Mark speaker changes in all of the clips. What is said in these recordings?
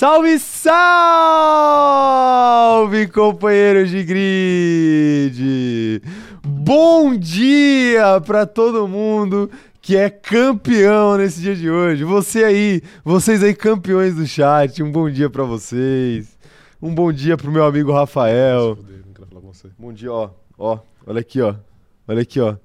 Speaker 1: Salve, salve, companheiros de grid! Bom dia para todo mundo que é campeão nesse dia de hoje. Você aí, vocês aí campeões do chat, um bom dia para vocês. Um bom dia pro meu amigo Rafael. Bom dia, ó. Ó, olha aqui, ó. Olha aqui, ó.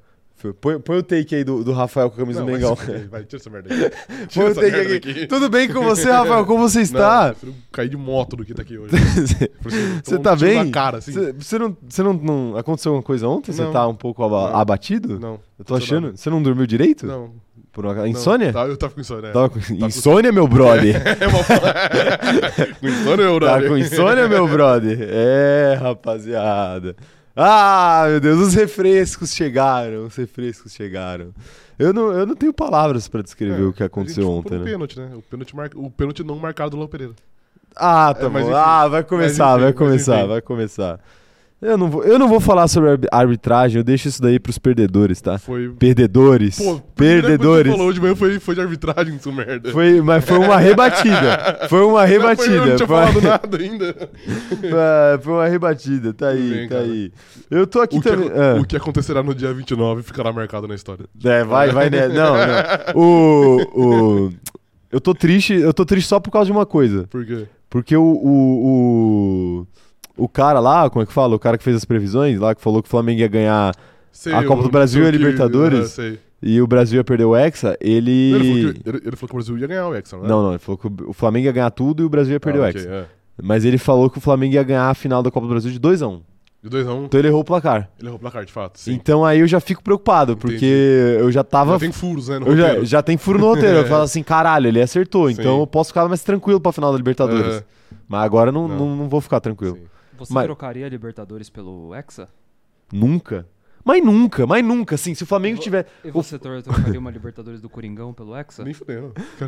Speaker 1: Põe, põe o take aí do, do Rafael com a camisa
Speaker 2: Não,
Speaker 1: do Mengão.
Speaker 2: vai, vai, tira essa merda aqui.
Speaker 1: Põe
Speaker 2: Tira
Speaker 1: o
Speaker 2: essa
Speaker 1: take
Speaker 2: merda
Speaker 1: aqui.
Speaker 2: aqui.
Speaker 1: Tudo bem com você, Rafael? Como você
Speaker 2: Não,
Speaker 1: está?
Speaker 2: eu prefiro cair de moto do que tá aqui hoje.
Speaker 1: Você tá bem?
Speaker 2: Na cara, assim.
Speaker 1: Você não, você não, não- Aconteceu alguma coisa ontem? Você
Speaker 2: Não.
Speaker 1: tá um pouco aba-
Speaker 2: Não.
Speaker 1: abatido?
Speaker 2: Não.
Speaker 1: Eu tô achando. Você não dormiu direito?
Speaker 2: Não.
Speaker 1: Por uma...
Speaker 2: não.
Speaker 1: Insônia?
Speaker 2: Tá, eu tava com insônia. é.
Speaker 1: Tava com...
Speaker 2: com-
Speaker 1: Insônia, meu brother?
Speaker 2: É uma... com insônia, eu
Speaker 1: tá com insônia, meu brother? É, rapaziada. Ah, meu Deus, os refrescos chegaram. Os refrescos chegaram. Eu não, eu não tenho palavras pra descrever o que aconteceu ontem,
Speaker 2: O
Speaker 1: né?
Speaker 2: pênalti, né? O pênalti, mar... o pênalti não marcado do Léo Pereira.
Speaker 1: Ah, tá
Speaker 2: É, mas
Speaker 1: bom.
Speaker 2: enfim.
Speaker 1: Ah, vai começar,
Speaker 2: Mas enfim,
Speaker 1: vai começar, vai começar. Eu não, vou, eu não vou falar sobre arbi- arbitragem, eu deixo isso daí pros perdedores, tá?
Speaker 2: Foi.
Speaker 1: Perdedores.
Speaker 2: Pô, coisa que
Speaker 1: perdedores.
Speaker 2: você falou hoje de manhã foi, foi de arbitragem, isso merda.
Speaker 1: Foi, mas foi uma rebatida. Foi uma
Speaker 2: Não,
Speaker 1: rebatida.
Speaker 2: Eu não tinha
Speaker 1: Foi-
Speaker 2: falado nada ainda.
Speaker 1: Ah, Foi uma rebatida, tá aí,
Speaker 2: bem,
Speaker 1: tá
Speaker 2: cara.
Speaker 1: aí. Eu tô aqui
Speaker 2: O que,
Speaker 1: também.
Speaker 2: acon-
Speaker 1: ah.
Speaker 2: o que acontecerá no dia 29 ficará marcado na história.
Speaker 1: É, vai, vai, né? Não, não. O, o, eu tô triste, eu tô triste só por causa de uma coisa.
Speaker 2: Por quê?
Speaker 1: Porque o, o, o, o cara lá, como é que fala? O cara que fez as previsões lá, que falou que o Flamengo ia ganhar
Speaker 2: Sei,
Speaker 1: A Copa do Brasil e a
Speaker 2: que-
Speaker 1: Libertadores?
Speaker 2: Ah, sei.
Speaker 1: e o Brasil ia perder o Hexa, ele.
Speaker 2: Ele, falou que, ele, ele falou que o Brasil ia ganhar o Hexa, né?
Speaker 1: Não, não, ele falou que o Flamengo ia ganhar tudo e o Brasil ia perder
Speaker 2: ah,
Speaker 1: o Hexa.
Speaker 2: é.
Speaker 1: Mas ele falou que o Flamengo ia ganhar a final da Copa do Brasil de 2x1.
Speaker 2: De 2 a 1 um,
Speaker 1: Então ele errou o placar.
Speaker 2: ele errou o placar, de fato. Sim.
Speaker 1: Então aí eu já fico preocupado, porque
Speaker 2: Entendi.
Speaker 1: eu já tava.
Speaker 2: Já tem furos, né? No
Speaker 1: já, já tem furo no roteiro. Eu falo assim, caralho, ele acertou.
Speaker 2: Sim.
Speaker 1: Então eu posso ficar mais tranquilo pra final da Libertadores.
Speaker 2: É,
Speaker 1: Mas agora não,
Speaker 2: Não.
Speaker 1: não. não vou ficar tranquilo.
Speaker 2: sim.
Speaker 3: Você
Speaker 1: Mas-
Speaker 3: trocaria a Libertadores pelo Hexa?
Speaker 1: Nunca. Mas nunca, mas nunca. Assim, se o Flamengo tiver.
Speaker 3: E você tro- trocaria uma Libertadores do Coringão pelo Hexa?
Speaker 2: Nem que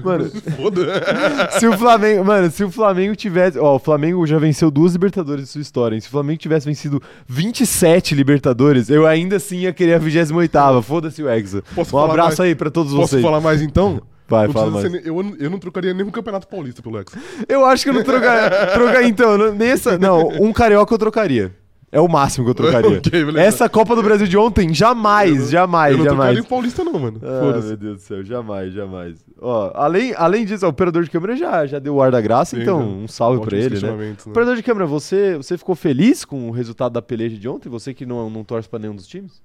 Speaker 1: Mano.
Speaker 2: Foda.
Speaker 1: Se o Flamengo. Mano, se o Flamengo tivesse. Ó, o Flamengo já venceu duas Libertadores em sua história. hein? Se o Flamengo tivesse vencido 27 Libertadores, eu ainda assim ia querer a 28. Foda-se o Hexa.
Speaker 2: Posso
Speaker 1: Um
Speaker 2: falar
Speaker 1: abraço
Speaker 2: mais?
Speaker 1: aí pra todos
Speaker 2: Posso
Speaker 1: vocês.
Speaker 2: falar mais então?
Speaker 1: Vai,
Speaker 2: Não
Speaker 1: fala mais.
Speaker 2: ser eu, eu não trocaria nenhum campeonato paulista pelo Hexa.
Speaker 1: Eu acho que eu não trocaria. trocar, então, não- nessa. Não, um carioca eu trocaria. É o máximo que eu trocaria.
Speaker 2: Ok, beleza.
Speaker 1: Essa Copa do Brasil de ontem, jamais,
Speaker 2: Eu-
Speaker 1: jamais,
Speaker 2: eu não
Speaker 1: jamais.
Speaker 2: trocaria em paulista não, mano.
Speaker 1: Ah,
Speaker 2: Foda-se.
Speaker 1: meu Deus do céu, jamais, jamais. Ó, além, além disso, ó, o operador de câmera já, já deu o ar da graça,
Speaker 2: Sim,
Speaker 1: então um salve pra ele, né?
Speaker 2: né?
Speaker 1: Operador de câmera, você, você ficou feliz com o resultado da peleja de ontem? Você que não, não torce pra nenhum dos times?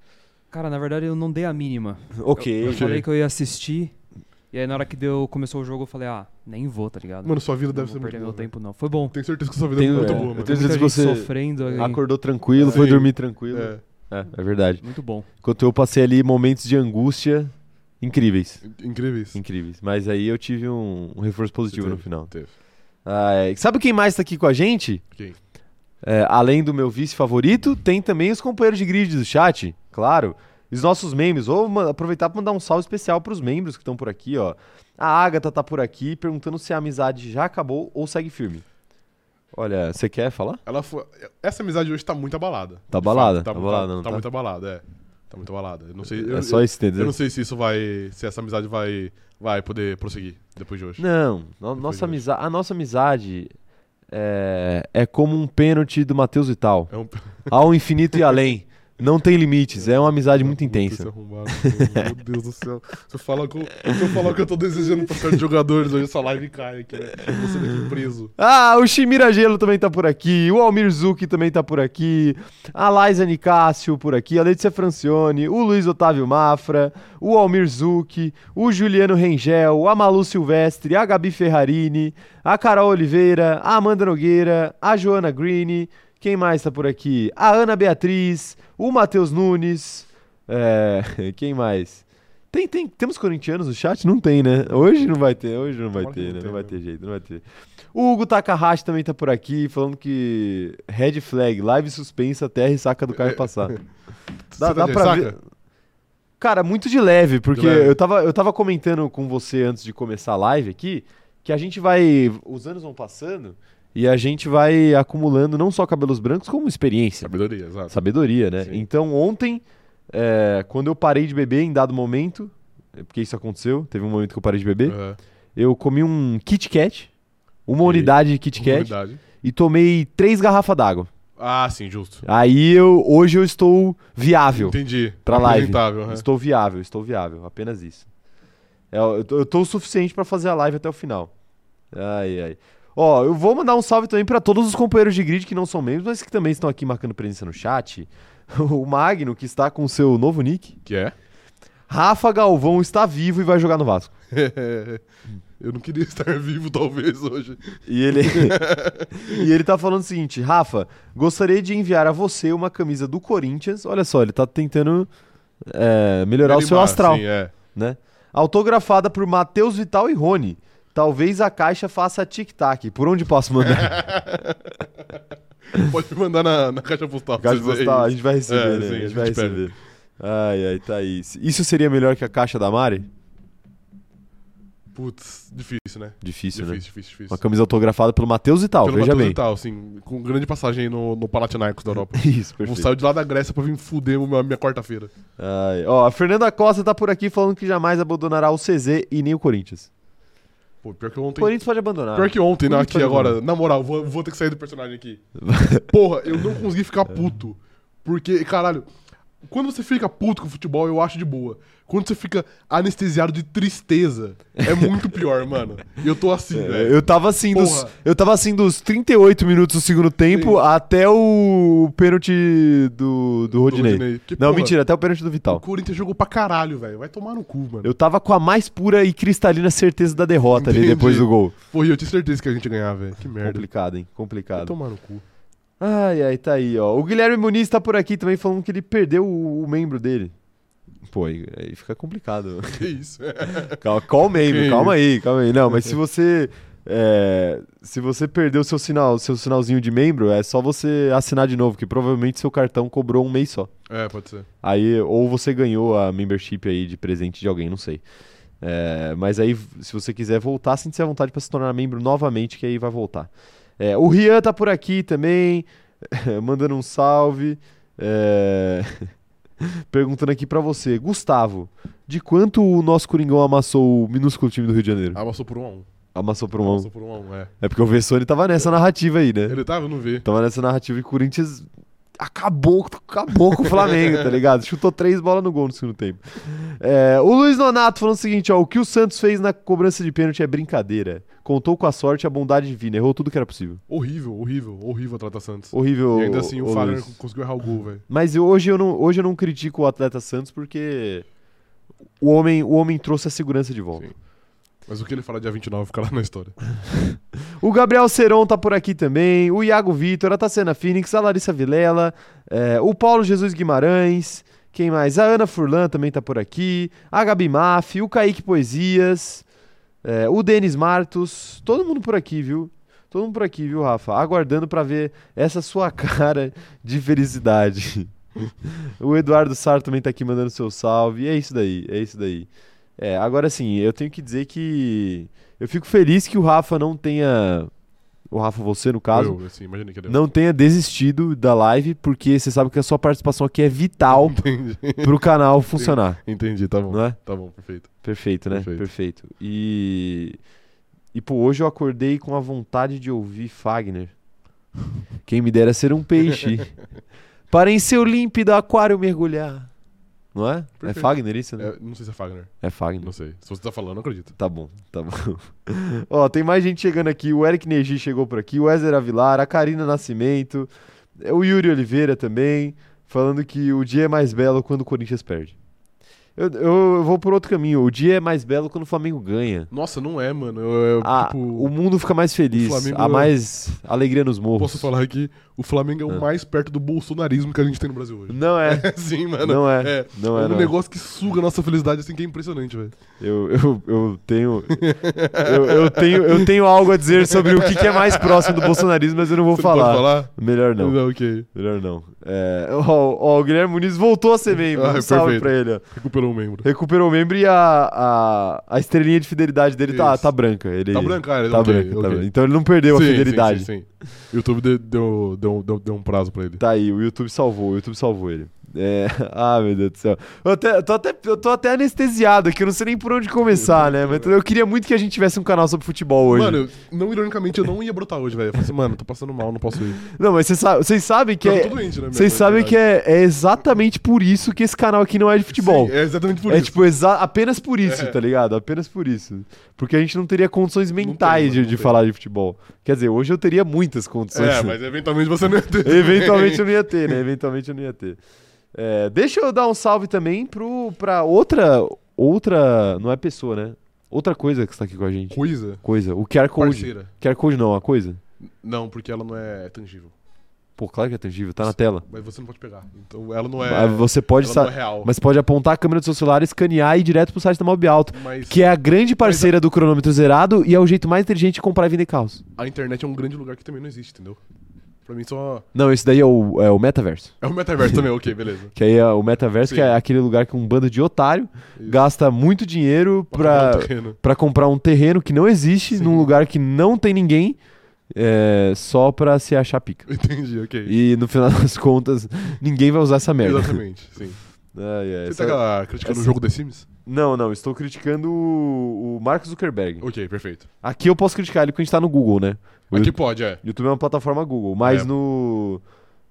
Speaker 3: Cara, na verdade eu não dei a mínima.
Speaker 1: Ok.
Speaker 3: Eu
Speaker 2: Ok.
Speaker 3: falei que eu ia assistir. E aí na hora que deu, começou o jogo eu falei, ah, nem vou, tá ligado?
Speaker 2: Mano, sua vida
Speaker 3: não
Speaker 2: deve ser muito
Speaker 3: perder meu
Speaker 2: boa.
Speaker 3: tempo não. Foi bom.
Speaker 2: Tenho certeza que sua vida
Speaker 1: Tenho-
Speaker 2: é muito
Speaker 1: é,
Speaker 2: boa,
Speaker 1: eu
Speaker 2: mano.
Speaker 1: tenho
Speaker 3: Muita
Speaker 1: certeza que você
Speaker 3: sofrendo. aí.
Speaker 1: Acordou tranquilo,
Speaker 2: Sim.
Speaker 1: foi dormir tranquilo.
Speaker 2: É,
Speaker 1: É, é verdade.
Speaker 3: Muito bom.
Speaker 1: Enquanto eu passei ali momentos de angústia incríveis.
Speaker 2: incríveis.
Speaker 1: Incríveis. Mas aí eu tive um, um reforço positivo no
Speaker 2: Teve,
Speaker 1: final.
Speaker 2: Teve.
Speaker 1: Ah, é. Sabe quem mais tá aqui com a gente?
Speaker 2: Quem?
Speaker 1: É, além do meu vice favorito, tem também os companheiros de grid do chat, claro. Os nossos membros. Vou ma- aproveitar para mandar um salve especial pros membros que estão por aqui, ó. A Agatha tá por aqui perguntando se a amizade já acabou ou segue firme. Olha, você quer falar?
Speaker 2: Ela foi... Essa amizade hoje tá muito abalada.
Speaker 1: Tá abalada,
Speaker 2: fato,
Speaker 1: tá abalada,
Speaker 2: Tá,
Speaker 1: tá?
Speaker 2: muito abalada, é. Tá muito abalada. Eu não sei... Eu,
Speaker 1: é só isso,
Speaker 2: eu,
Speaker 1: entendeu?
Speaker 2: eu não sei se isso vai... Se essa amizade vai... Vai poder prosseguir depois de hoje.
Speaker 1: Não, no- nossa amizade, a nossa amizade é, é como um pênalti do Matheus e tal.
Speaker 2: É um...
Speaker 1: Ao infinito e além. Não tem limites, é uma amizade muito intensa.
Speaker 2: esse arrombado, meu Deus do céu. Se eu falar que eu, se eu, falar que eu tô desejando pra certos jogadores, hoje essa live cai aqui, né? Ser daqui preso.
Speaker 1: Ah, o Shimira Gelo também tá por aqui, o Almir Zucchi também tá por aqui, a Liza Nicásio por aqui, a Letícia Francione, o Luiz Otávio Mafra, o Almir Zucchi, o Juliano Rengel, a Malu Silvestre, a Gabi Ferrarini, a Carol Oliveira, a Amanda Nogueira, a Joana Green, quem mais tá por aqui? A Ana Beatriz, o Matheus Nunes, é, quem mais? Tem, tem, temos corintianos no chat? Não tem, né? Hoje não vai ter, hoje não vai
Speaker 2: Tomara
Speaker 1: ter,
Speaker 2: não
Speaker 1: né? Não vai
Speaker 2: né?
Speaker 1: ter jeito, não vai ter. O Hugo Takahashi também tá por aqui, falando que red flag, live suspensa até a ressaca do Caio passar. Dá, dá pra ver. Cara, muito de leve, porque
Speaker 2: De leve.
Speaker 1: Eu, tava, eu tava comentando com você antes de começar a live aqui, que a gente vai. Os anos vão passando e a gente vai acumulando não só cabelos brancos, como experiência.
Speaker 2: Sabedoria, exato.
Speaker 1: Sabedoria, né?
Speaker 2: Sim.
Speaker 1: Então ontem, é, quando eu parei de beber em dado momento, é porque isso aconteceu, teve um momento que eu parei de beber,
Speaker 2: Aham.
Speaker 1: eu comi um Kit Kat, uma unidade de Kit Kat e tomei três garrafas d'água.
Speaker 2: Ah, sim, justo.
Speaker 1: Aí eu, hoje eu estou viável.
Speaker 2: Entendi.
Speaker 1: Pra live.
Speaker 2: Né?
Speaker 1: Estou viável, estou viável, apenas isso. É, eu, tô, eu tô o suficiente pra fazer a live até o final. Ai, ai. Ó, eu vou mandar um salve também pra todos os companheiros de grid que não são membros, mas que também estão aqui marcando presença no chat. O Magno, que está com o seu novo nick.
Speaker 2: Que é?
Speaker 1: Rafa Galvão está vivo e vai jogar no Vasco.
Speaker 2: Eu não queria estar vivo, talvez, hoje.
Speaker 1: E ele, e ele tá falando o seguinte: Rafa, gostaria de enviar a você uma camisa do Corinthians. Olha só, ele tá tentando é, melhorar o seu
Speaker 2: Animar,
Speaker 1: astral.
Speaker 2: Sim, é.
Speaker 1: né? Autografada por Matheus Vital e Rony. Talvez a caixa faça tic-tac. Por onde posso mandar?
Speaker 2: Pode mandar na, na caixa postal.
Speaker 1: caixa postal, a gente vai receber,
Speaker 2: É,
Speaker 1: né?
Speaker 2: sim,
Speaker 1: a gente
Speaker 2: a
Speaker 1: vai
Speaker 2: pega.
Speaker 1: receber. Ai, ai, tá aí. Isso seria melhor que a caixa da Mari?
Speaker 2: Putz, difícil, né?
Speaker 1: Difícil,
Speaker 2: Difícil,
Speaker 1: né?
Speaker 2: difícil, difícil.
Speaker 1: Uma camisa autografada pelo Matheus Vital,
Speaker 2: Pelo
Speaker 1: veja
Speaker 2: Matheus
Speaker 1: bem.
Speaker 2: Vital, assim, com grande passagem aí no, no Palatinaico da Europa.
Speaker 1: Isso,
Speaker 2: Vou
Speaker 1: perfeito.
Speaker 2: sair de lá da Grécia pra vir fuder a minha, quarta-feira.
Speaker 1: Ó, a Fernanda Costa tá por aqui falando que jamais abandonará o CZ e nem o Corinthians.
Speaker 2: Pô, pior que ontem.
Speaker 1: Corinthians pode abandonar.
Speaker 2: Pior que ontem, né?
Speaker 1: Corinthians
Speaker 2: Aqui agora.
Speaker 1: abandonar.
Speaker 2: Na moral, vou, vou ter que sair do personagem aqui. Porra, eu não consegui ficar puto. Porque, caralho, quando você fica puto com o futebol, eu acho de boa. Quando você fica anestesiado de tristeza, é muito pior, mano. E eu tô assim,
Speaker 1: É,
Speaker 2: velho.
Speaker 1: eu tava assim dos, eu tava assim dos 38 minutos do segundo tempo
Speaker 2: Sim.
Speaker 1: até o pênalti do, do Rodinei.
Speaker 2: Rodinei. Que,
Speaker 1: Não,
Speaker 2: porra,
Speaker 1: mentira, até o pênalti do
Speaker 2: O
Speaker 1: Vital.
Speaker 2: Corinthians jogou pra caralho, velho. Vai tomar no cu, mano.
Speaker 1: Eu tava com a mais pura e cristalina certeza da derrota ali
Speaker 2: Entendi.
Speaker 1: depois do gol.
Speaker 2: Porra, e eu tinha certeza que a gente ia ganhar, velho. Que merda.
Speaker 1: Complicado, hein?
Speaker 2: Vai
Speaker 1: Complicado.
Speaker 2: tomar no cu.
Speaker 1: Ai, ai, tá aí, ó. O Guilherme Muniz tá por aqui também falando que ele perdeu o, o membro dele. Pô, aí, aí fica complicado.
Speaker 2: Que isso?
Speaker 1: calma, qual membro? Calma aí, calma aí. Não, mas se você. é, se você perdeu o seu sinal, seu sinalzinho de membro, é só você assinar de novo, que provavelmente seu cartão cobrou um mês só.
Speaker 2: é, pode ser.
Speaker 1: Aí, ou você ganhou a membership aí de presente de alguém, não sei. É, mas aí, se você quiser voltar, sinta-se à vontade para se tornar membro novamente, que aí vai voltar. É, o Rian tá por aqui também, mandando um salve. é, perguntando aqui para você, Gustavo, de quanto o nosso Coringão amassou o minúsculo time do Rio de Janeiro?
Speaker 2: Amassou por um a um.
Speaker 1: Amassou por um. a um.
Speaker 2: Amassou por um a um, é.
Speaker 1: É porque o Vessone tava nessa narrativa aí, né?
Speaker 2: Ele tava, eu não vi.
Speaker 1: Tava nessa narrativa e Corinthians acabou, acabou com o Flamengo, tá ligado? Chutou três bolas no gol no segundo tempo. É, o Luiz Nonato falando o seguinte, ó, o que o Santos fez na cobrança de pênalti é brincadeira. Contou com a sorte e a bondade divina, errou tudo que era possível.
Speaker 2: Horrível, horrível, horrível a Trata Santos.
Speaker 1: Horrível.
Speaker 2: e ainda assim o,
Speaker 1: ô,
Speaker 2: Fagner conseguiu errar o gol, velho.
Speaker 1: Mas hoje eu, não, hoje eu não critico o atleta Santos porque o homem, o homem trouxe a segurança de volta.
Speaker 2: Sim. Mas o que ele fala dia 29 fica lá na história.
Speaker 1: O Gabriel Seron tá por aqui também, o Iago Vitor, a Tassiana Phoenix, a Larissa Vilela, é, o Paulo Jesus Guimarães, quem mais? A Ana Furlan também tá por aqui, a Gabi Maff, o Kaique Poesias, é, o Denis Martos, todo mundo por aqui, viu? Todo mundo por aqui, viu, Rafa? Aguardando pra ver essa sua cara de felicidade. o Eduardo Sar também tá aqui mandando seu salve. É isso daí, é isso daí. É, agora sim, eu tenho que dizer que eu fico feliz que o Rafa não tenha. O Rafa, você no caso,
Speaker 2: Eu, assim, imaginei que ele
Speaker 1: não tenha desistido da live, porque você sabe que a sua participação aqui é vital
Speaker 2: Entendi.
Speaker 1: pro canal funcionar.
Speaker 2: Entendi, tá bom.
Speaker 1: Não é?
Speaker 2: Tá bom, perfeito.
Speaker 1: Perfeito, né?
Speaker 2: Perfeito.
Speaker 1: Perfeito. E. E, pô, hoje eu acordei com a vontade de ouvir Fagner. Quem me dera ser um peixe. para em seu límpido aquário mergulhar. Não é? É
Speaker 2: Perfeito.
Speaker 1: Fagner isso, né?
Speaker 2: É, não sei se é Fagner.
Speaker 1: É, Fagner.
Speaker 2: Não sei. Se você tá falando, eu acredito.
Speaker 1: Tá bom, tá bom. Ó, tem mais gente chegando aqui. O Eric Neji chegou por aqui, o Wesley Avilar, a Karina Nascimento, o Yuri Oliveira também, falando que o dia é mais belo quando o Corinthians perde. Eu, eu- eu vou por outro caminho. O dia é mais belo quando o Flamengo ganha.
Speaker 2: Nossa, não é, mano. Eu, eu,
Speaker 1: Ah,
Speaker 2: tipo,
Speaker 1: o mundo fica mais feliz. Há mais alegria nos morros.
Speaker 2: posso falar que o Flamengo é o
Speaker 1: Ah.
Speaker 2: mais perto do bolsonarismo que a gente tem no Brasil hoje.
Speaker 1: Não é.
Speaker 2: Sim, mano.
Speaker 1: Não é.
Speaker 2: É,
Speaker 1: Não é,
Speaker 2: um
Speaker 1: não é.
Speaker 2: negócio que suga a nossa felicidade, assim, que é impressionante, velho.
Speaker 1: Eu, eu, eu tenho. eu, tenho eu tenho algo a dizer sobre o que, que é mais próximo do bolsonarismo, mas eu não vou
Speaker 2: Você
Speaker 1: falar.
Speaker 2: Pode falar?
Speaker 1: Melhor não.
Speaker 2: ok.
Speaker 1: Melhor não. É, ó, ó, o Guilherme Muniz voltou a ser membro.
Speaker 2: Ah,
Speaker 1: um salve
Speaker 2: perfeito.
Speaker 1: pra ele. ó.
Speaker 2: Recuperou um membro.
Speaker 1: Recuperou o membro e a, a, a estrelinha de fidelidade dele tá,
Speaker 2: Isso.
Speaker 1: tá branca. Ele,
Speaker 2: Tá branco, cara.
Speaker 1: Tá
Speaker 2: ok,
Speaker 1: branca, tá
Speaker 2: ok.
Speaker 1: branca. Então ele não perdeu
Speaker 2: Sim,
Speaker 1: a
Speaker 2: sim,
Speaker 1: fidelidade.
Speaker 2: Sim, sim, YouTube deu, deu, deu, deu, deu um prazo pra ele.
Speaker 1: Tá aí, o YouTube salvou, o YouTube salvou ele. É, ah, meu Deus do céu. Eu, até- eu tô até, eu tô até anestesiado aqui, eu não sei nem por onde começar, né? Mas eu queria muito que a gente tivesse um canal sobre futebol hoje.
Speaker 2: Mano, não ironicamente, eu não ia brotar hoje, velho. Eu falei assim, mano, tô passando mal, não posso ir.
Speaker 1: Não, mas vocês sa- vocês sabem que
Speaker 2: Eu
Speaker 1: é.
Speaker 2: tô doente, né,
Speaker 1: Vocês sabem que é, é exatamente por isso que esse canal aqui não é de futebol.
Speaker 2: Sim, é exatamente por
Speaker 1: é
Speaker 2: isso.
Speaker 1: tipo, exa- apenas por isso,
Speaker 2: É.
Speaker 1: tá ligado? Apenas por isso. Porque a gente não teria condições mentais
Speaker 2: mano,
Speaker 1: de, de
Speaker 2: tem.
Speaker 1: falar de futebol. Quer dizer, hoje eu teria muitas condições.
Speaker 2: É, mas eventualmente você não ia ter.
Speaker 1: Eventualmente eu não ia ter, né? Eventualmente eu não ia ter. É, deixa eu dar um salve também pro, pra outra. Outra. Não é pessoa, né? Outra coisa que está aqui com a gente.
Speaker 2: Coisa.
Speaker 1: Coisa. O QR Code.
Speaker 2: Parceira.
Speaker 1: QR Code não, a coisa.
Speaker 2: Não, porque ela não é tangível.
Speaker 1: Pô, claro que é tangível, tá na tela.
Speaker 2: Mas você não pode pegar. Então ela não é.
Speaker 1: Mas você pode.
Speaker 2: ela não é real.
Speaker 1: Mas pode apontar a câmera do seu celular, escanear e ir direto pro site da Mob Alto.
Speaker 2: Mas
Speaker 1: Que é a grande parceira do cronômetro zerado e é o jeito mais inteligente de comprar e vender carros.
Speaker 2: a internet é um grande lugar que também não existe, entendeu? Pra mim só.
Speaker 1: Não, esse daí é o, é o metaverso.
Speaker 2: É o metaverso também, ok, beleza.
Speaker 1: Que aí é o metaverso,
Speaker 2: Sim.
Speaker 1: que é aquele lugar que um bando de otário
Speaker 2: Isso.
Speaker 1: gasta muito dinheiro pra,
Speaker 2: comprar um terreno.
Speaker 1: pra comprar um terreno que não existe,
Speaker 2: Sim.
Speaker 1: num lugar que não tem ninguém, é, só pra se achar pica.
Speaker 2: Entendi, ok.
Speaker 1: E no final das contas, ninguém vai usar essa merda.
Speaker 2: Exatamente, sim.
Speaker 1: Ai, ai,
Speaker 2: Você
Speaker 1: essa-
Speaker 2: tá criticando
Speaker 1: essa-
Speaker 2: o jogo The Sims?
Speaker 1: Não, não, estou criticando o, o Mark Zuckerberg.
Speaker 2: Ok, perfeito.
Speaker 1: Aqui eu posso criticar ele porque a gente tá no Google, né? O
Speaker 2: Aqui pode, é.
Speaker 1: YouTube é uma plataforma Google, mas
Speaker 2: É.
Speaker 1: no,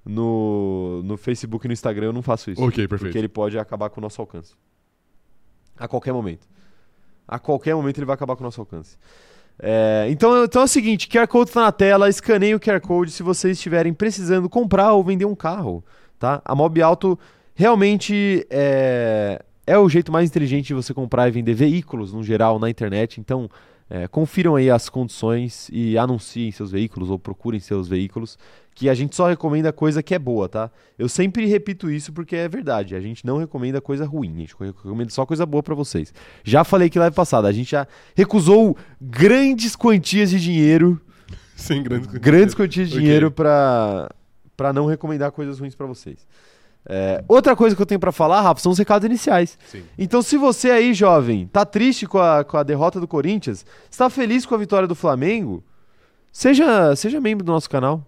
Speaker 1: no, no Facebook e no Instagram eu não faço isso.
Speaker 2: Ok,
Speaker 1: Porque
Speaker 2: perfeito.
Speaker 1: ele pode acabar com o nosso alcance. A qualquer momento. A qualquer momento ele vai acabar com o nosso alcance. É, então, então é o seguinte, QR Code tá na tela, escaneie o QR Code se vocês estiverem precisando comprar ou vender um carro, tá? A Mob Auto realmente é, é o jeito mais inteligente de você comprar e vender veículos no geral na internet, então é, confiram aí as condições e anunciem seus veículos ou procurem seus veículos, que a gente só recomenda coisa que é boa, tá? Eu sempre repito isso porque é verdade. A gente não recomenda coisa ruim, a gente recomenda só coisa boa pra vocês. Já falei que live passada, a gente já recusou grandes quantias de dinheiro,
Speaker 2: Sim, grande.
Speaker 1: grandes quantias de dinheiro pra para não recomendar coisas ruins pra vocês. É, outra coisa que eu tenho pra falar, Rafa, são os recados iniciais.
Speaker 2: Sim.
Speaker 1: Então, se você aí, jovem, tá triste com a, com a derrota do Corinthians, está feliz com a vitória do Flamengo, seja, seja membro do nosso canal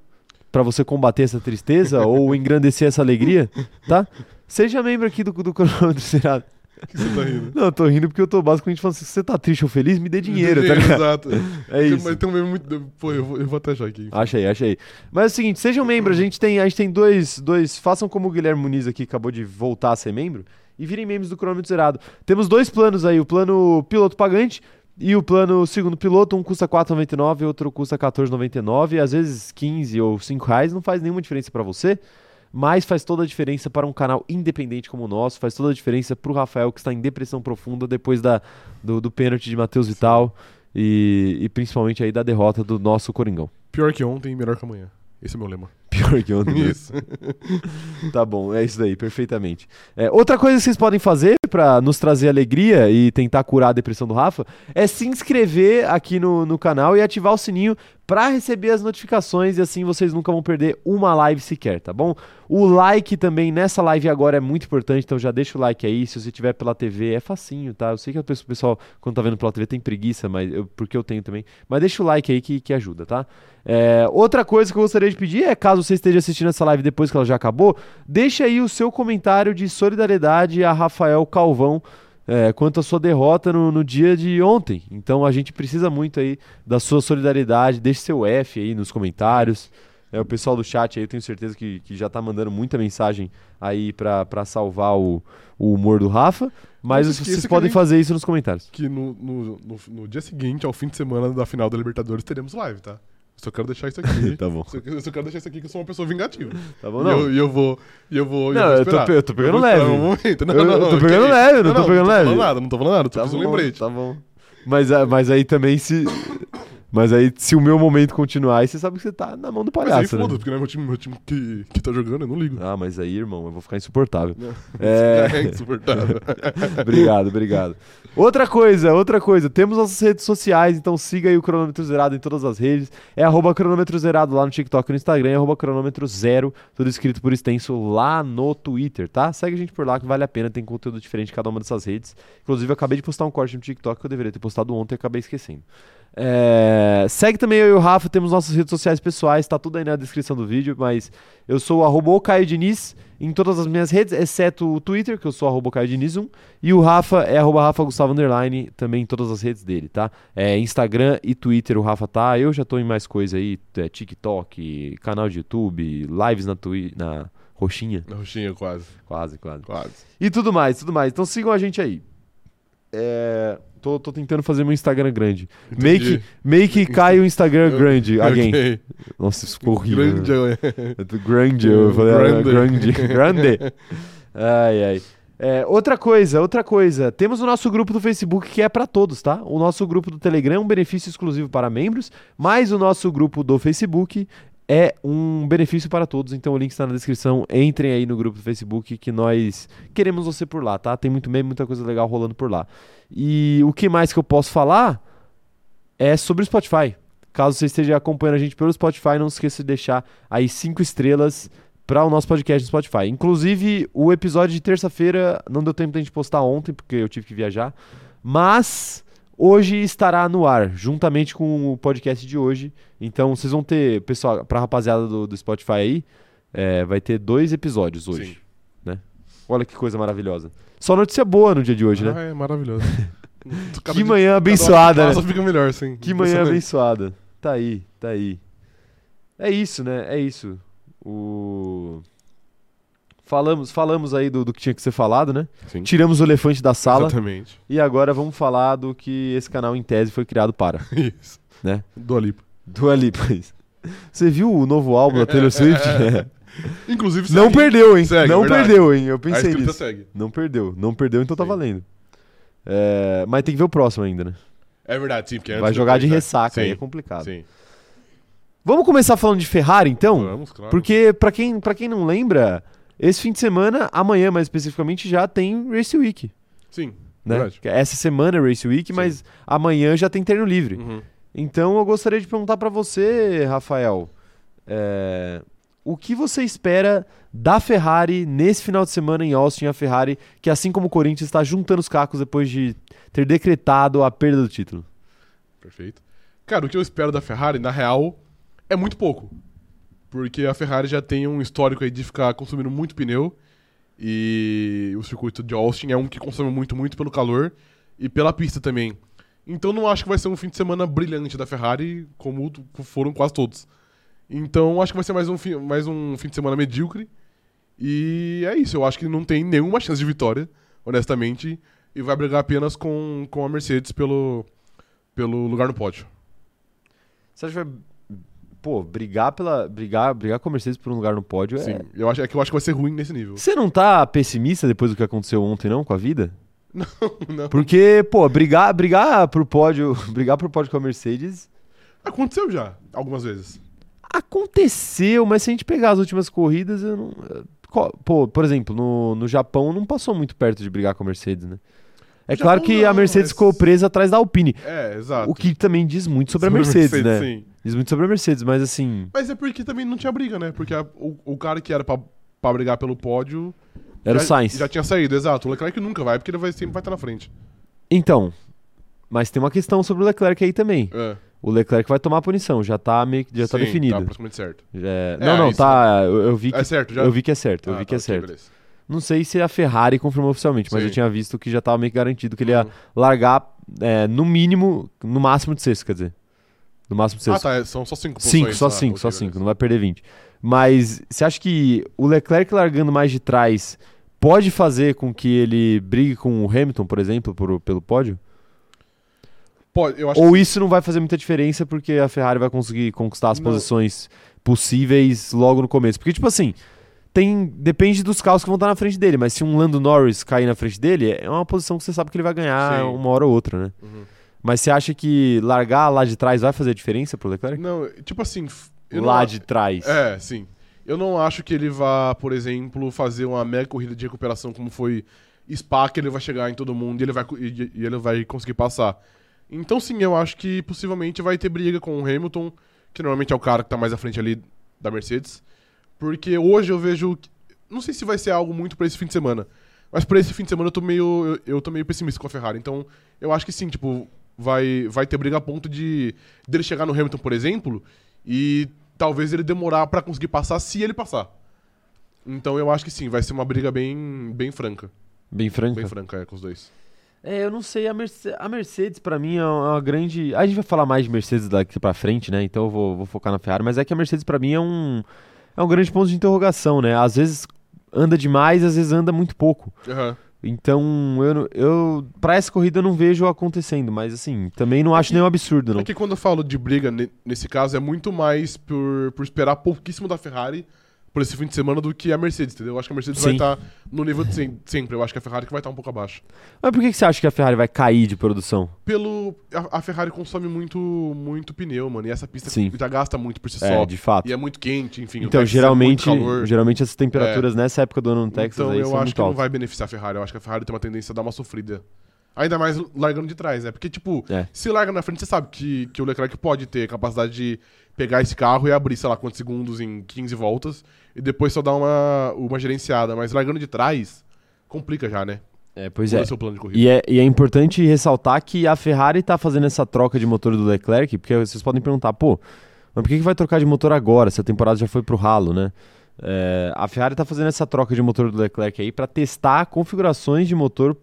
Speaker 1: pra você combater essa tristeza ou engrandecer essa alegria, tá? Seja membro aqui do, do cronômetro zerado.
Speaker 2: Que você tá rindo?
Speaker 1: Não, eu tô rindo porque eu tô basicamente falando assim, se você tá triste ou feliz, me dê dinheiro, tá ligado?
Speaker 2: Exato.
Speaker 1: É isso.
Speaker 2: Mas tem um meme muito. Pô, eu vou, eu vou até achar aqui.
Speaker 1: Acha aí, acha aí. Mas é o seguinte, sejam membros, a gente tem, a gente tem dois, dois. Façam como o Guilherme Muniz aqui acabou de voltar a ser membro e virem membros do cronômetro zerado. Temos dois planos aí, o plano piloto pagante e o plano segundo piloto, um custa R$ 4,99 e outro custa R$ 14,99. Às vezes 15 ou 5 reais não faz nenhuma diferença pra você. Mas faz toda a diferença para um canal independente como o nosso, faz toda a diferença pro Rafael que está em depressão profunda depois da, do, do pênalti de Matheus Vital e, e principalmente aí da derrota do nosso Coringão.
Speaker 2: Pior que ontem, melhor que amanhã. Esse é o meu lema.
Speaker 1: Pior que ontem. né?
Speaker 2: Isso.
Speaker 1: Tá bom, é isso daí, perfeitamente. É, outra coisa que vocês podem fazer pra nos trazer alegria e tentar curar a depressão do Rafa é se inscrever aqui no, no canal e ativar o sininho pra receber as notificações e assim vocês nunca vão perder uma live sequer, tá bom? O like também nessa live agora é muito importante, então já deixa o like aí. Se você tiver pela TV, é facinho, tá? Eu sei que o pessoal, quando tá vendo pela TV, tem preguiça, mas eu- porque eu tenho também. Mas deixa o like aí que, que ajuda, tá? É, outra coisa que eu gostaria de pedir é, caso você esteja assistindo essa live depois que ela já acabou, deixa aí o seu comentário de solidariedade a Rafael Calvão é, quanto à sua derrota no, no dia de ontem. Então a gente precisa muito aí da sua solidariedade. Deixe seu F aí nos comentários. É, o pessoal do chat aí, eu tenho certeza que, que já tá mandando muita mensagem aí pra, pra salvar o, o humor do Rafa. Mas vocês podem fazer isso nos comentários.
Speaker 2: Que no, no, no, no dia seguinte, ao fim de semana da final da Libertadores, teremos live, tá? Só quero deixar isso aqui.
Speaker 1: Tá bom.
Speaker 2: Só, eu só quero deixar isso aqui que eu sou uma pessoa vingativa.
Speaker 1: Tá bom,
Speaker 2: E
Speaker 1: não?
Speaker 2: eu, e eu vou. E eu vou.
Speaker 1: Não,
Speaker 2: vou
Speaker 1: eu tô eu tô pegando
Speaker 2: esperar
Speaker 1: leve.
Speaker 2: um momento. Não,
Speaker 1: Eu-
Speaker 2: não,
Speaker 1: eu tô pegando leve, eu não tô pegando
Speaker 2: Não
Speaker 1: leve.
Speaker 2: tô falando nada, não tô falando nada. Tô
Speaker 1: Tá
Speaker 2: fiz um
Speaker 1: bom,
Speaker 2: lembrete.
Speaker 1: Tá bom. Mas, ah, mas aí também se. Mas aí, se o meu momento continuar, aí você sabe que você tá na mão do
Speaker 2: Mas aí
Speaker 1: palhaço, né?
Speaker 2: foda, porque não é meu time, meu time que, que tá jogando, eu não ligo.
Speaker 1: Ah, mas aí, irmão, eu vou ficar insuportável. É.
Speaker 2: É insuportável.
Speaker 1: obrigado, obrigado. Outra coisa, outra coisa. Temos nossas redes sociais, então siga aí o Cronômetro Zerado em todas as redes. É arroba cronômetro zerado lá no TikTok e no Instagram, é arroba cronômetro zero, tudo escrito por extenso lá no Twitter, tá? Segue a gente por lá que vale a pena, tem conteúdo diferente em cada uma dessas redes. Inclusive, eu acabei de postar um corte no TikTok que eu deveria ter postado ontem e acabei esquecendo. É, segue também eu e o Rafa, temos nossas redes sociais pessoais, tá tudo aí na descrição do vídeo, mas eu sou o arroba Caio Diniz em todas as minhas redes, exceto o Twitter, que eu sou arroba Caio Diniz 1, e o Rafa é arroba Rafa Gustavo Underline, também em todas as redes dele, tá? É, Instagram e Twitter o Rafa tá, eu já tô em mais coisa aí, é, TikTok, canal de YouTube, lives na, twi na roxinha,
Speaker 2: Na roxinha, quase.
Speaker 1: quase, quase.
Speaker 2: Quase.
Speaker 1: E tudo mais, tudo mais. Então sigam a gente aí. É, tô, tô tentando fazer meu Instagram grande.
Speaker 2: Entendi.
Speaker 1: Make, make Caio Instagram grande. Again.
Speaker 2: Ok.
Speaker 1: Nossa, isso ficou horrível.
Speaker 2: Grande.
Speaker 1: né? Grande, eu falei, ah,
Speaker 2: Grande.
Speaker 1: grande. Grande. Ai, ai. É, outra coisa, outra coisa. Temos o nosso grupo do Facebook que é para todos, tá? O nosso grupo do Telegram é um benefício exclusivo para membros, mas o nosso grupo do Facebook é um benefício para todos. Então o link está na descrição. Entrem aí no grupo do Facebook que nós queremos você por lá, tá? Tem muito meme, muita coisa legal rolando por lá. E o que mais que eu posso falar é sobre o Spotify. Caso você esteja acompanhando a gente pelo Spotify, não esqueça de deixar aí cinco estrelas para o nosso podcast no Spotify. Inclusive, o episódio de terça-feira não deu tempo de a gente postar ontem, porque eu tive que viajar. Mas hoje estará no ar, juntamente com o podcast de hoje. Então, vocês vão ter, pessoal, pra rapaziada do, do Spotify aí, é, vai ter dois episódios hoje.
Speaker 2: Sim.
Speaker 1: Olha que coisa maravilhosa. Só notícia boa no dia de hoje, né?
Speaker 2: Ah, é maravilhoso. Cada
Speaker 1: Que manhã abençoada, né?
Speaker 2: fica melhor, sim.
Speaker 1: Que manhã abençoada. Tá aí, tá aí. É isso, né? É isso. O... Falamos, falamos aí do, do que tinha que ser falado, né?
Speaker 2: Sim.
Speaker 1: Tiramos o elefante da sala
Speaker 2: Exatamente.
Speaker 1: e agora vamos falar do que esse canal em tese foi criado para.
Speaker 2: Isso.
Speaker 1: Né?
Speaker 2: Do Alipa.
Speaker 1: Do Lipa. Você viu o novo álbum da Taylor Swift?
Speaker 2: Inclusive,
Speaker 1: Não
Speaker 2: segue.
Speaker 1: perdeu, hein?
Speaker 2: Segue,
Speaker 1: não
Speaker 2: verdade.
Speaker 1: perdeu, hein? Eu pensei nisso.
Speaker 2: segue.
Speaker 1: Não perdeu. Não perdeu, então tá
Speaker 2: Sim.
Speaker 1: valendo. É, mas tem que ver o próximo ainda, né?
Speaker 2: É verdade, sim. Porque
Speaker 1: Vai jogar de ressaca, aí
Speaker 2: Sim,
Speaker 1: é complicado.
Speaker 2: Sim.
Speaker 1: Vamos começar falando de Ferrari, então?
Speaker 2: Vamos, claro.
Speaker 1: Porque, pra quem, pra quem não lembra, esse fim de semana, amanhã mais especificamente, já tem Race Week.
Speaker 2: Sim,
Speaker 1: Né?
Speaker 2: verdade.
Speaker 1: Essa semana é Race Week,
Speaker 2: Sim.
Speaker 1: mas amanhã já tem treino livre.
Speaker 2: Uhum.
Speaker 1: Então eu gostaria de perguntar pra você, Rafael, é, o que você espera da Ferrari nesse final de semana em Austin? A Ferrari, que assim como o Corinthians, está juntando os cacos depois de ter decretado a perda do título.
Speaker 2: Perfeito. Cara, o que eu espero da Ferrari, na real, é muito pouco. Porque a Ferrari já tem um histórico aí de ficar consumindo muito pneu. E o circuito de Austin é um que consome muito, muito pelo calor e pela pista também. Então não acho que vai ser um fim de semana brilhante da Ferrari, como foram quase todos. Então acho que vai ser mais um, fim, mais um fim de semana medíocre. E é isso, eu acho que não tem nenhuma chance de vitória, honestamente. E vai brigar apenas com, com a Mercedes pelo, pelo lugar no pódio.
Speaker 1: Você acha que vai, pô, brigar pela brigar, brigar com a Mercedes por um lugar no pódio
Speaker 2: Sim,
Speaker 1: é...
Speaker 2: eu acho, é que eu acho que vai ser ruim nesse nível.
Speaker 1: Você não tá pessimista depois do que aconteceu ontem não com a vida?
Speaker 2: Não.
Speaker 1: Porque, pô, brigar, brigar pro pódio, brigar pro pódio com a Mercedes
Speaker 2: Aconteceu já, algumas vezes.
Speaker 1: aconteceu, mas se a gente pegar as últimas corridas, eu não. co- Pô, por exemplo, no, no Japão não passou muito perto de brigar com a Mercedes, né? É claro
Speaker 2: Japão
Speaker 1: que a
Speaker 2: não,
Speaker 1: Mercedes
Speaker 2: mas-
Speaker 1: ficou presa atrás da Alpine.
Speaker 2: É, exato.
Speaker 1: O que também diz muito sobre,
Speaker 2: Sobre
Speaker 1: a Mercedes, né?
Speaker 2: Sim.
Speaker 1: Diz muito sobre a Mercedes, mas assim.
Speaker 2: Mas é porque também não tinha briga, né? Porque a- o, o cara que era pra, pra brigar pelo pódio.
Speaker 1: Era
Speaker 2: já,
Speaker 1: o Sainz.
Speaker 2: Já tinha saído, exato. O Leclerc nunca vai, porque ele vai, sempre vai estar na frente.
Speaker 1: Então. Mas tem uma questão sobre o Leclerc aí também.
Speaker 2: É.
Speaker 1: O Leclerc vai tomar a punição, já tá meio que já tá
Speaker 2: Sim,
Speaker 1: definido.
Speaker 2: Tá praticamente certo.
Speaker 1: É-
Speaker 2: É,
Speaker 1: Não, não, tá. Eu, eu vi que,
Speaker 2: É certo, já?
Speaker 1: eu vi que é certo. Eu
Speaker 2: Ah,
Speaker 1: vi que
Speaker 2: tá,
Speaker 1: é certo.
Speaker 2: beleza.
Speaker 1: Não sei se a Ferrari confirmou oficialmente, mas
Speaker 2: Sim.
Speaker 1: eu tinha visto que já tava meio que garantido que ele ia
Speaker 2: Uhum.
Speaker 1: largar é, no mínimo, no máximo de sexto, quer dizer. No máximo de
Speaker 2: Ah,
Speaker 1: sexto.
Speaker 2: tá. é- São só cinco
Speaker 1: Cinco,
Speaker 2: posições.
Speaker 1: só
Speaker 2: Ah,
Speaker 1: cinco, só
Speaker 2: beleza.
Speaker 1: cinco, não vai perder 20. Mas você acha que o Leclerc largando mais de trás pode fazer com que ele brigue com o Hamilton, por exemplo, por- pelo pódio?
Speaker 2: Pode, eu acho
Speaker 1: Ou isso não vai fazer muita diferença porque a Ferrari vai conseguir conquistar as
Speaker 2: Não.
Speaker 1: posições possíveis logo no começo? Porque, tipo assim, tem depende dos carros que vão estar na frente dele, mas se um Lando Norris cair na frente dele, é uma posição que você sabe que ele vai ganhar
Speaker 2: Sim.
Speaker 1: uma hora ou outra, né?
Speaker 2: Uhum.
Speaker 1: Mas você acha que largar lá de trás vai fazer diferença pro Leclerc?
Speaker 2: Não, tipo assim. não
Speaker 1: Lá
Speaker 2: a-
Speaker 1: de trás.
Speaker 2: É, sim. Eu não acho que ele vá, por exemplo, fazer uma mega corrida de recuperação como foi Spa, que ele vai chegar em todo mundo e ele vai, e, e ele vai conseguir passar. Então, sim, eu acho que possivelmente vai ter briga com o Hamilton, que normalmente é o cara que tá mais à frente ali da Mercedes. Porque hoje eu vejo. Não sei se vai ser algo muito pra esse fim de semana. Mas pra esse fim de semana eu tô meio. Eu, eu tô meio pessimista com a Ferrari. Então, eu acho que sim, tipo, vai, vai ter briga a ponto de dele chegar no Hamilton, por exemplo, e talvez ele demorar pra conseguir passar se ele passar. Então eu acho que sim, vai ser uma briga bem, bem franca.
Speaker 1: Bem franca.
Speaker 2: Bem franca, é, com os dois.
Speaker 1: É, eu não sei, a, Merce- a Mercedes pra mim é uma grande... A gente vai falar mais de Mercedes daqui pra frente, né? Então eu vou, vou focar na Ferrari, mas é que a Mercedes pra mim é um, é um grande ponto de interrogação, né? Às vezes anda demais, às vezes anda muito pouco.
Speaker 2: Aham.
Speaker 1: Então, eu, eu pra essa corrida eu não vejo acontecendo, mas assim, também não acho
Speaker 2: que-
Speaker 1: nenhum absurdo, não.
Speaker 2: É que quando eu falo de briga ne- nesse caso, é muito mais por, por esperar pouquíssimo da Ferrari por esse fim de semana do que a Mercedes, entendeu? Eu acho que a Mercedes vai
Speaker 1: Sim.
Speaker 2: estar no nível de sem- sempre. Eu acho que a Ferrari que vai estar um pouco abaixo.
Speaker 1: Mas por que, que você acha que a Ferrari vai cair de produção?
Speaker 2: Pelo. A, a Ferrari consome muito, muito pneu, mano. E essa pista
Speaker 1: Sim.
Speaker 2: já gasta muito por si
Speaker 1: É,
Speaker 2: só.
Speaker 1: de fato.
Speaker 2: E é muito quente, enfim.
Speaker 1: Então,
Speaker 2: é
Speaker 1: geralmente, geralmente essas temperaturas nessa época do ano no Texas
Speaker 2: então
Speaker 1: aí
Speaker 2: eu
Speaker 1: são
Speaker 2: acho que não vai beneficiar a Ferrari. Eu acho que a Ferrari tem uma tendência a dar uma sofrida. Ainda mais largando de trás, né? Porque, tipo,
Speaker 1: É.
Speaker 2: se larga na frente, você sabe que, que o Leclerc pode ter capacidade de pegar esse carro e abrir, sei lá, quantos segundos em 15 voltas e depois só dar uma, uma gerenciada. Mas largando de trás, complica já, né?
Speaker 1: É, pois
Speaker 2: Muda
Speaker 1: é.
Speaker 2: seu plano de corrida.
Speaker 1: E, é. e é importante ressaltar que a Ferrari tá fazendo essa troca de motor do Leclerc, porque vocês podem perguntar, pô, mas por que, que vai trocar de motor agora, se a temporada já foi pro ralo, né? É, a Ferrari tá fazendo essa troca de motor do Leclerc aí pra testar configurações de motor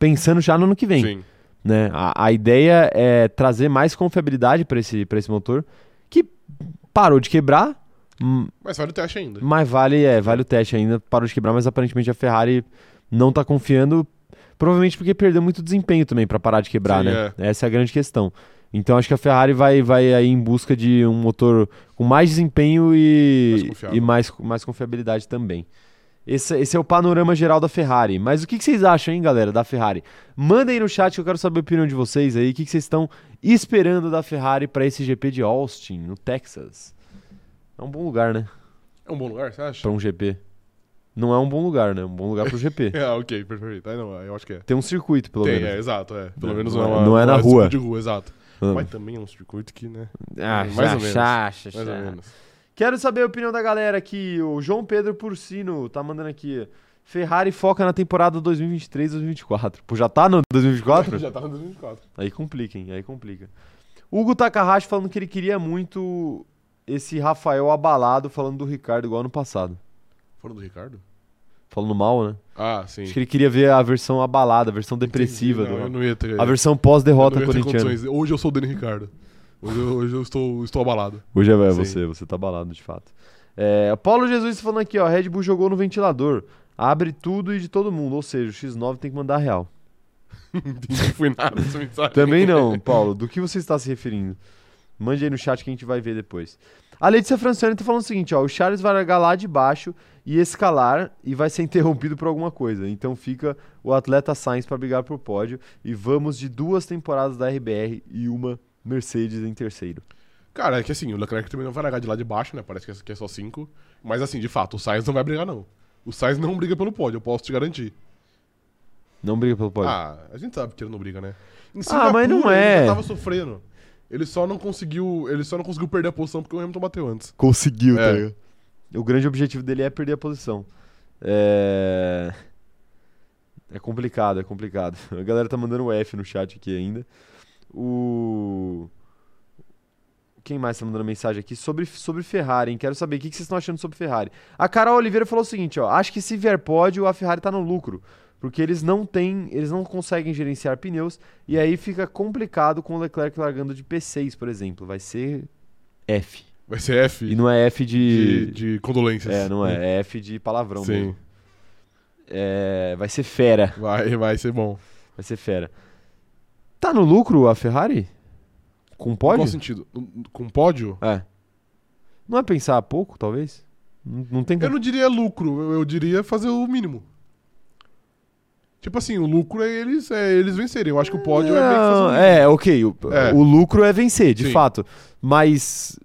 Speaker 1: pensando já no ano que vem.
Speaker 2: Sim.
Speaker 1: né? A, a ideia é trazer mais confiabilidade para esse, pra esse motor, parou de quebrar,
Speaker 2: Mas vale o teste ainda.
Speaker 1: mas vale, é, vale o teste ainda, parou de quebrar, mas aparentemente a Ferrari não tá confiando, provavelmente porque perdeu muito desempenho também para parar de quebrar,
Speaker 2: Sim,
Speaker 1: né? Essa é a grande questão. Então acho que a Ferrari vai, vai aí em busca de um motor com mais desempenho
Speaker 2: Mais
Speaker 1: e,
Speaker 2: confiável.
Speaker 1: e mais, mais confiabilidade também. Esse, esse é o panorama geral da Ferrari. Mas o que, que vocês acham, hein, galera, da Ferrari? Mandem aí no chat que eu quero saber a opinião de vocês aí. O que, que vocês estão esperando da Ferrari para esse GP de Austin, no Texas? É um bom lugar, né?
Speaker 2: É um bom lugar, você acha?
Speaker 1: Para um GP. Não é um bom lugar, né? É um bom lugar pro GP.
Speaker 2: É, ok, perfeito. Ah, não, eu acho que é.
Speaker 1: Tem um circuito, pelo
Speaker 2: Tem,
Speaker 1: menos.
Speaker 2: é, exato, é. Pelo
Speaker 1: Não,
Speaker 2: menos
Speaker 1: não é-
Speaker 2: é, uma-
Speaker 1: não é na rua.
Speaker 2: de rua, exato.
Speaker 1: Ah.
Speaker 2: Mas também é um circuito que, né?
Speaker 1: Ah,
Speaker 2: mais
Speaker 1: já,
Speaker 2: ou menos. Mais ou menos.
Speaker 1: Quero saber a opinião da galera aqui. O João Pedro Porcino tá mandando aqui. Ferrari foca na temporada 2023-2024. Pô, já tá no 2024?
Speaker 2: Já tá no 2024.
Speaker 1: aí complica, hein? Aí complica. Hugo Takahashi falando que ele queria muito esse Rafael abalado falando do Ricardo igual ano passado.
Speaker 2: Foram do Ricardo?
Speaker 1: Falando mal, né?
Speaker 2: Ah, sim.
Speaker 1: Acho que ele queria ver a versão abalada, a versão depressiva.
Speaker 2: Entendi. Não, eu
Speaker 1: do...
Speaker 2: não ia ter.
Speaker 1: A versão
Speaker 2: eu
Speaker 1: pós-derrota corintiana.
Speaker 2: Hoje eu sou o Dani Ricardo. Hoje eu, hoje eu estou, estou abalado.
Speaker 1: Hoje é
Speaker 2: Sim.
Speaker 1: você, você tá abalado de fato. É, Paulo Jesus falando aqui, ó, Red Bull jogou no ventilador, abre tudo e de todo mundo, ou seja, o X9 tem que mandar real.
Speaker 2: Não fui nada dessa mensagem.
Speaker 1: Também não, Paulo, do que você está se referindo? Mande aí no chat que a gente vai ver depois. A Letícia Francione tá falando o seguinte, ó, o Charles vai largar lá de baixo e escalar e vai ser interrompido por alguma coisa. Então fica o atleta Sainz para brigar pro pódio e vamos de duas temporadas da RBR e uma Mercedes em terceiro.
Speaker 2: Cara, é que assim, o Leclerc também não vai largar de lá de baixo, né? Parece que é- que é só 5. Mas assim, de fato, o Sainz não vai brigar, não. O Sainz não briga pelo pódio, eu posso te garantir.
Speaker 1: Não briga pelo pódio.
Speaker 2: Ah, a gente sabe que ele não briga, né? Em
Speaker 1: Ah, mas não é.
Speaker 2: Ele já tava sofrendo. Ele só não conseguiu. Ele só não conseguiu perder a posição porque o Hamilton bateu antes.
Speaker 1: Conseguiu,
Speaker 2: É.
Speaker 1: ligado? O grande objetivo dele é perder a posição. É... É complicado, é complicado. A galera tá mandando o F no chat aqui ainda. O... Quem mais tá mandando mensagem aqui? Sobre, sobre Ferrari, hein? Quero saber o que, que vocês estão achando sobre Ferrari. A Carol Oliveira falou o seguinte, ó. Acho que se vier pódio, a Ferrari tá no lucro. Porque eles não têm, eles não conseguem gerenciar pneus. E aí fica complicado com o Leclerc largando de P6, por exemplo. Vai ser F.
Speaker 2: Vai ser F
Speaker 1: E não é F
Speaker 2: de,
Speaker 1: de.
Speaker 2: de condolências.
Speaker 1: É, não é. É F de palavrão
Speaker 2: Sim.
Speaker 1: mesmo. É, vai ser fera.
Speaker 2: Vai, vai ser bom.
Speaker 1: Vai ser fera. Tá no lucro a Ferrari? Com
Speaker 2: Em
Speaker 1: pódio?
Speaker 2: Qual sentido? Com pódio?
Speaker 1: É. Não é pensar pouco, talvez? Não, não tem
Speaker 2: Eu não diria lucro, eu, eu diria fazer o mínimo. Tipo assim, o lucro é eles, é eles vencerem. Eu acho que o pódio é meio que fazer o
Speaker 1: Não,
Speaker 2: mínimo.
Speaker 1: é, ok. O,
Speaker 2: É.
Speaker 1: o lucro é vencer, de
Speaker 2: Sim.
Speaker 1: fato. Mas.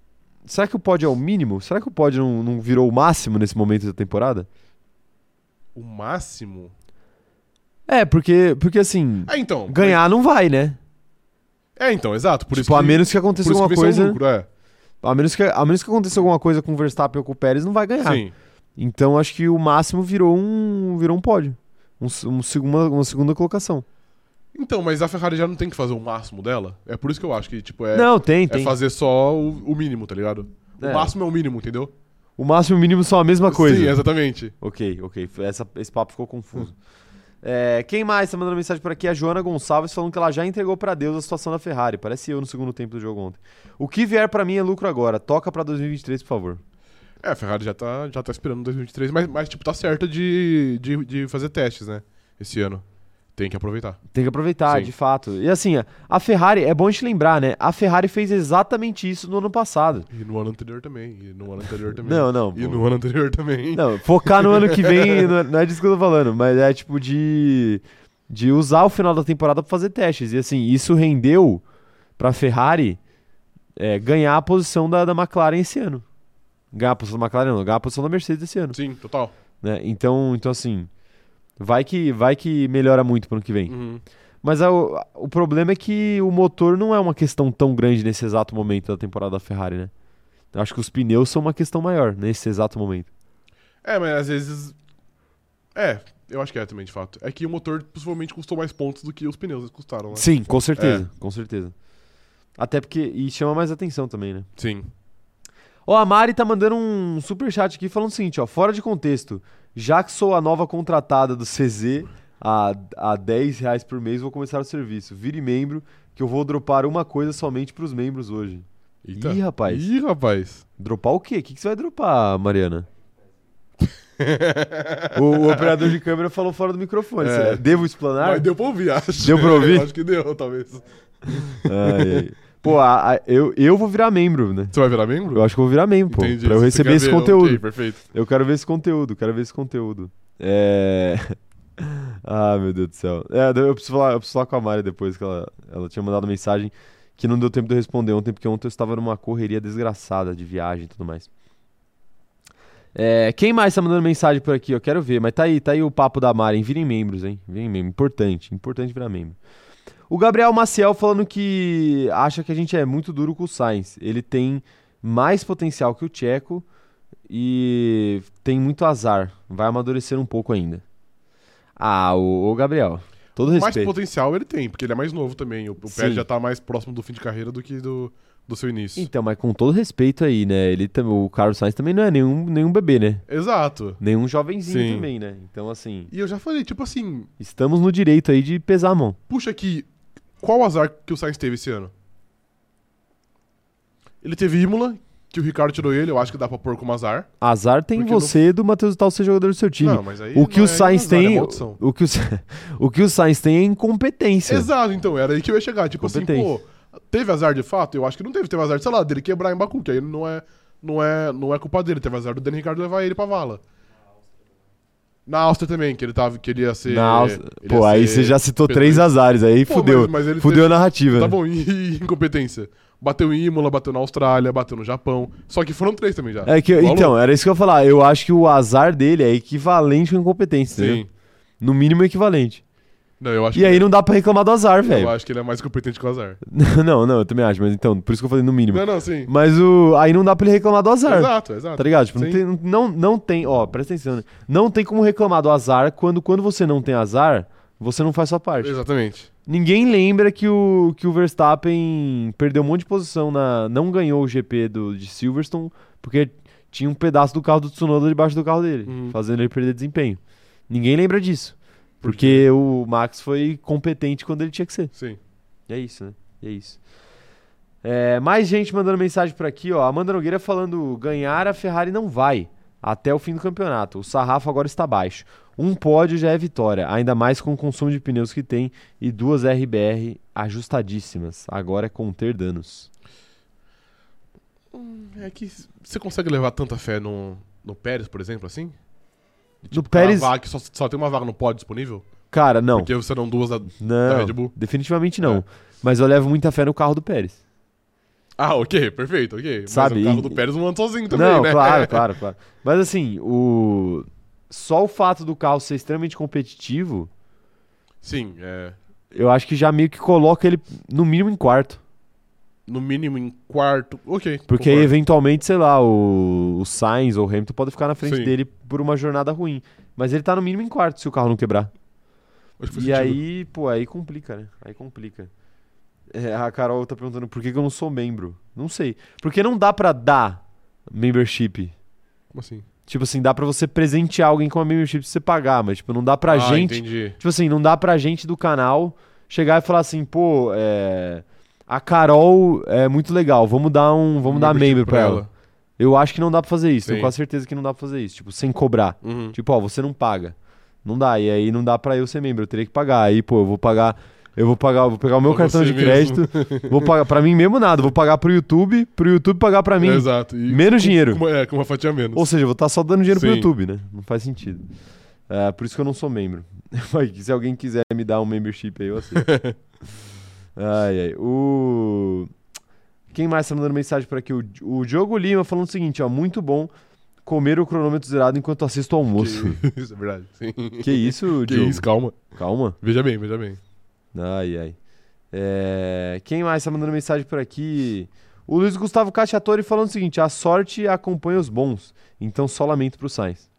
Speaker 1: Será que o pódio é o mínimo? Será que o pódio não, não virou o máximo nesse momento da temporada?
Speaker 2: O máximo?
Speaker 1: É, porque, porque assim,
Speaker 2: É, então.
Speaker 1: ganhar não vai, né?
Speaker 2: É, então, exato. Por
Speaker 1: tipo,
Speaker 2: isso que,
Speaker 1: a menos que aconteça alguma
Speaker 2: que
Speaker 1: coisa.
Speaker 2: lucro, é.
Speaker 1: A menos, que, a menos que aconteça alguma coisa com o Verstappen ou com o Pérez, não vai ganhar.
Speaker 2: Sim.
Speaker 1: Então acho que o máximo virou um, virou um pódio. Um, um uma, uma segunda colocação.
Speaker 2: Então, mas a Ferrari já não tem que fazer o máximo dela? É por isso que eu acho que, tipo, é,
Speaker 1: Não, tem,
Speaker 2: é
Speaker 1: tem.
Speaker 2: fazer só o, o mínimo, tá ligado?
Speaker 1: É.
Speaker 2: O máximo é o mínimo, entendeu?
Speaker 1: O máximo e o mínimo são a mesma coisa.
Speaker 2: Sim, exatamente.
Speaker 1: Ok, ok. Essa- esse papo ficou confuso. É, quem mais tá mandando mensagem por aqui? A Joana Gonçalves falando que ela já entregou pra Deus a situação da Ferrari. Parece eu no segundo tempo do jogo ontem. O que vier pra mim é lucro agora. Toca pra 2023, por favor.
Speaker 2: É, a Ferrari já tá, já tá esperando 2023, mas, mas tipo, tá certa de, de, de fazer testes, né? Esse ano. Tem que aproveitar.
Speaker 1: Tem que aproveitar,
Speaker 2: Sim.
Speaker 1: de fato. E assim, a Ferrari, é bom a gente lembrar, né? A Ferrari fez exatamente isso no ano passado.
Speaker 2: E no ano anterior também. E no ano anterior também.
Speaker 1: Não, não.
Speaker 2: E
Speaker 1: pô.
Speaker 2: no ano anterior também.
Speaker 1: Não, focar no ano que vem não é- não é disso que eu tô falando, mas é tipo de, de usar o final da temporada pra fazer testes. E assim, isso rendeu pra Ferrari é, ganhar a posição da, da McLaren esse ano. Ganhar a posição da McLaren, não, ganhar a posição da Mercedes esse ano.
Speaker 2: Sim, total.
Speaker 1: Né? Então, então, assim, vai que, vai que melhora muito pro ano que vem.
Speaker 2: Uhum.
Speaker 1: Mas a- o, problema é que o motor não é uma questão tão grande nesse exato momento da temporada da Ferrari, né? Eu acho que os pneus são uma questão maior nesse exato momento.
Speaker 2: É, mas às vezes. É, eu acho que é também, de fato. É que o motor possivelmente custou mais pontos do que os pneus custaram, né?
Speaker 1: Sim, com certeza, com certeza. Até porque. E chama mais atenção também, né?
Speaker 2: Sim.
Speaker 1: Ó, a Mari tá mandando um super chat aqui falando o seguinte, ó. Fora de contexto. Já que sou a nova contratada do CZ a, a 10 reais por mês, vou começar o serviço. Vire membro, que eu vou dropar uma coisa somente pros membros hoje.
Speaker 2: Eita.
Speaker 1: Ih, rapaz.
Speaker 2: Ih, rapaz.
Speaker 1: Dropar o quê? O que, que você vai dropar, Mariana? o, o operador de câmera falou fora do microfone.
Speaker 2: É.
Speaker 1: Devo explanar?
Speaker 2: Mas deu pra ouvir, acho.
Speaker 1: Deu pra ouvir?
Speaker 2: Acho que deu, talvez.
Speaker 1: Ai, ai. Pô, a- a- eu, eu vou virar membro, né?
Speaker 2: Você vai virar membro?
Speaker 1: Eu acho que eu vou virar membro, pô.
Speaker 2: Entendi.
Speaker 1: Pra eu
Speaker 2: Você
Speaker 1: receber esse
Speaker 2: ver,
Speaker 1: conteúdo.
Speaker 2: ok, perfeito.
Speaker 1: Eu quero ver esse conteúdo, quero ver esse conteúdo. É. ah, meu Deus do céu. É, eu preciso falar, eu preciso falar com a Mari depois, que ela, ela tinha mandado mensagem que não deu tempo de eu responder ontem, porque ontem eu estava numa correria desgraçada de viagem e tudo mais. É, quem mais tá mandando mensagem por aqui? Eu quero ver, mas tá aí, tá aí o papo da Mari? Virem membros, hein? Virem membros. Importante, importante virar membro. O Gabriel Maciel falando que acha que a gente é muito duro com o Sainz. Ele tem mais potencial que o Tcheco e tem muito azar. Vai amadurecer um pouco ainda. Ah, o, o Gabriel. Todo
Speaker 2: Mais
Speaker 1: respeito.
Speaker 2: potencial ele tem, porque ele é mais novo também. O, o. Pérez já tá mais próximo do fim de carreira do que do, do seu início.
Speaker 1: Então, mas com todo respeito aí, né? Ele, tam- o Carlos Sainz também não é nenhum, nenhum bebê, né?
Speaker 2: Exato.
Speaker 1: Nenhum jovenzinho
Speaker 2: Sim.
Speaker 1: também, né? Então, assim,
Speaker 2: E eu já falei, tipo assim,
Speaker 1: estamos no direito aí de pesar a mão.
Speaker 2: puxa aqui, qual azar que o Sainz teve esse ano? Ele teve Imola, que o Ricardo tirou ele, eu acho que dá pra pôr como azar.
Speaker 1: Azar tem você do Matheus Tal ser jogador do seu time.
Speaker 2: Não, mas aí
Speaker 1: o que
Speaker 2: não
Speaker 1: o
Speaker 2: é
Speaker 1: Sainz
Speaker 2: azar, é
Speaker 1: tem,
Speaker 2: maldição.
Speaker 1: o que o, o que o Sainz tem é incompetência.
Speaker 2: Exato, então, era aí que eu ia chegar. Tipo assim, pô, teve azar de fato? Eu acho que não teve. Teve azar, sei lá, dele quebrar em Baku, que aí não é, não é, não é culpa dele. Teve azar do Daniel Ricardo levar ele pra vala. Na Áustria também, que ele, tava, que ele ia ser...
Speaker 1: Na Áustria- Pô, aí você já citou
Speaker 2: P2.
Speaker 1: três azares, aí
Speaker 2: Pô,
Speaker 1: fudeu.
Speaker 2: mas- mas
Speaker 1: fudeu
Speaker 2: teve-
Speaker 1: a narrativa.
Speaker 2: Tá bom, e, incompetência? Bateu em Imola, bateu na Austrália, bateu no Japão. Só que foram três também já.
Speaker 1: É que,
Speaker 2: Falou?
Speaker 1: então, era isso que eu ia falar. Eu acho que o azar dele é equivalente com a incompetência, entendeu?
Speaker 2: Sim.
Speaker 1: No mínimo equivalente.
Speaker 2: Não, eu acho
Speaker 1: E
Speaker 2: que
Speaker 1: aí não dá pra reclamar do azar,
Speaker 2: eu
Speaker 1: velho.
Speaker 2: acho que ele é mais competente que o azar.
Speaker 1: não, não, eu também acho, mas então, por isso que eu falei no mínimo.
Speaker 2: Não, não, sim.
Speaker 1: Mas o aí não dá pra ele reclamar do azar.
Speaker 2: Exato, exato.
Speaker 1: Tá ligado? Tipo, não tem, não, não tem, ó, presta atenção, né? Não tem como reclamar do azar quando, quando você não tem azar, você não faz sua parte.
Speaker 2: Exatamente.
Speaker 1: Ninguém lembra que o, que o Verstappen perdeu um monte de posição na. Não ganhou o GP do, de Silverstone, porque tinha um pedaço do carro do Tsunoda debaixo do carro dele,
Speaker 2: Uhum.
Speaker 1: fazendo ele perder desempenho. Ninguém lembra disso. Porque o Max foi competente quando ele tinha que ser.
Speaker 2: Sim.
Speaker 1: E é isso, né? E é isso. É, mais gente mandando mensagem por aqui, ó. Amanda Nogueira falando: ganhar a Ferrari não vai até o fim do campeonato. O sarrafo agora está baixo. Um pódio já é vitória, ainda mais com o consumo de pneus que tem e duas RBR ajustadíssimas. Agora é conter danos.
Speaker 2: É que você consegue levar tanta fé no, no Pérez, por exemplo, assim? De,
Speaker 1: No
Speaker 2: tipo,
Speaker 1: Pérez-
Speaker 2: que só, só tem uma vaga no pódio disponível?
Speaker 1: Cara, não.
Speaker 2: Porque você não duas da, da
Speaker 1: Não,
Speaker 2: Red Bull?
Speaker 1: definitivamente não.
Speaker 2: É.
Speaker 1: Mas eu levo muita fé no carro do Pérez.
Speaker 2: Ah, ok, perfeito, ok.
Speaker 1: Sabe,
Speaker 2: Mas o carro do Pérez não anda sozinho também,
Speaker 1: não,
Speaker 2: né?
Speaker 1: claro, claro, claro. Mas assim, o só o fato do carro ser extremamente competitivo
Speaker 2: Sim, é.
Speaker 1: eu acho que já meio que coloca ele no mínimo em quarto.
Speaker 2: No mínimo em quarto. Ok.
Speaker 1: Porque aí,
Speaker 2: concordo.
Speaker 1: eventualmente, sei lá, o, o Sainz ou o Hamilton pode ficar na frente
Speaker 2: Sim.
Speaker 1: dele por uma jornada ruim. Mas ele tá no mínimo em quarto se o carro não quebrar. E
Speaker 2: sentido.
Speaker 1: aí, pô, aí complica, né? Aí complica. É, a Carol tá perguntando por que, que eu não sou membro. Não sei. Porque não dá pra dar membership.
Speaker 2: Como assim?
Speaker 1: Tipo assim, dá pra você presentear alguém com uma membership se você pagar, mas tipo, não dá pra
Speaker 2: ah,
Speaker 1: gente.
Speaker 2: entendi.
Speaker 1: Tipo assim, não dá pra gente do canal chegar e falar assim, pô, é, a Carol é muito legal, vamos dar um, vamos dar
Speaker 2: Membership
Speaker 1: membro pra ela. Eu acho que não dá pra fazer isso, tenho
Speaker 2: Sim.
Speaker 1: quase certeza que não dá pra fazer isso, tipo, sem cobrar.
Speaker 2: Uhum.
Speaker 1: Tipo, ó, você não paga. Não dá, e aí não dá pra eu ser membro, eu teria que pagar. Aí, pô, eu vou pagar, eu vou pagar, vou pegar o meu
Speaker 2: Pra
Speaker 1: cartão de crédito, vou pagar pra mim mesmo nada, vou pagar pro YouTube, pro YouTube pagar pra mim.
Speaker 2: Exato. E
Speaker 1: Menos
Speaker 2: com-
Speaker 1: dinheiro.
Speaker 2: com uma- é, com uma fatia menos.
Speaker 1: Ou seja, eu vou estar só dando dinheiro pro
Speaker 2: Sim.
Speaker 1: YouTube, né? Não faz sentido. É, por isso que eu não sou membro. Vai, Se alguém quiser me dar um membership aí, eu aceito. ai, ai. O... Quem mais tá mandando mensagem por aqui? O, o Diogo Lima falando o seguinte, ó. Muito bom comer o cronômetro zerado enquanto assisto ao almoço.
Speaker 2: Que- Isso é verdade. Sim.
Speaker 1: Que, isso,
Speaker 2: Que
Speaker 1: Diogo?
Speaker 2: isso, calma.
Speaker 1: Calma.
Speaker 2: Veja bem, veja bem.
Speaker 1: Ai, ai. É, Quem mais tá mandando mensagem por aqui? O Luiz Gustavo Cacciatori falando o seguinte: a sorte acompanha os bons, então só lamento pro Sainz.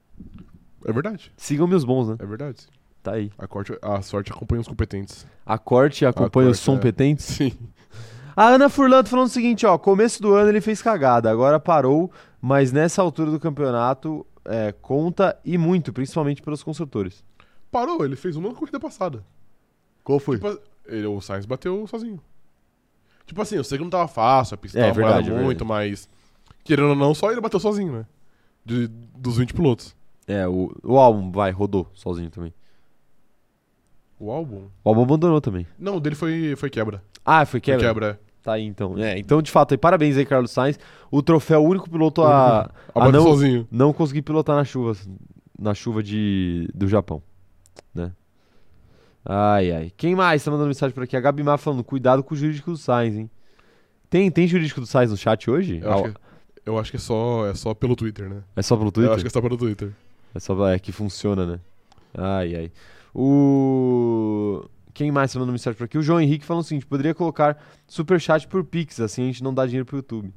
Speaker 2: É verdade.
Speaker 1: Sigam meus bons, né?
Speaker 2: É verdade.
Speaker 1: Tá aí.
Speaker 2: A, corte, a sorte acompanha os competentes.
Speaker 1: A corte acompanha os
Speaker 2: corte, é.
Speaker 1: competentes.
Speaker 2: Sim.
Speaker 1: A Ana Furlan tá falando o seguinte: ó, começo do ano ele fez cagada, agora parou, mas nessa altura do campeonato é, conta e muito, principalmente pelos construtores.
Speaker 2: Parou, ele fez uma corrida passada.
Speaker 1: Qual foi?
Speaker 2: Tipo, ele, o Sainz bateu sozinho. Tipo assim, eu sei que não tava fácil, a pista
Speaker 1: É,
Speaker 2: tava
Speaker 1: verdade,
Speaker 2: muito, mas. Querendo ou não, só ele bateu sozinho, né? De, dos 20 pilotos.
Speaker 1: É, o, o álbum vai, rodou sozinho também.
Speaker 2: O álbum?
Speaker 1: O álbum abandonou também.
Speaker 2: Não, o dele foi, foi quebra.
Speaker 1: Ah, foi
Speaker 2: Foi
Speaker 1: quebra.
Speaker 2: quebra, é.
Speaker 1: Tá aí então. É, então, de fato, aí, parabéns aí, Carlos Sainz. O troféu, o único piloto a,
Speaker 2: A
Speaker 1: a
Speaker 2: bateu
Speaker 1: não,
Speaker 2: sozinho.
Speaker 1: não conseguir pilotar na chuva, na chuva de, do Japão, né? Ai, ai. Quem mais tá mandando mensagem por aqui? A Gabi Má falando, cuidado com o jurídico do Sainz, hein? Tem, tem jurídico do Sainz no chat hoje?
Speaker 2: Eu acho, que, eu acho que é só, é só pelo Twitter, né?
Speaker 1: É só pelo Twitter?
Speaker 2: Eu acho que é só pelo Twitter.
Speaker 1: É só é que funciona, né? Ai, ai. O. Quem mais tá mandando mensagem por aqui? O João Henrique falando o seguinte: poderia colocar superchat por Pix, assim a gente não dá dinheiro pro YouTube.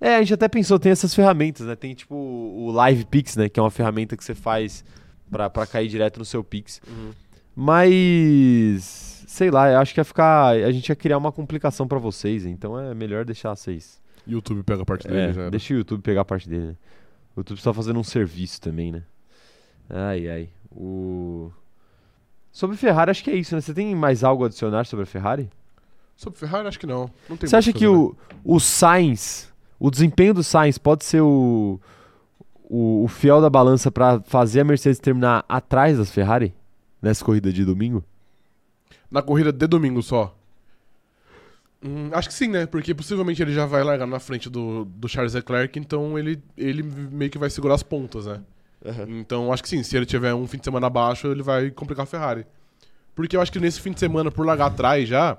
Speaker 1: É, a gente até pensou, tem essas ferramentas, né? Tem tipo o Live Pix, né? Que é uma ferramenta que você faz pra, pra cair direto no seu Pix. Mas. Sei lá, eu acho que ia ficar. A gente ia criar uma complicação pra vocês, então é melhor deixar vocês.
Speaker 2: YouTube pega a parte dele
Speaker 1: É,
Speaker 2: já. era.
Speaker 1: deixa o YouTube pegar a parte dele, né? O YouTube está fazendo um serviço também, né? Ai, ai. O... Sobre Ferrari, acho que é isso, né? Você tem mais algo a adicionar sobre a Ferrari?
Speaker 2: Sobre Ferrari, acho que não. não tem
Speaker 1: Você acha
Speaker 2: o
Speaker 1: que
Speaker 2: fazer, né?
Speaker 1: o, o Sainz, o desempenho do Sainz pode ser o, o, o fiel da balança para fazer a Mercedes terminar atrás das Ferrari? Nessa corrida de domingo?
Speaker 2: Na corrida de domingo só. Hum, acho que sim, né? Porque possivelmente ele já vai largar na frente do, do Charles Leclerc, então ele, ele meio que vai segurar as pontas, né? Então acho que sim, se ele tiver um fim de semana abaixo, ele vai complicar a Ferrari. Porque eu acho que nesse fim de semana, por largar atrás já,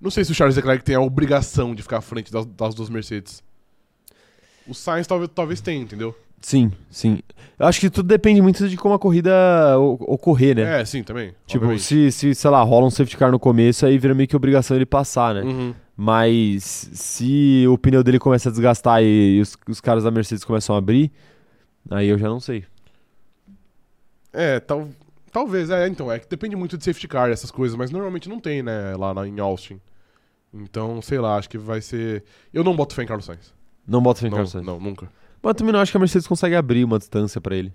Speaker 2: não sei se o Charles Leclerc tem a obrigação de ficar à frente das, das duas Mercedes. O Sainz talvez, talvez tenha, entendeu?
Speaker 1: Sim, sim. Eu acho que tudo depende muito de como a corrida ocorrer, né?
Speaker 2: É, sim, também.
Speaker 1: Tipo,
Speaker 2: obviamente.
Speaker 1: se, se, sei lá, rola um safety car no começo, aí vira meio que obrigação ele passar, né?
Speaker 2: Uhum.
Speaker 1: Mas se o pneu dele começa a desgastar e, os, os caras da Mercedes começam a abrir, aí eu já não sei.
Speaker 2: É, tal, talvez, é, então, é que depende muito de safety car, essas coisas, mas normalmente não tem, né, lá na- em Austin. Então, sei lá, acho que vai ser. Eu não boto fé em Carlos Sainz.
Speaker 1: Não bota fé em
Speaker 2: Não,
Speaker 1: Carlos Sainz.
Speaker 2: não, nunca.
Speaker 1: Mas também não acho que a Mercedes consegue abrir uma distância pra ele.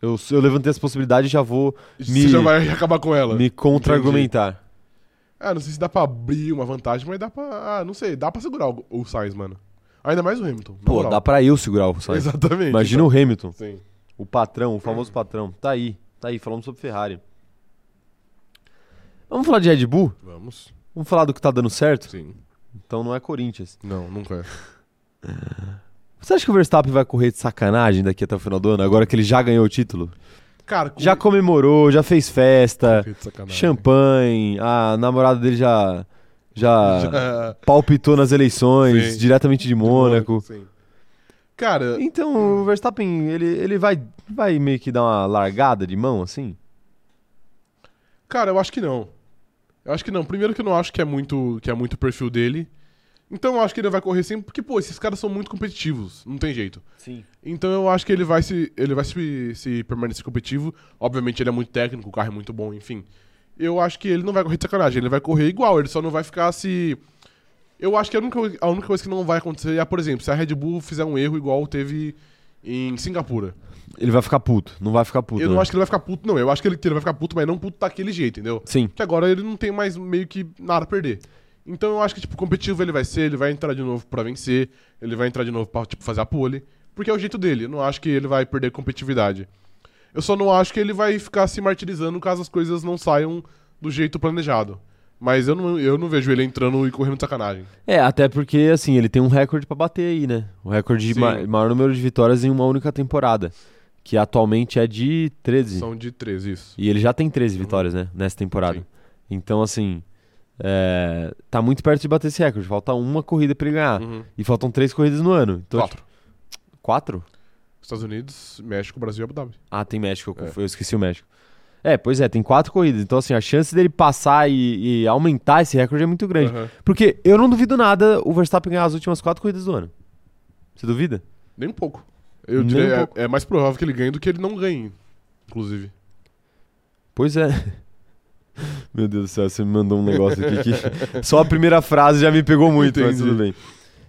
Speaker 1: Eu, eu levantei essa possibilidade e já vou Me-
Speaker 2: Você já vai acabar com ela.
Speaker 1: me contra-argumentar.
Speaker 2: Ah, não sei se dá pra abrir uma vantagem, mas dá pra. Ah, não sei, dá pra segurar o, o Sainz, mano. Ainda mais o Hamilton.
Speaker 1: Pô,
Speaker 2: moral.
Speaker 1: dá pra eu segurar o Sainz.
Speaker 2: Exatamente.
Speaker 1: Imagina o Hamilton.
Speaker 2: Sim.
Speaker 1: o patrão, o famoso patrão. Tá aí, tá aí, falando sobre Ferrari. Vamos falar de Red Bull?
Speaker 2: Vamos.
Speaker 1: Vamos falar do que tá dando certo?
Speaker 2: Sim.
Speaker 1: Então não é Corinthians.
Speaker 2: Não, nunca é.
Speaker 1: Você acha que o Verstappen vai correr de sacanagem daqui até o final do ano, agora que ele já ganhou o título?
Speaker 2: Cara, com-
Speaker 1: Já comemorou, já fez festa, champanhe, a namorada dele já já
Speaker 2: Já-
Speaker 1: palpitou nas eleições,
Speaker 2: Sim.
Speaker 1: diretamente de Mônaco.
Speaker 2: Sim. Cara,
Speaker 1: Então o Verstappen, ele, ele vai, vai meio que dar uma largada de mão, assim?
Speaker 2: cara, eu acho que não. Eu acho que não. Primeiro que eu não acho que é muito que é muito o perfil dele. Então eu acho que ele vai correr sempre, porque, pô, esses caras são muito competitivos, não tem jeito.
Speaker 1: Sim.
Speaker 2: Então eu acho que ele vai se, ele vai se, se permanecer competitivo. Obviamente ele é muito técnico, o carro é muito bom, enfim. Eu acho que ele não vai correr de sacanagem, ele vai correr igual, ele só não vai ficar se. Eu acho que a única, a única coisa que não vai acontecer é, por exemplo, se a Red Bull fizer um erro igual teve em Singapura.
Speaker 1: Ele vai ficar puto, não vai ficar puto.
Speaker 2: eu não
Speaker 1: né?
Speaker 2: acho que ele vai ficar puto, não. Eu acho que ele, ele vai ficar puto, mas não puto daquele jeito, entendeu?
Speaker 1: Sim.
Speaker 2: Que agora ele não tem mais meio que nada a perder. Então eu acho que, tipo, competitivo ele vai ser, ele vai entrar de novo pra vencer, ele vai entrar de novo pra, tipo, fazer a pole. Porque é o jeito dele. Eu não acho que ele vai perder competitividade. Eu só não acho que ele vai ficar se martirizando caso as coisas não saiam do jeito planejado. Mas eu não, eu não vejo ele entrando e correndo de sacanagem.
Speaker 1: É, até porque, assim, ele tem um recorde pra bater aí, né? O recorde de
Speaker 2: Sim.
Speaker 1: ma- maior número de vitórias em uma única temporada. Que atualmente é de 13.
Speaker 2: São de 13, isso.
Speaker 1: E ele já tem 13 vitórias, né? Nessa temporada.
Speaker 2: Sim.
Speaker 1: Então, assim. é, tá muito perto de bater esse recorde. Falta uma corrida pra ele ganhar.
Speaker 2: Uhum.
Speaker 1: E faltam três corridas no ano. Então,
Speaker 2: Quatro.
Speaker 1: Quatro?
Speaker 2: Estados Unidos, México, Brasil e Abu Dhabi.
Speaker 1: Ah, tem México. Eu,
Speaker 2: É.
Speaker 1: eu esqueci o México. É, pois é, tem quatro corridas. Então, assim, a chance dele passar e, e aumentar esse recorde é muito grande.
Speaker 2: Aham.
Speaker 1: Porque eu não duvido nada o Verstappen ganhar as últimas quatro corridas do ano. Você duvida?
Speaker 2: Nem um pouco. Eu
Speaker 1: Nem
Speaker 2: diria,
Speaker 1: um
Speaker 2: é-
Speaker 1: pouco.
Speaker 2: É, mais provável que ele ganhe do que ele não ganhe, inclusive.
Speaker 1: Pois é. Meu Deus do céu, você me mandou um negócio aqui que só a primeira frase já me pegou muito, mas
Speaker 2: Entendi.
Speaker 1: tudo bem.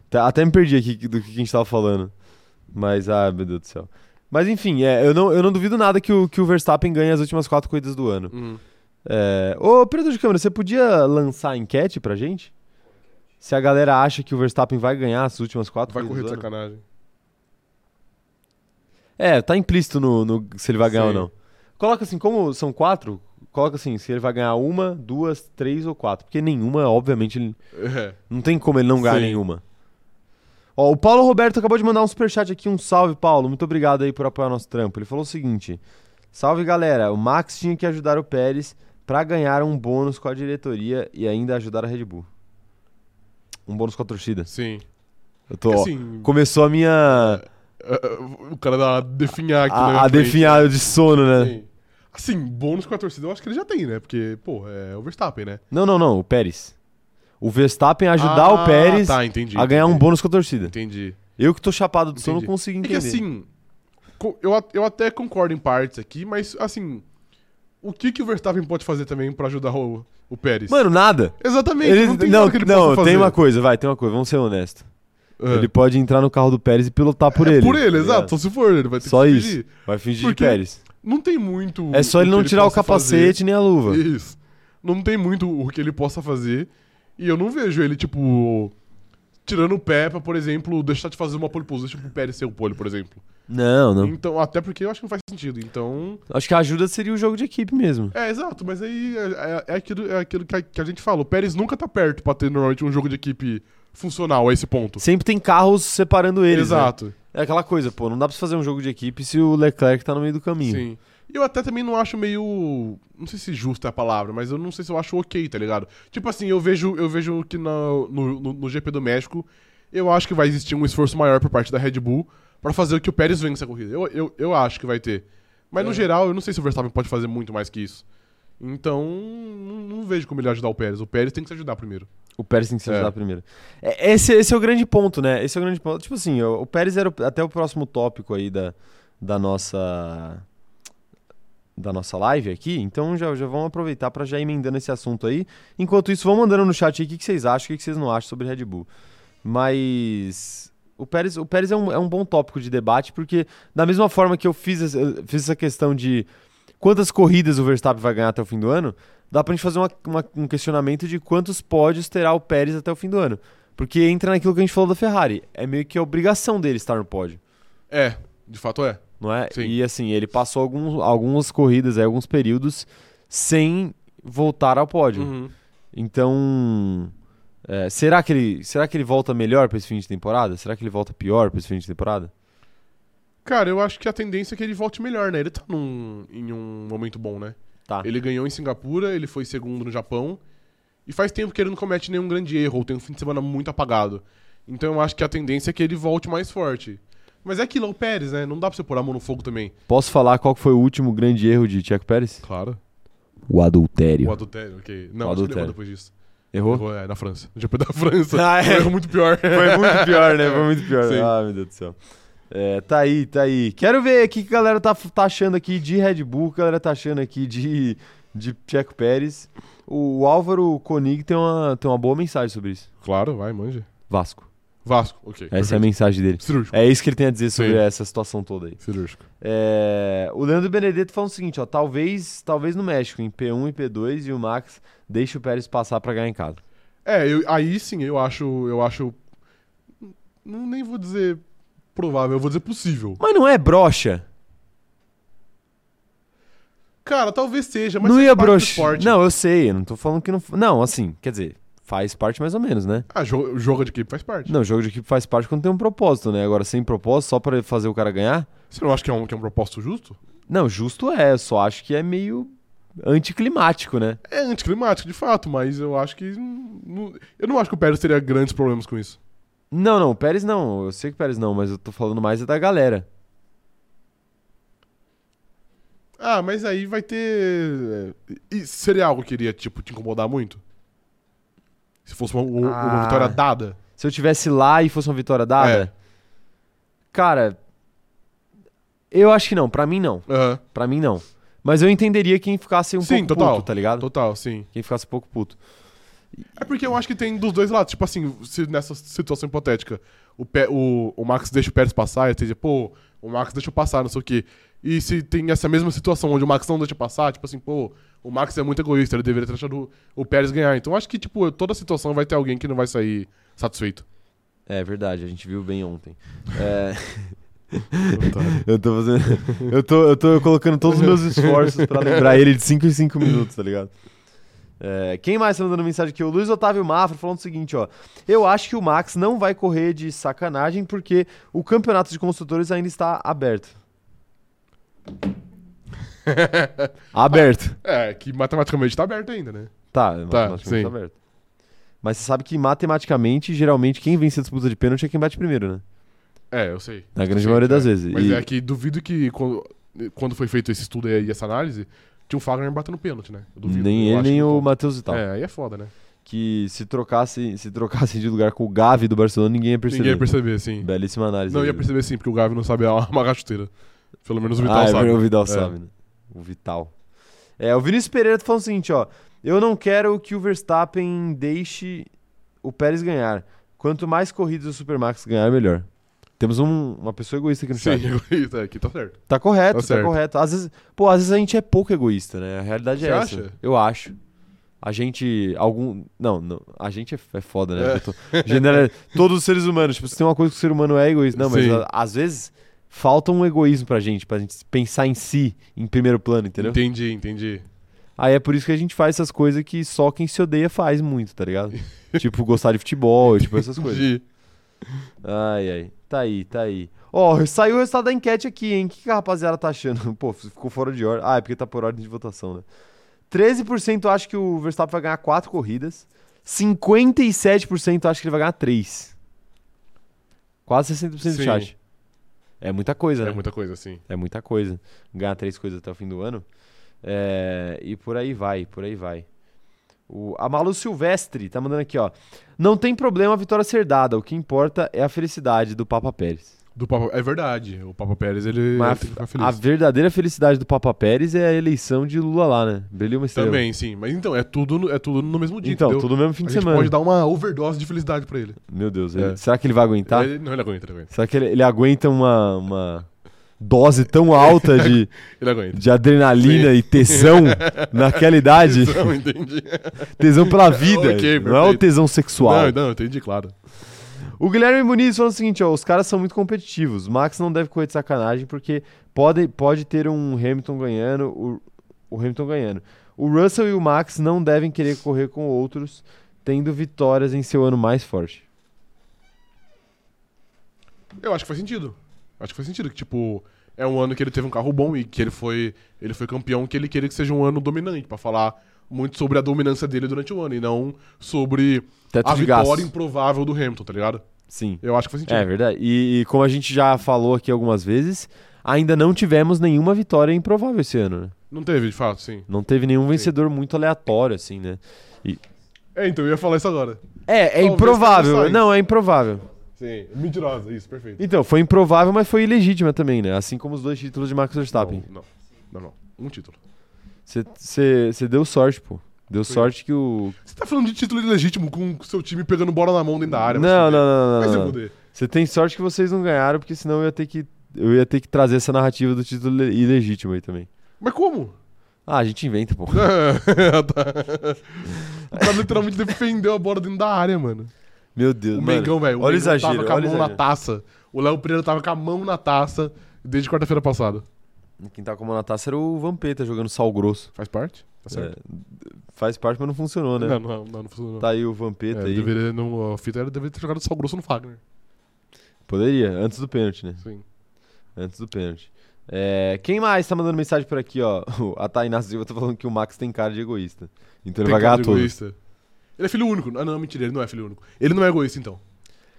Speaker 1: Tá, até me perdi aqui do que a gente tava falando. Mas, ah, meu Deus do céu. Mas enfim, é, eu, não, eu não duvido nada que o, que o Verstappen ganhe as últimas quatro corridas do ano.
Speaker 2: Uhum.
Speaker 1: É... Ô, operador de câmera, você podia lançar a enquete pra gente? Se a galera acha que o Verstappen vai ganhar as últimas quatro
Speaker 2: Vai correr
Speaker 1: corridas
Speaker 2: de
Speaker 1: do ano.
Speaker 2: sacanagem.
Speaker 1: É, tá implícito no, no se ele vai ganhar ou
Speaker 2: Sim.
Speaker 1: não. Coloca assim, como são quatro, coloca assim, se ele vai ganhar uma, duas, três ou quatro. Porque nenhuma, obviamente, ele-
Speaker 2: É.
Speaker 1: não tem como ele não ganhar
Speaker 2: Sim.
Speaker 1: nenhuma. Ó, o Paulo Roberto acabou de mandar um superchat aqui, um salve, Paulo. Muito obrigado aí por apoiar nosso trampo. Ele falou o seguinte: Salve galera, o Max tinha que ajudar o Pérez pra ganhar um bônus com a diretoria e ainda ajudar a Red Bull. Um bônus com a torcida.
Speaker 2: Sim.
Speaker 1: Eu tô, ó,
Speaker 2: assim,
Speaker 1: começou a minha.
Speaker 2: uh, uh, o cara dá definhar aqui na
Speaker 1: A,
Speaker 2: minha
Speaker 1: a definhar de sono, né?
Speaker 2: Sim. Assim, bônus com a torcida eu acho que ele já tem, né? Porque, pô, é o Verstappen, né?
Speaker 1: Não, não, não, o Pérez. O Verstappen ajudar
Speaker 2: Ah,
Speaker 1: o Pérez
Speaker 2: tá, entendi,
Speaker 1: a ganhar um
Speaker 2: entendi.
Speaker 1: bônus com a torcida.
Speaker 2: Entendi.
Speaker 1: Eu que tô chapado do sono não consigo
Speaker 2: É
Speaker 1: entender.
Speaker 2: que assim, eu, eu até concordo em partes aqui, mas assim, o que, que o Verstappen pode fazer também pra ajudar o, o Pérez?
Speaker 1: Mano, nada.
Speaker 2: Exatamente,
Speaker 1: Ele,
Speaker 2: não tem
Speaker 1: não,
Speaker 2: que ele
Speaker 1: não,
Speaker 2: fazer.
Speaker 1: tem uma coisa, vai, tem uma coisa, vamos ser honestos.
Speaker 2: É.
Speaker 1: Ele pode entrar no carro do Pérez e pilotar por
Speaker 2: É
Speaker 1: ele.
Speaker 2: Por ele,
Speaker 1: tá
Speaker 2: exato. Só se for, ele vai ter
Speaker 1: Só
Speaker 2: que
Speaker 1: isso.
Speaker 2: pedir.
Speaker 1: Vai fingir
Speaker 2: Porque
Speaker 1: de Pérez.
Speaker 2: Não tem muito.
Speaker 1: É só ele não tirar o capacete nem a luva.
Speaker 2: fazer. Isso. Não tem muito o que ele possa fazer. E eu não vejo ele, tipo, tirando o pé pra, por exemplo, deixar de fazer uma pole position pro Pérez ser o pole, por exemplo.
Speaker 1: Não, não.
Speaker 2: Então, até porque eu acho que não faz sentido. Então.
Speaker 1: Acho que a ajuda seria o jogo de equipe mesmo.
Speaker 2: É, exato, mas aí é, é- é aquilo, é aquilo que, a, que a gente fala. O Pérez nunca tá perto pra ter normalmente um jogo de equipe funcional a esse ponto.
Speaker 1: Sempre tem carros separando eles. né?
Speaker 2: Exato.
Speaker 1: É aquela coisa, pô, não dá pra fazer um jogo de equipe se o Leclerc tá no meio do caminho.
Speaker 2: Sim. Eu até também não acho meio. Não sei se justa é a palavra, mas eu não sei se eu acho ok, tá ligado? Tipo assim, eu vejo, eu vejo que no, no, no- no GP do México, eu acho que vai existir um esforço maior por parte da Red Bull pra fazer o que o Pérez vença a corrida. Eu, eu, eu acho que vai ter. Mas no
Speaker 1: É.
Speaker 2: geral, eu não sei se o Verstappen pode fazer muito mais que isso. Então, não, não vejo como ele ajudar o Pérez. O Pérez tem que se ajudar primeiro.
Speaker 1: O Pérez tem que se ajudar
Speaker 2: É.
Speaker 1: primeiro. É, esse, esse é o grande ponto, né? Esse é o grande ponto. Tipo assim, o, o Pérez era o- até o próximo tópico aí da, da nossa da nossa live aqui, então já, já vamos aproveitar para já ir emendando esse assunto aí. Enquanto isso, vão mandando no chat aí o que, que vocês acham, o que, que vocês não acham sobre Red Bull. Mas o Pérez, o Pérez é, um, é um bom tópico de debate, porque da mesma forma que eu fiz, essa- fiz essa questão de quantas corridas o Verstappen vai ganhar até o fim do ano, dá pra gente fazer uma- uma- um questionamento de quantos pódios terá o Pérez até o fim do ano. Porque entra naquilo que a gente falou da Ferrari. É meio que a obrigação dele estar no pódio,
Speaker 2: É, de fato é.
Speaker 1: Não é?
Speaker 2: Sim.
Speaker 1: E assim, ele passou alguns, algumas corridas, aí, alguns períodos, sem voltar ao pódio.
Speaker 2: Uhum.
Speaker 1: Então, é, será, que ele, será que ele volta melhor pra esse fim de temporada? Será que ele volta pior pra esse fim de temporada?
Speaker 2: Cara, eu acho que a tendência é que ele volte melhor, né? Ele tá num, em um momento bom, né?
Speaker 1: Tá.
Speaker 2: Ele ganhou em Singapura, ele foi segundo no Japão. E faz tempo que ele não comete nenhum grande erro, ou tem um fim de semana muito apagado. Então eu acho que a tendência é que ele volte mais forte. Mas é aquilo, é o Pérez, né? Não dá pra você pôr a mão no fogo também.
Speaker 1: Posso falar qual que foi o último grande erro de Checo Pérez?
Speaker 2: Claro.
Speaker 1: O adultério.
Speaker 2: O adultério, ok. Não,
Speaker 1: O
Speaker 2: acho que ele
Speaker 1: adultério.
Speaker 2: errou depois disso.
Speaker 1: Errou?
Speaker 2: Errou, é, na França. No GP da França.
Speaker 1: Ah, é.
Speaker 2: Erro muito pior.
Speaker 1: Foi muito pior, né? Foi muito pior.
Speaker 2: Sim.
Speaker 1: Ah, meu Deus do céu. É, tá aí, tá aí. Quero ver o que que a galera tá, tá achando aqui de Red Bull, o que a galera tá achando aqui de, de Checo Pérez. O, Álvaro Konig tem uma, tem uma boa mensagem sobre isso.
Speaker 2: Claro, vai, manja.
Speaker 1: Vasco.
Speaker 2: Vasco, ok.
Speaker 1: Essa é a
Speaker 2: perfeito.
Speaker 1: mensagem dele.
Speaker 2: Cirúrgico.
Speaker 1: É isso que ele tem a dizer sobre
Speaker 2: Sim.
Speaker 1: essa situação toda aí.
Speaker 2: Cirúrgico.
Speaker 1: É, o Leandro Benedetto falando o seguinte, ó, talvez, talvez no México, em P1 e P2, e o Max deixe o Pérez passar pra ganhar em casa.
Speaker 2: É, eu- aí sim, eu acho. Eu acho. Não, nem vou dizer provável, eu vou dizer possível.
Speaker 1: Mas não é brocha.
Speaker 2: Cara, talvez seja, mas
Speaker 1: não ia brocha. Não, eu sei, eu não tô falando que não. Não, assim, quer dizer, faz parte mais ou menos, né?
Speaker 2: Ah, jogo, jogo de equipe faz parte.
Speaker 1: Não, jogo de equipe faz parte quando tem um propósito, né? Agora, sem propósito, só pra fazer o cara ganhar.
Speaker 2: Você não acha que é um, que é um propósito justo?
Speaker 1: Não, justo é, eu só acho que é meio anticlimático, né?
Speaker 2: É anticlimático, de fato, mas eu acho que. não- eu não acho que o Pérez teria grandes problemas com isso.
Speaker 1: Não, não, o Pérez não. Eu sei que o Pérez não, mas eu tô falando mais é da galera.
Speaker 2: Ah, mas aí vai ter. E seria algo que iria, tipo, te incomodar muito? Se fosse uma, uma- uma
Speaker 1: Ah.
Speaker 2: vitória dada?
Speaker 1: Se eu tivesse lá e fosse uma vitória dada,
Speaker 2: É.
Speaker 1: cara, eu acho que não. Pra mim não.
Speaker 2: Aham.
Speaker 1: Pra mim não. Mas eu entenderia quem ficasse um
Speaker 2: Sim,
Speaker 1: pouco
Speaker 2: total.
Speaker 1: puto, tá ligado?
Speaker 2: Total, sim.
Speaker 1: Quem ficasse um pouco puto.
Speaker 2: É porque eu acho que tem dos dois lados. Tipo assim, se nessa situação hipotética o, Pé- o, o Max deixa o Pérez passar, e você diz, pô, o Max deixa eu passar, não sei o quê. E se tem essa mesma situação onde o Max não deixa passar, tipo assim, pô, o Max é muito egoísta, ele deveria ter deixado o, Pérez ganhar. Então eu acho que, tipo, toda situação vai ter alguém que não vai sair satisfeito.
Speaker 1: É verdade, a gente viu bem ontem. É, eu tô fazendo. Eu tô, eu tô colocando todos os meus esforços pra lembrar ele de 5 em 5 minutos, tá ligado? É, quem mais tá mandando mensagem aqui? O Luiz Otávio Mafra falando o seguinte, ó. Eu acho que o Max não vai correr de sacanagem porque o campeonato de construtores ainda está aberto. aberto.
Speaker 2: É, que matematicamente tá aberto ainda, né?
Speaker 1: Tá,
Speaker 2: Tá,
Speaker 1: matematicamente
Speaker 2: sim.
Speaker 1: tá aberto. Mas você sabe que matematicamente, geralmente, quem vence a disputa de pênalti é quem bate primeiro, né?
Speaker 2: É, eu sei.
Speaker 1: Na grande
Speaker 2: Sim,
Speaker 1: maioria das
Speaker 2: é.
Speaker 1: vezes.
Speaker 2: Mas
Speaker 1: E-
Speaker 2: é que duvido que quando, foi feito esse estudo aí e essa análise, tinha um Fagner batendo pênalti, né? Eu duvido.
Speaker 1: Nem
Speaker 2: Eu
Speaker 1: ele, nem o. Matheus e tal.
Speaker 2: É, aí é foda, né?
Speaker 1: Que se trocasse, se trocasse de lugar com o Gavi do Barcelona, ninguém ia perceber.
Speaker 2: Ninguém ia perceber, sim.
Speaker 1: Belíssima análise.
Speaker 2: Não
Speaker 1: aí.
Speaker 2: ia perceber sim, porque o Gavi não sabe amarrar a chuteira. Pelo menos o Vital
Speaker 1: ah, é
Speaker 2: sabe.
Speaker 1: verdade, o Vidal
Speaker 2: É.
Speaker 1: sabe, né? O Vital. É, o Vinícius Pereira tá falando o seguinte, ó. Eu não quero que o Verstappen deixe o Pérez ganhar. Quanto mais corridas o Supermax ganhar, melhor. Temos um- uma pessoa egoísta aqui no
Speaker 2: Sim,
Speaker 1: chat.
Speaker 2: egoísta, aqui tá certo.
Speaker 1: Tá correto,
Speaker 2: Tá
Speaker 1: tá, correto. Às vezes, pô, às vezes a gente é pouco egoísta, né? A realidade é
Speaker 2: Você
Speaker 1: essa.
Speaker 2: acha?
Speaker 1: Eu acho. A gente, algum, não, não, a gente é, é foda, né?
Speaker 2: É.
Speaker 1: Tô- genera- todos os seres humanos, tipo, se tem uma coisa que o ser humano é egoísta, não, mas
Speaker 2: Sim.
Speaker 1: a- às vezes falta um egoísmo pra gente, pra gente pensar em si em primeiro plano, entendeu?
Speaker 2: Entendi, entendi.
Speaker 1: Aí é por isso que a gente faz essas coisas que só quem se odeia faz muito, tá ligado? tipo, gostar de futebol, tipo essas coisas.
Speaker 2: Entendi.
Speaker 1: Ai, ai. Tá aí, tá aí. Ó, saiu o resultado da enquete aqui, hein? O que, que a rapaziada tá achando? Pô, ficou fora de ordem. Ah, é porque tá por ordem de votação, né? 13% acha que o Verstappen vai ganhar 4 corridas. 57% acha que ele vai ganhar 3. Quase 60% do
Speaker 2: Sim.
Speaker 1: chat. É muita coisa, né?
Speaker 2: É muita coisa, sim.
Speaker 1: É muita coisa. Ganhar três coisas até o fim do ano. É, e por aí vai, por aí vai. O, a Malu Silvestre tá mandando aqui, ó. Não tem problema a vitória ser dada. O que importa é a felicidade do Papa Pérez.
Speaker 2: Do Papa... É verdade. O Papa Pérez, ele
Speaker 1: Mas
Speaker 2: tem que ficar
Speaker 1: a,
Speaker 2: feliz.
Speaker 1: a verdadeira felicidade do Papa Pérez é a eleição de Lula lá, né? Brilhou uma estrela.
Speaker 2: Também, sim. Mas então, é tudo, no- é tudo no mesmo dia,
Speaker 1: Então,
Speaker 2: entendeu?
Speaker 1: tudo no mesmo fim
Speaker 2: a
Speaker 1: de
Speaker 2: gente
Speaker 1: semana.
Speaker 2: pode dar uma overdose de felicidade pra ele.
Speaker 1: Meu Deus,
Speaker 2: É.
Speaker 1: ele- será que ele vai aguentar?
Speaker 2: Ele, não, ele aguenta, ele aguenta.
Speaker 1: Será que ele, ele aguenta uma, uma dose tão alta de,
Speaker 2: Ele aguenta.
Speaker 1: de adrenalina e tesão naquela idade?
Speaker 2: Não, entendi.
Speaker 1: Tesão pela vida.
Speaker 2: Ok,
Speaker 1: não é o
Speaker 2: perfeito.
Speaker 1: tesão sexual.
Speaker 2: Não, não, entendi, claro.
Speaker 1: O Guilherme Muniz falou o seguinte, ó, os caras são muito competitivos. Max não deve correr de sacanagem porque pode, pode ter um Hamilton ganhando, o, o Hamilton ganhando. O Russell e o Max não devem querer correr com outros, tendo vitórias em seu ano mais forte.
Speaker 2: Eu acho que faz sentido. Acho que faz sentido. Que, tipo, é um ano que ele teve um carro bom e que ele foi, ele foi campeão, que ele queria que seja um ano dominante, pra falar muito sobre a dominância dele durante o ano e não sobre
Speaker 1: Teto
Speaker 2: a vitória
Speaker 1: gastos.
Speaker 2: improvável do Hamilton, tá ligado?
Speaker 1: Sim.
Speaker 2: Eu acho que faz sentido.
Speaker 1: É verdade. E, e como a gente já falou aqui algumas vezes, ainda não tivemos nenhuma vitória improvável esse ano, né?
Speaker 2: Não teve, de fato, sim.
Speaker 1: Não teve nenhum vencedor muito aleatório, assim, né?
Speaker 2: É, então eu ia falar isso agora.
Speaker 1: É, é
Speaker 2: Talvez
Speaker 1: improvável. Não, é improvável.
Speaker 2: Sim, mentirosa, isso, perfeito.
Speaker 1: Então, foi improvável, mas foi ilegítima também, né? Assim como os dois títulos de Max Verstappen.
Speaker 2: Não, não, não, não. Um título.
Speaker 1: Você deu sorte, pô. Deu
Speaker 2: Foi.
Speaker 1: sorte que o.
Speaker 2: Você tá falando de título ilegítimo com o seu time pegando bola na mão dentro da área.
Speaker 1: Não, não, não, não. Você tem sorte que vocês não ganharam, porque senão eu ia ter que. Eu ia ter que trazer essa narrativa do título ile- ilegítimo aí também.
Speaker 2: Mas como?
Speaker 1: Ah, a gente inventa, pô.
Speaker 2: tá. O cara literalmente defendeu a bola dentro da área, mano.
Speaker 1: Meu Deus,
Speaker 2: O
Speaker 1: mano.
Speaker 2: Mengão, velho. O
Speaker 1: olha o exagero,
Speaker 2: tava com a mão na taça. O Léo Pereira tava com a mão na taça desde quarta-feira passada.
Speaker 1: Quem tá com a taça era o Vampeta jogando sal grosso.
Speaker 2: Faz parte? Tá certo?
Speaker 1: É, faz parte, mas não funcionou, né?
Speaker 2: Não, não, não, não funcionou.
Speaker 1: Tá aí o Vampeta
Speaker 2: É,
Speaker 1: aí.
Speaker 2: deveria, não, a fita era deveria ter jogado sal grosso no Fagner.
Speaker 1: Poderia, antes do pênalti, né?
Speaker 2: Sim.
Speaker 1: Antes do pênalti. É, quem mais tá mandando mensagem por aqui, ó? A Tainá Silva tá falando que o Max tem cara de egoísta. Então ele
Speaker 2: Tem
Speaker 1: vai
Speaker 2: cara
Speaker 1: ganhar
Speaker 2: egoísta. Ele é filho único. Ah, não, mentira, ele não é filho único. Ele não é egoísta, então.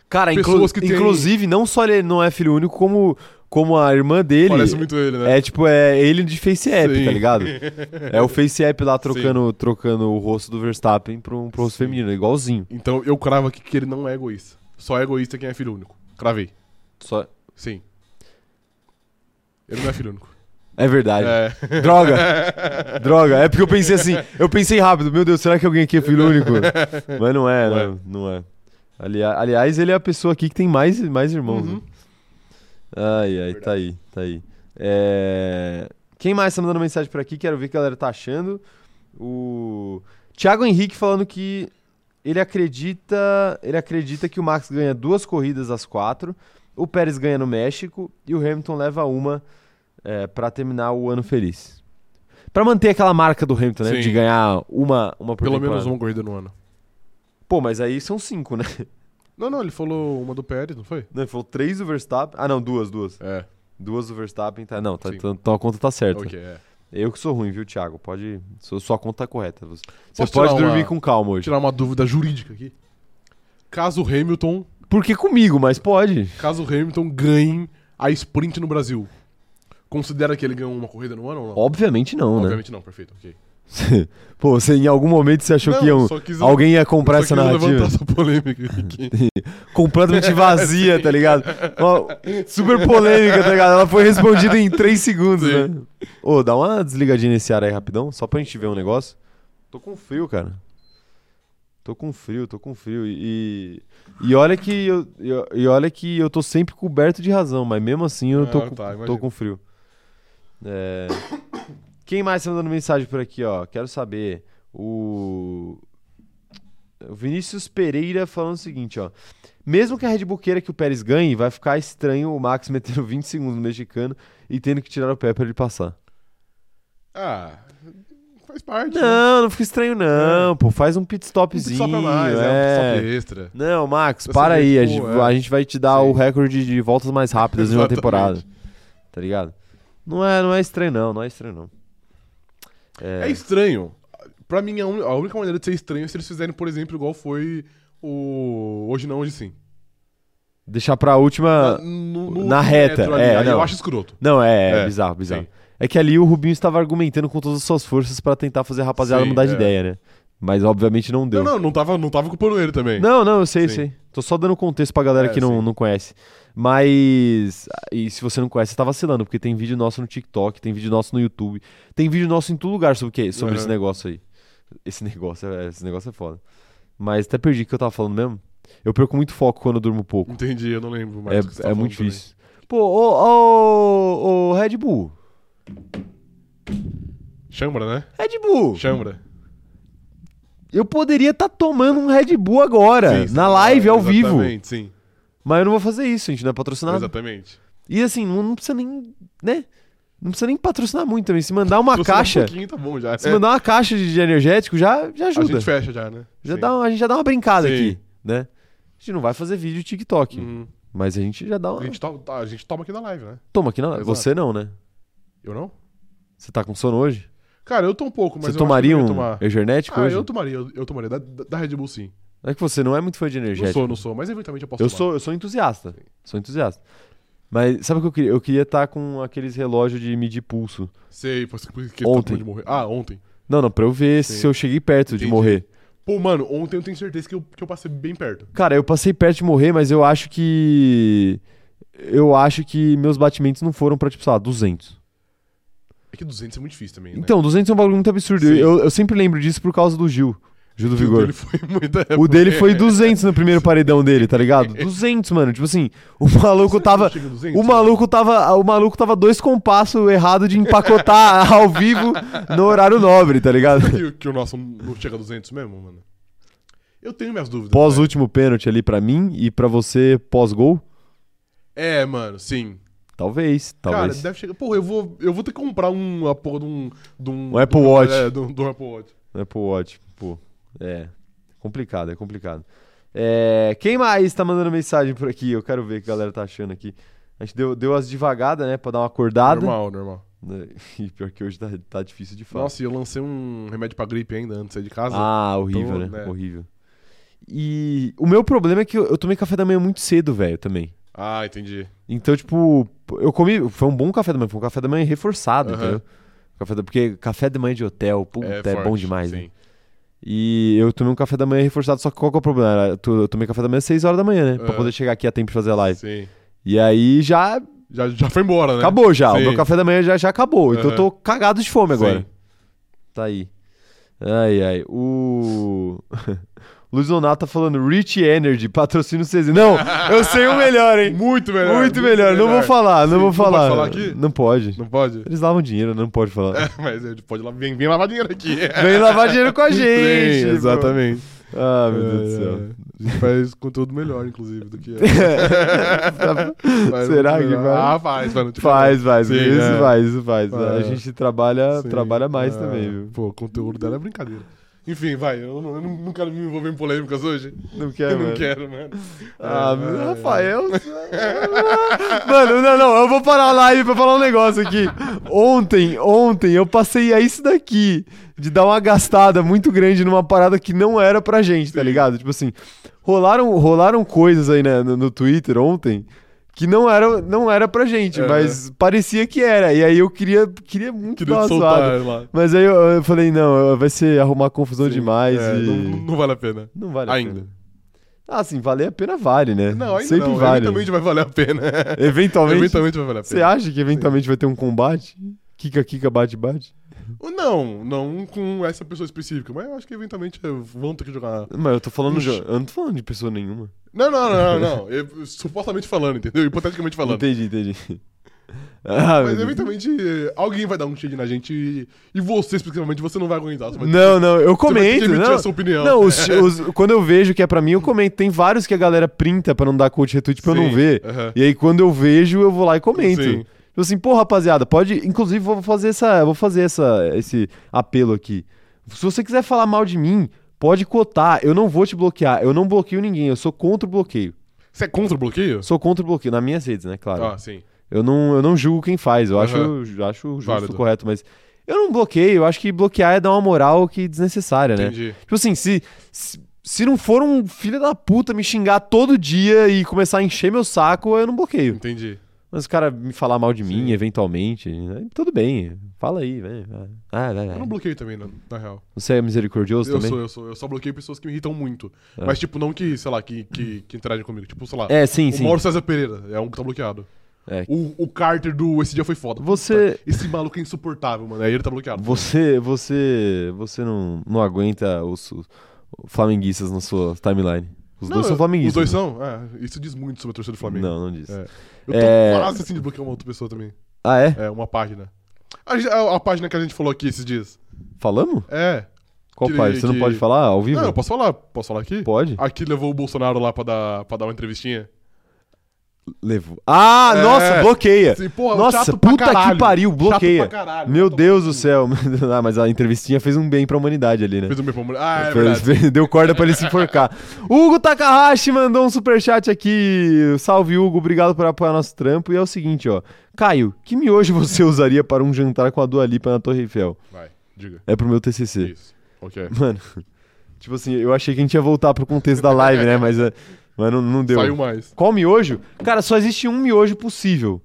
Speaker 1: Cara, inclu- inclusive, não só ele não é filho único, como, como a irmã dele.
Speaker 2: Parece muito ele, né?
Speaker 1: É tipo, é ele de Face App,
Speaker 2: Sim.
Speaker 1: tá ligado? É o Face App lá trocando, trocando o rosto do Verstappen pro, pro rosto
Speaker 2: Sim.
Speaker 1: feminino, igualzinho.
Speaker 2: Então eu cravo aqui que ele não é egoísta. Só é egoísta quem é filho único. Cravei.
Speaker 1: Só...
Speaker 2: Sim. Ele não é filho único.
Speaker 1: É verdade.
Speaker 2: É.
Speaker 1: Droga! Droga! É porque eu pensei assim, eu pensei rápido, meu Deus, será que alguém aqui é filho único? Mas não é,
Speaker 2: Não
Speaker 1: não, não é. Ali- aliás, ele é a pessoa aqui que tem mais, mais irmãos.
Speaker 2: Uhum.
Speaker 1: né? Ai, ai, tá aí, tá aí. É, Quem mais tá mandando mensagem por aqui? Quero ver o que a galera tá achando. O Thiago Henrique falando que ele acredita, ele acredita que o Max ganha duas corridas das quatro, o Pérez ganha no México e o Hamilton leva uma é, para terminar o ano feliz. Pra manter aquela marca do Hamilton, né?
Speaker 2: Sim.
Speaker 1: De ganhar uma, uma por
Speaker 2: Pelo
Speaker 1: temporada.
Speaker 2: menos uma corrida no ano.
Speaker 1: Pô, mas aí são cinco, né?
Speaker 2: Não, não, ele falou uma do Pérez, não foi?
Speaker 1: Não, ele falou três do Verstappen. Ah, não, duas, duas.
Speaker 2: É.
Speaker 1: Duas do Verstappen, tá? Não, tá, então, então a conta tá certa.
Speaker 2: Ok, é.
Speaker 1: Eu que sou ruim, viu, Thiago? Pode. Sua, sua conta tá correta. Você
Speaker 2: Posso
Speaker 1: pode dormir
Speaker 2: uma-
Speaker 1: com calma
Speaker 2: Vou
Speaker 1: hoje.
Speaker 2: tirar uma dúvida jurídica aqui. Caso Hamilton,
Speaker 1: Porque comigo, mas pode.
Speaker 2: caso Hamilton ganhe a sprint no Brasil, considera que ele ganhou uma corrida no ano ou não?
Speaker 1: Obviamente não, né?
Speaker 2: Obviamente não, perfeito, ok.
Speaker 1: Pô, você em algum momento você achou
Speaker 2: Não,
Speaker 1: que iam-
Speaker 2: quis-
Speaker 1: alguém ia comprar essa narrativa?
Speaker 2: essa polêmica aqui.
Speaker 1: Completamente vazia, tá ligado? Super polêmica, tá ligado? Ela foi respondida em 3 segundos,
Speaker 2: Sim.
Speaker 1: né? Ô, dá uma desligadinha nesse ar aí rapidão, só pra gente ver um negócio. Tô com frio, cara. Tô com frio, tô com frio. E, e olha que eu, e olha que eu tô sempre coberto de razão, mas mesmo assim eu tô,
Speaker 2: Ah,
Speaker 1: com,
Speaker 2: tá,
Speaker 1: tô
Speaker 2: imagino.
Speaker 1: com frio. É, Quem mais tá mandando mensagem por aqui, ó? Quero saber. O. O Vinícius Pereira falando o seguinte, ó. Mesmo que a Red Bull queira que o Pérez ganhe, vai ficar estranho o Max metendo 20 segundos no mexicano e tendo que tirar o pé pra ele passar.
Speaker 2: Ah, faz parte. né?
Speaker 1: Não, não fica estranho não, pô. Faz um pit
Speaker 2: Um
Speaker 1: stopzinho.
Speaker 2: pit stop a mais, é, um
Speaker 1: é.
Speaker 2: pit stop extra.
Speaker 1: Não, Max, para aí. A
Speaker 2: pô,
Speaker 1: gente,
Speaker 2: é.
Speaker 1: a gente vai te dar
Speaker 2: Sim.
Speaker 1: o recorde de voltas mais rápidas em uma temporada. Tá ligado? Não é, não é estranho não, não é estranho não.
Speaker 2: É estranho. Pra mim, a, un- a única maneira de ser estranho é se eles fizerem, por exemplo, igual foi o Hoje Não, Hoje Sim.
Speaker 1: Deixar pra última...
Speaker 2: Na, no- no
Speaker 1: na reta,
Speaker 2: ali,
Speaker 1: é, não.
Speaker 2: Eu acho escroto.
Speaker 1: Não, é, é,
Speaker 2: É,
Speaker 1: bizarro, bizarro.
Speaker 2: sim.
Speaker 1: É que ali o Rubinho estava argumentando com todas as suas forças pra tentar fazer a rapaziada
Speaker 2: Sim,
Speaker 1: mudar de
Speaker 2: é.
Speaker 1: ideia, né? Mas obviamente não deu.
Speaker 2: Não, não, não tava, não tava culpando ele também.
Speaker 1: Não, não, eu sei,
Speaker 2: Sim.
Speaker 1: sei. Tô só dando contexto pra galera
Speaker 2: É,
Speaker 1: que não,
Speaker 2: sim.
Speaker 1: não conhece. Mas. E se você não conhece, você tá vacilando, porque tem vídeo nosso no TikTok, tem vídeo nosso no YouTube, tem vídeo nosso em todo lugar sobre o quê? Sobre
Speaker 2: Uhum.
Speaker 1: esse negócio aí. Esse negócio, é, esse negócio é foda. Mas até perdi o que eu tava falando mesmo. Eu perco muito foco quando eu durmo pouco.
Speaker 2: Entendi, eu não lembro mais. que
Speaker 1: É,
Speaker 2: tava
Speaker 1: é muito difícil. Pô, ô, ô, ô, Red Bull.
Speaker 2: Chambra, né?
Speaker 1: Red Bull.
Speaker 2: Chambra.
Speaker 1: Eu poderia estar tomando um Red Bull agora,
Speaker 2: Sim,
Speaker 1: na
Speaker 2: sim,
Speaker 1: live,
Speaker 2: é,
Speaker 1: ao vivo.
Speaker 2: Exatamente, sim.
Speaker 1: Mas eu não vou fazer isso, a gente não é patrocinado.
Speaker 2: Exatamente.
Speaker 1: E assim, não, não precisa nem, né? Não precisa nem patrocinar muito também. Se mandar uma caixa,
Speaker 2: Um pouquinho, tá bom já.
Speaker 1: se
Speaker 2: É,
Speaker 1: mandar uma caixa de, de energético, já, já
Speaker 2: a
Speaker 1: ajuda.
Speaker 2: gente fecha já, né?
Speaker 1: já
Speaker 2: Sim.
Speaker 1: dá, uma- a gente já dá uma brincada
Speaker 2: Sim.
Speaker 1: aqui, né? A gente não vai fazer vídeo TikTok,
Speaker 2: Uhum.
Speaker 1: mas a gente já dá uma...
Speaker 2: A, gente to- a gente toma aqui na live, né?
Speaker 1: Toma aqui, não.
Speaker 2: Exato.
Speaker 1: Você não, né?
Speaker 2: Eu não?
Speaker 1: Você tá com sono hoje?
Speaker 2: Cara, eu tô um pouco, mas
Speaker 1: Você
Speaker 2: eu
Speaker 1: tomaria
Speaker 2: acho que
Speaker 1: um
Speaker 2: eu ia tomar.
Speaker 1: energético
Speaker 2: Ah,
Speaker 1: hoje?
Speaker 2: eu tomaria, eu, eu tomaria. Da, da- da Red Bull, sim.
Speaker 1: É que você não é muito fã de
Speaker 2: Não
Speaker 1: energético.
Speaker 2: sou, não sou, mas eventualmente eu posso
Speaker 1: Eu
Speaker 2: tomar.
Speaker 1: sou, eu sou entusiasta. Sou entusiasta. Mas sabe o que eu queria? Eu queria estar com aqueles relógios de medir pulso.
Speaker 2: Sei, porque que
Speaker 1: Ontem.
Speaker 2: Tá de morrer. Ah, ontem.
Speaker 1: Não, não, pra eu ver
Speaker 2: Sim.
Speaker 1: se eu cheguei perto de
Speaker 2: Entendi.
Speaker 1: morrer.
Speaker 2: Pô, mano, ontem eu tenho certeza que eu, que eu passei bem perto.
Speaker 1: Cara, eu passei perto de morrer, mas eu acho que. Eu acho que meus batimentos não foram pra, tipo, sei lá, 200.
Speaker 2: É que 200 é muito difícil também, né?
Speaker 1: Então, 200 é um bagulho muito absurdo.
Speaker 2: Sim.
Speaker 1: Eu, eu sempre lembro disso por causa do Gil. Gil do
Speaker 2: O
Speaker 1: Vigor.
Speaker 2: dele foi muito...
Speaker 1: O dele foi 200 no primeiro paredão dele, tá ligado? 200, mano. Tipo assim, o maluco tava.
Speaker 2: Chega a 200?
Speaker 1: O maluco tava, o maluco tava dois compassos errado de empacotar ao vivo no horário nobre, tá ligado?
Speaker 2: Que, que o nosso não chega a 200 mesmo, mano? Eu tenho minhas dúvidas.
Speaker 1: Pós
Speaker 2: né?
Speaker 1: pênalti ali pra mim e pra você pós gol?
Speaker 2: É, mano, sim.
Speaker 1: Talvez,
Speaker 2: Cara,
Speaker 1: talvez.
Speaker 2: deve chegar. Porra, eu vou, eu vou ter que comprar um, porra de um. Um,
Speaker 1: Um Apple Watch.
Speaker 2: É, de um, de um Apple Watch.
Speaker 1: Apple Watch, pô. É. Complicado, é complicado. É, quem mais tá mandando mensagem por aqui? Eu quero ver o que a galera tá achando aqui. A gente deu, deu as devagadas, né? Pra dar uma acordada.
Speaker 2: Normal, normal.
Speaker 1: E pior que hoje tá, tá difícil de falar.
Speaker 2: Nossa, e eu lancei um remédio pra gripe ainda antes de sair de casa.
Speaker 1: Ah, horrível,
Speaker 2: Tô,
Speaker 1: né?
Speaker 2: né?
Speaker 1: Horrível. E o meu problema é que eu, eu tomei café da manhã muito cedo, velho, também.
Speaker 2: Ah, entendi.
Speaker 1: Então, tipo, eu comi. Foi um bom café da manhã, foi um café da manhã reforçado,
Speaker 2: Aham.
Speaker 1: entendeu? Café da, porque café da manhã de hotel, puta, é,
Speaker 2: forte,
Speaker 1: bom demais, né? E eu tomei um café da manhã reforçado, só que qual que é o problema? Era, Eu tomei café da manhã às 6 horas da manhã, né? Pra
Speaker 2: Aham.
Speaker 1: poder chegar aqui a tempo de fazer a live.
Speaker 2: Sim.
Speaker 1: E aí já
Speaker 2: Já, já foi embora, né?
Speaker 1: acabou já. O
Speaker 2: Sim.
Speaker 1: meu café da manhã já, já acabou. Então eu tô cagado de fome agora.
Speaker 2: Sim.
Speaker 1: Tá aí. Ai, ai. O. Luiz Donato tá falando Rich Energy, patrocínio CZ. Não, eu sei o melhor, hein?
Speaker 2: Muito melhor.
Speaker 1: Muito melhor. Não vou falar, não
Speaker 2: Sim,
Speaker 1: vou
Speaker 2: não pode
Speaker 1: falar.
Speaker 2: falar aqui?
Speaker 1: Não pode.
Speaker 2: Não pode?
Speaker 1: Eles lavam dinheiro, não pode falar.
Speaker 2: É, mas ele pode lá, vem, vem lavar dinheiro aqui.
Speaker 1: Vem lavar dinheiro com a gente.
Speaker 2: Vem, exatamente.
Speaker 1: Ah, meu Deus do
Speaker 2: É,
Speaker 1: céu.
Speaker 2: é. A gente faz conteúdo melhor, inclusive, do que
Speaker 1: Será
Speaker 2: muito
Speaker 1: que
Speaker 2: melhor.
Speaker 1: vai?
Speaker 2: Ah, faz, vai. não te
Speaker 1: Faz, faz.
Speaker 2: Sim,
Speaker 1: isso
Speaker 2: é.
Speaker 1: faz, isso faz.
Speaker 2: É.
Speaker 1: A gente trabalha,
Speaker 2: Sim.
Speaker 1: trabalha mais
Speaker 2: É.
Speaker 1: também, viu?
Speaker 2: Pô, o conteúdo dela é brincadeira. Enfim, vai. Eu não, eu não- quero me envolver em polêmicas hoje.
Speaker 1: Não quer,
Speaker 2: eu não
Speaker 1: mano.
Speaker 2: quero, mano.
Speaker 1: Ah,
Speaker 2: É,
Speaker 1: Rafael. Mano, não, não, eu vou parar a live pra falar um negócio aqui. Ontem, ontem, eu passei a isso daqui, de dar uma gastada muito grande numa parada que não era pra gente, tá ligado? Tipo assim, rolaram, rolaram coisas aí né, no, no Twitter ontem que não era, não era pra gente,
Speaker 2: É.
Speaker 1: mas parecia que era. E aí eu queria, queria muito
Speaker 2: Queria
Speaker 1: dar uma zoada.
Speaker 2: soltar lá.
Speaker 1: Mas aí eu, eu falei, não, vai ser arrumar confusão
Speaker 2: Sim,
Speaker 1: demais
Speaker 2: é,
Speaker 1: e...
Speaker 2: não,
Speaker 1: Não,
Speaker 2: não vale a pena.
Speaker 1: vale a
Speaker 2: ainda.
Speaker 1: pena. Ah, sim, valer a pena vale, né?
Speaker 2: Não, ainda
Speaker 1: Sempre
Speaker 2: não.
Speaker 1: vale.
Speaker 2: Eventualmente vai valer a pena.
Speaker 1: Eventualmente,
Speaker 2: Eventualmente vai valer a
Speaker 1: você
Speaker 2: pena.
Speaker 1: acha que eventualmente vai ter um combate? Kika, kika, bate, bate?
Speaker 2: Não, não com essa pessoa específica, mas eu acho que eventualmente vão ter que jogar.
Speaker 1: Mas eu tô falando, jo- eu não tô falando de pessoa nenhuma.
Speaker 2: Não, não, não, não. Eu- supostamente falando, entendeu? Hipoteticamente falando.
Speaker 1: Entendi, entendi. Ah,
Speaker 2: Mas eventualmente alguém vai dar um shade na gente e, e você, especificamente, você não vai aguentar. Vai
Speaker 1: Não, não, eu comento, não.
Speaker 2: a sua opinião.
Speaker 1: Não, os- os- quando eu vejo que é pra mim, eu comento. Tem vários que a galera printa pra não dar coach retweet pra eu não
Speaker 2: Sim,
Speaker 1: ver.
Speaker 2: aham.
Speaker 1: E aí quando eu vejo, eu vou lá e comento.
Speaker 2: Sim.
Speaker 1: Tipo assim, pô, rapaziada, pode. Inclusive, vou fazer essa. Vou fazer essa, esse apelo aqui. Se você quiser falar mal de mim, pode cotar. Eu não vou te bloquear. Eu não bloqueio ninguém. Eu sou contra o bloqueio.
Speaker 2: Você é contra o bloqueio?
Speaker 1: Sou contra o bloqueio. Nas minhas redes, né? Claro.
Speaker 2: Ah, sim.
Speaker 1: Eu, não, eu não julgo quem faz. Eu acho,
Speaker 2: Aham.
Speaker 1: acho justo,
Speaker 2: Válido.
Speaker 1: correto. Mas eu não bloqueio. Eu acho que bloquear é dar uma moral que desnecessária, né?
Speaker 2: Entendi.
Speaker 1: Tipo assim, se, se, se não for um filho da puta me xingar todo dia e começar a encher meu saco, eu não bloqueio.
Speaker 2: Entendi.
Speaker 1: Mas o cara me falar mal de mim,
Speaker 2: Sim.
Speaker 1: eventualmente, aí tudo bem. Fala aí, velho. Ah, vai,
Speaker 2: Eu
Speaker 1: vai.
Speaker 2: não bloqueio também, na, na real.
Speaker 1: Você é misericordioso
Speaker 2: Eu
Speaker 1: também?
Speaker 2: sou, eu sou. Eu só bloqueio pessoas que me irritam muito.
Speaker 1: É.
Speaker 2: Mas, tipo, não que, sei lá, que, que, que interagem comigo. Tipo, sei lá.
Speaker 1: É, sim,
Speaker 2: o
Speaker 1: sim.
Speaker 2: Mauro César Pereira é um que tá bloqueado.
Speaker 1: É.
Speaker 2: O, o Carter do Esse Dia Foi Foda.
Speaker 1: Você-
Speaker 2: Puta, esse maluco é insuportável, mano. Aí ele tá bloqueado.
Speaker 1: Você, você, você não, não aguenta os, os flamenguistas na sua timeline. Os
Speaker 2: Não,
Speaker 1: dois são
Speaker 2: Os
Speaker 1: flamenguistas.
Speaker 2: dois são? É, isso diz muito sobre a torcida do Flamengo.
Speaker 1: Não, não disse.
Speaker 2: É. Eu tô
Speaker 1: É.
Speaker 2: quase assim de bloquear uma outra pessoa também.
Speaker 1: Ah, é?
Speaker 2: É, uma página. A, a- a página que a gente falou aqui esses dias.
Speaker 1: Falamos?
Speaker 2: É.
Speaker 1: Qual
Speaker 2: Que-
Speaker 1: parte? Você não
Speaker 2: que-
Speaker 1: pode falar ao vivo?
Speaker 2: Não, eu posso falar. Posso falar aqui?
Speaker 1: Pode?
Speaker 2: Aqui levou o Bolsonaro lá pra dar, pra dar uma entrevistinha.
Speaker 1: Levou. Ah,
Speaker 2: É.
Speaker 1: nossa, bloqueia.
Speaker 2: Sim, porra,
Speaker 1: Nossa,
Speaker 2: pra
Speaker 1: puta que pariu, bloqueia.
Speaker 2: pra caralho.
Speaker 1: Meu Deus do céu. ah, mas a entrevistinha fez um bem pra humanidade ali, né?
Speaker 2: Fez o meu famoso. Ah, é verdade.
Speaker 1: Deu corda pra ele se enforcar. Hugo Takahashi mandou um superchat aqui. Salve, Hugo. Obrigado por apoiar nosso trampo. E é o seguinte, ó. Caio, que miojo você usaria para um jantar com a Dua Lipa na Torre Eiffel?
Speaker 2: Vai, diga.
Speaker 1: É pro meu TCC.
Speaker 2: Isso. Ok.
Speaker 1: Mano, tipo assim, eu achei que a gente ia voltar pro contexto da live, né? Mas, é, mas não, não deu.
Speaker 2: Saiu mais.
Speaker 1: Qual miojo? Cara, só existe um miojo possível.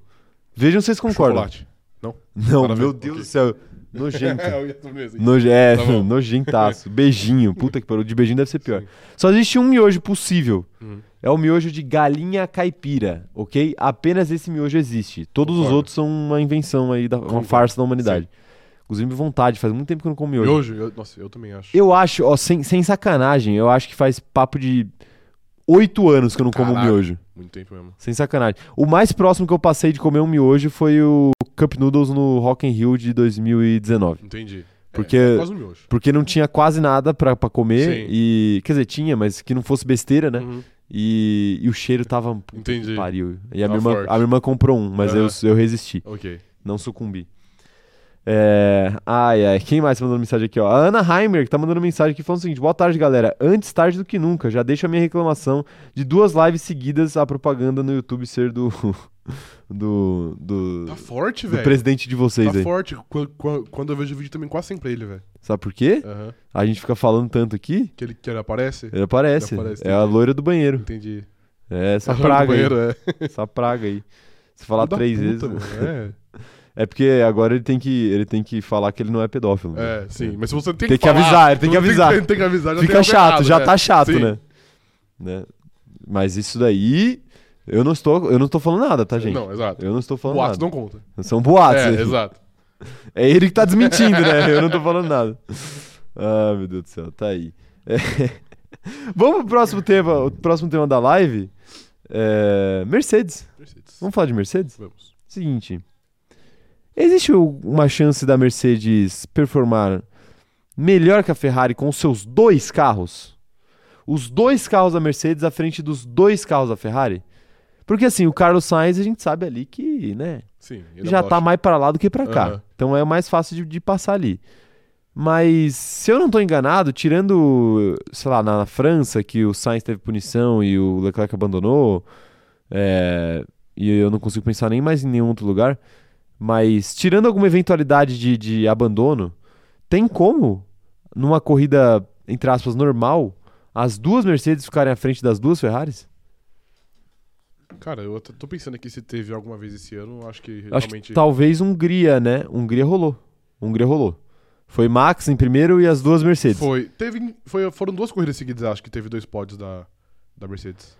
Speaker 1: Vejam se vocês concordam.
Speaker 2: Chocolate. Não?
Speaker 1: Não,
Speaker 2: ver.
Speaker 1: meu Deus
Speaker 2: Ok.
Speaker 1: do céu. Nojento.
Speaker 2: É.
Speaker 1: Noje é,
Speaker 2: Tá
Speaker 1: nojentaço. Beijinho. Puta que pariu. De beijinho deve ser pior.
Speaker 2: Sim.
Speaker 1: Só existe um miojo possível.
Speaker 2: Uhum.
Speaker 1: É o miojo de galinha caipira, ok? Apenas esse miojo existe. Todos os
Speaker 2: Concordo.
Speaker 1: outros são uma invenção aí, da, uma farsa da humanidade. Inclusive, vontade. Faz muito tempo que eu não como miojo.
Speaker 2: Miojo? Eu- nossa, eu também acho.
Speaker 1: Eu acho, ó, sem, sem sacanagem, eu acho que faz papo de oito anos que eu não como
Speaker 2: Caralho.
Speaker 1: miojo.
Speaker 2: Muito tempo mesmo.
Speaker 1: Sem sacanagem. O mais próximo que eu passei de comer um miojo foi o Cup Noodles no Rock in Rio de 2019.
Speaker 2: Entendi.
Speaker 1: Porque-
Speaker 2: É, quase um miojo.
Speaker 1: Porque não tinha quase nada pra, pra comer
Speaker 2: Sim.
Speaker 1: e... Quer dizer, tinha, mas que não fosse besteira, né?
Speaker 2: Uhum.
Speaker 1: E, e o cheiro tava...
Speaker 2: Entendi.
Speaker 1: Pariu. E a
Speaker 2: Tava
Speaker 1: minha, irmã,
Speaker 2: forte.
Speaker 1: a minha irmã comprou um, mas eu,
Speaker 2: Aham.
Speaker 1: eu resisti.
Speaker 2: Ok.
Speaker 1: Não sucumbi. É... Ai, ai. Quem mais tá mandando mensagem aqui, ó? A Ana Heimer, que tá mandando mensagem aqui falando o seguinte: Boa tarde, galera. Antes tarde do que nunca, já deixo a minha reclamação de duas lives seguidas a propaganda no YouTube ser do. do. do,
Speaker 2: Tá forte,
Speaker 1: do
Speaker 2: velho.
Speaker 1: presidente de vocês
Speaker 2: Tá
Speaker 1: aí.
Speaker 2: forte. Qu- qu- Quando eu vejo o vídeo também quase sempre ele, velho.
Speaker 1: Sabe por quê?
Speaker 2: Aham.
Speaker 1: A gente fica falando tanto aqui.
Speaker 2: Que ele, que ele aparece?
Speaker 1: Ele aparece.
Speaker 2: Ele aparece,
Speaker 1: é a loira do banheiro.
Speaker 2: Entendi.
Speaker 1: É essa
Speaker 2: Tá no
Speaker 1: praga
Speaker 2: banheiro,
Speaker 1: aí.
Speaker 2: é.
Speaker 1: Essa praga aí. Se falar três
Speaker 2: puta,
Speaker 1: vezes.
Speaker 2: mano, É.
Speaker 1: É porque agora ele tem que, ele tem que falar que ele não é pedófilo. né?
Speaker 2: É, sim. Mas se você tem,
Speaker 1: Tem que
Speaker 2: falar,
Speaker 1: avisar, ele tem que avisar.
Speaker 2: Tem, tem que avisar.
Speaker 1: Fica chato,
Speaker 2: errado,
Speaker 1: já
Speaker 2: né?
Speaker 1: tá chato,
Speaker 2: Sim.
Speaker 1: né? Né? Mas isso daí, eu não estou, eu não estou falando nada, tá, gente?
Speaker 2: Não, exato.
Speaker 1: Eu não estou falando
Speaker 2: Boatos
Speaker 1: nada.
Speaker 2: não conta.
Speaker 1: São boatos.
Speaker 2: é,
Speaker 1: né?
Speaker 2: exato.
Speaker 1: É ele que tá desmentindo, né? Eu não tô falando nada. Ah, meu Deus do céu, tá aí. É. Vamos pro próximo tema, o próximo tema da live. É, Mercedes.
Speaker 2: Mercedes.
Speaker 1: Vamos falar de Mercedes?
Speaker 2: Vamos.
Speaker 1: Seguinte. Existe uma chance da Mercedes performar melhor que a Ferrari com os seus dois carros? Os dois carros da Mercedes à frente dos dois carros da Ferrari? Porque assim, o Carlos Sainz a gente sabe ali que, né,
Speaker 2: Sim.
Speaker 1: já
Speaker 2: é
Speaker 1: tá
Speaker 2: bosta.
Speaker 1: mais pra lá do que pra cá.
Speaker 2: Aham.
Speaker 1: Então é mais fácil de, de passar ali. Mas se eu não tô enganado, tirando, sei lá, na França, que o Sainz teve punição e o Leclerc abandonou, é, e eu não consigo pensar nem mais em nenhum outro lugar, mas tirando alguma eventualidade de, de abandono, tem como, numa corrida, entre aspas, normal, as duas Mercedes ficarem à frente das duas Ferraris?
Speaker 2: Cara, eu tô pensando aqui se teve alguma vez esse ano. Acho que
Speaker 1: Acho
Speaker 2: realmente.
Speaker 1: que talvez Hungria, né? Hungria rolou. Hungria rolou. Foi Max em primeiro e as duas Mercedes.
Speaker 2: Foi. Teve, foi, foram duas corridas seguidas, acho que teve dois pódios da, da Mercedes.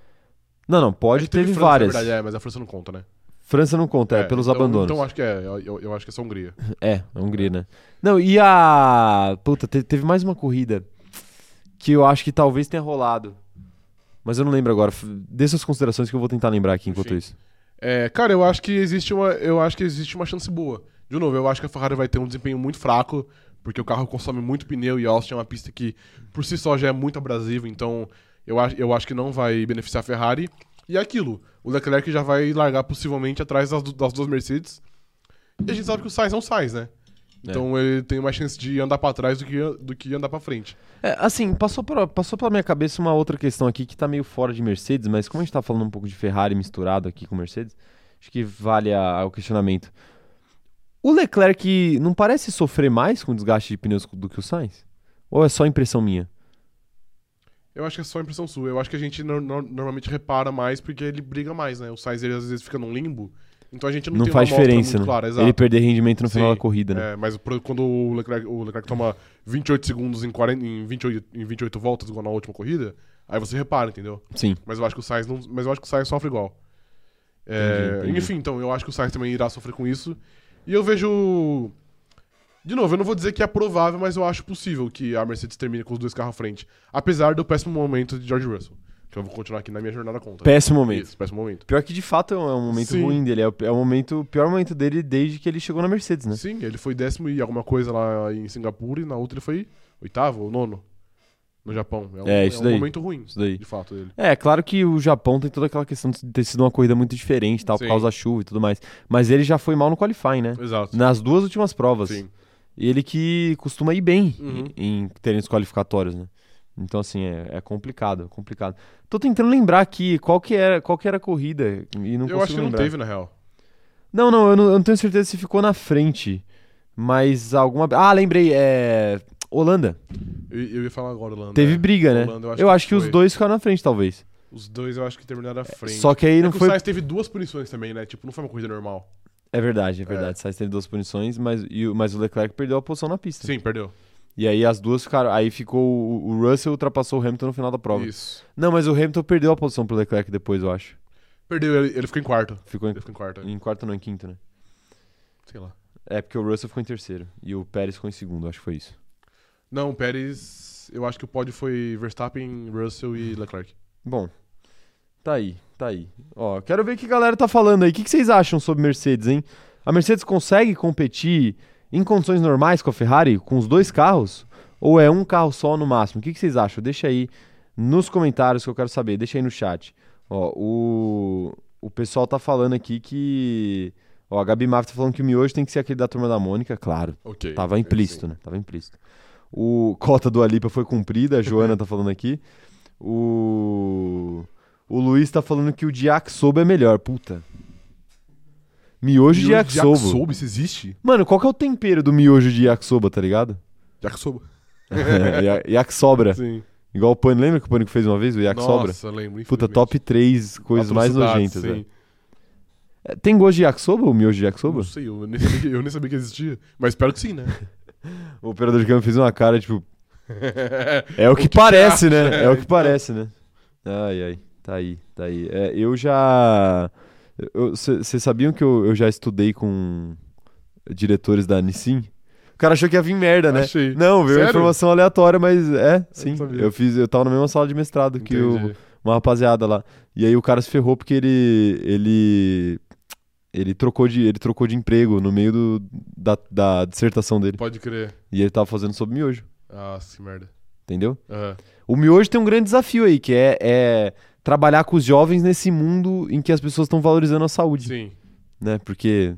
Speaker 1: Não, não, pode,
Speaker 2: É que
Speaker 1: teve,
Speaker 2: França,
Speaker 1: várias.
Speaker 2: Na verdade, é, mas a França não conta, né?
Speaker 1: França não conta, é, pelos
Speaker 2: então,
Speaker 1: abandonos.
Speaker 2: Então acho que é, eu, eu- acho que é só Hungria.
Speaker 1: É, a Hungria, né? Não, e a. Puta, te- teve mais uma corrida que eu acho que talvez tenha rolado. Mas eu não lembro agora. Dê suas considerações que eu vou tentar lembrar aqui enquanto
Speaker 2: Enfim.
Speaker 1: isso.
Speaker 2: É, cara, eu acho que existe uma, eu acho que existe uma chance boa. De novo, eu acho que a Ferrari vai ter um desempenho muito fraco, porque o carro consome muito pneu e Austin é uma pista que por si só já é muito abrasiva, então eu acho, eu acho que não vai beneficiar a Ferrari. E é aquilo, o Leclerc já vai largar possivelmente atrás das, das duas Mercedes. E a gente sabe que o Sainz é um Sainz, né? Então ele tem mais chance de andar pra trás do que, do que andar pra frente.
Speaker 1: É, assim, passou, pra, passou pela minha cabeça uma outra questão aqui que tá meio fora de Mercedes, mas como a gente tá falando um pouco de Ferrari misturado aqui com Mercedes, acho que vale a- o questionamento. O Leclerc não parece sofrer mais com o desgaste de pneus do que o Sainz? Ou é só impressão minha?
Speaker 2: Eu acho que é só impressão sua. Eu acho que a gente no- no- normalmente repara mais porque ele briga mais, né? O Sainz ele às vezes fica num limbo. Então a gente não,
Speaker 1: Não,
Speaker 2: tem
Speaker 1: faz diferença, né?
Speaker 2: clara.
Speaker 1: Ele perder rendimento no final
Speaker 2: Sim,
Speaker 1: da corrida, né?
Speaker 2: É, mas quando o Leclerc, o Leclerc toma 28 segundos em, 40, em, 28, em 28 voltas, igual na última corrida, aí você repara, entendeu?
Speaker 1: Sim.
Speaker 2: Mas eu acho que o Sainz não, mas eu acho que o Sainz sofre igual. É,
Speaker 1: Entendi, entendi.
Speaker 2: Enfim, então eu acho que o Sainz também irá sofrer com isso. E eu vejo de novo, eu não vou dizer que é provável, mas eu acho possível que a Mercedes termine com os dois carros à frente, apesar do péssimo momento de George Russell, que eu vou continuar aqui na minha jornada contra.
Speaker 1: Péssimo momento.
Speaker 2: Isso, péssimo momento.
Speaker 1: Pior que de fato é um, é um momento
Speaker 2: Sim.
Speaker 1: ruim dele. É o, é o momento, pior momento dele desde que ele chegou na Mercedes, né?
Speaker 2: Sim, ele foi décimo e alguma coisa lá em Singapura e na outra ele foi oitavo ou nono no Japão. É um,
Speaker 1: É, isso
Speaker 2: um
Speaker 1: daí.
Speaker 2: momento ruim,
Speaker 1: Isso daí.
Speaker 2: de fato, dele.
Speaker 1: É, claro que o Japão tem toda aquela questão de ter sido uma corrida muito diferente, tal, por
Speaker 2: Sim.
Speaker 1: causa da chuva e tudo mais. Mas ele já foi mal no qualifying, né?
Speaker 2: Exato.
Speaker 1: Nas duas últimas provas.
Speaker 2: Sim.
Speaker 1: Ele que costuma ir bem
Speaker 2: Uhum.
Speaker 1: em, em treinos qualificatórios, né? Então, assim, é, é complicado, é complicado. Tô tentando lembrar aqui qual que era, qual que era a corrida e não
Speaker 2: eu acho que não
Speaker 1: lembrar.
Speaker 2: teve, na real.
Speaker 1: Não, não eu, não, eu não tenho certeza se ficou na frente. Mas alguma. Ah, lembrei, é. Holanda.
Speaker 2: Eu, eu ia falar agora, Holanda.
Speaker 1: Teve
Speaker 2: é.
Speaker 1: briga, né?
Speaker 2: Holanda,
Speaker 1: eu acho, que, os
Speaker 2: foi.
Speaker 1: dois ficaram na frente, talvez.
Speaker 2: Os dois eu acho que terminaram à frente.
Speaker 1: Só que aí
Speaker 2: É
Speaker 1: não
Speaker 2: que
Speaker 1: foi.
Speaker 2: o Sainz teve duas punições também, né? Tipo, não foi uma corrida normal.
Speaker 1: É verdade, é verdade. Sainz teve duas punições, mas, e o- mas o Leclerc perdeu a posição na pista.
Speaker 2: Sim, perdeu.
Speaker 1: E aí as duas ficaram. Aí ficou. O, Russell ultrapassou o Hamilton no final da prova.
Speaker 2: Isso.
Speaker 1: Não, mas o Hamilton perdeu a posição pro Leclerc depois, eu acho.
Speaker 2: Perdeu, ele, ele ficou em quarto.
Speaker 1: Ficou em,
Speaker 2: Ele ficou em quarto.
Speaker 1: em quarto, não, em quinto, né?
Speaker 2: Sei lá.
Speaker 1: É porque o Russell ficou em terceiro. E o Pérez ficou em segundo, acho que foi isso.
Speaker 2: Não, o Pérez. Eu acho que o pódio foi Verstappen, Russell e Leclerc.
Speaker 1: Bom, tá aí, tá aí. Ó, quero ver o que a galera tá falando aí. O que, que vocês acham sobre Mercedes, hein? A Mercedes consegue competir em condições normais com a Ferrari, com os dois carros? Ou é um carro só no máximo? O que, que vocês acham? Deixa aí nos comentários que eu quero saber. Deixa aí no chat. Ó, o, o pessoal tá falando aqui que. Ó, a Gabi Mafra tá falando que o miojo tem que ser aquele da turma da Mônica, claro.
Speaker 2: Ok.
Speaker 1: Tava implícito, né? Tava implícito. O cota do Alipa foi cumprida, a Joana tá falando aqui. O o Luiz tá falando que o de yakisoba é melhor, puta. Miojo de yakisoba.
Speaker 2: Yakisoba, isso existe?
Speaker 1: Mano, qual que é o tempero do miojo de yakisoba, tá ligado?
Speaker 2: Yakisoba.
Speaker 1: Ya- Yakisobra.
Speaker 2: Sim.
Speaker 1: Igual o Pânico, lembra que o Pânico fez uma vez, o yakisobra?
Speaker 2: Nossa, lembro.
Speaker 1: Puta, top 3 coisas mais nojentas,
Speaker 2: sim.
Speaker 1: é. Tem gosto de yakisoba, o miojo de yakisoba?
Speaker 2: Não sei, eu nem, sabia que, eu nem sabia que existia. Mas espero que sim, né?
Speaker 1: O operador de câmera fez uma cara, tipo, É o que, parece,
Speaker 2: você
Speaker 1: né? É o que parece, né? Ai, ai. Tá aí, tá aí. É, eu já. Vocês sabiam que eu, eu já estudei com diretores da Nissin? O cara achou que ia vir merda, né?
Speaker 2: Achei.
Speaker 1: Não, veio
Speaker 2: Sério?
Speaker 1: informação aleatória, mas é, sim.
Speaker 2: sabia.
Speaker 1: Eu fiz, eu tava na mesma sala de mestrado que o, uma rapaziada lá. E aí o cara se ferrou porque ele ele ele trocou de ele trocou de emprego no meio do, da, da dissertação dele.
Speaker 2: Pode crer.
Speaker 1: E ele tava fazendo sobre miojo,
Speaker 2: Ah, que merda.
Speaker 1: entendeu?
Speaker 2: Aham.
Speaker 1: O miojo tem um grande desafio aí, que é, é trabalhar com os jovens nesse mundo em que as pessoas estão valorizando a saúde,
Speaker 2: Sim.
Speaker 1: né? Porque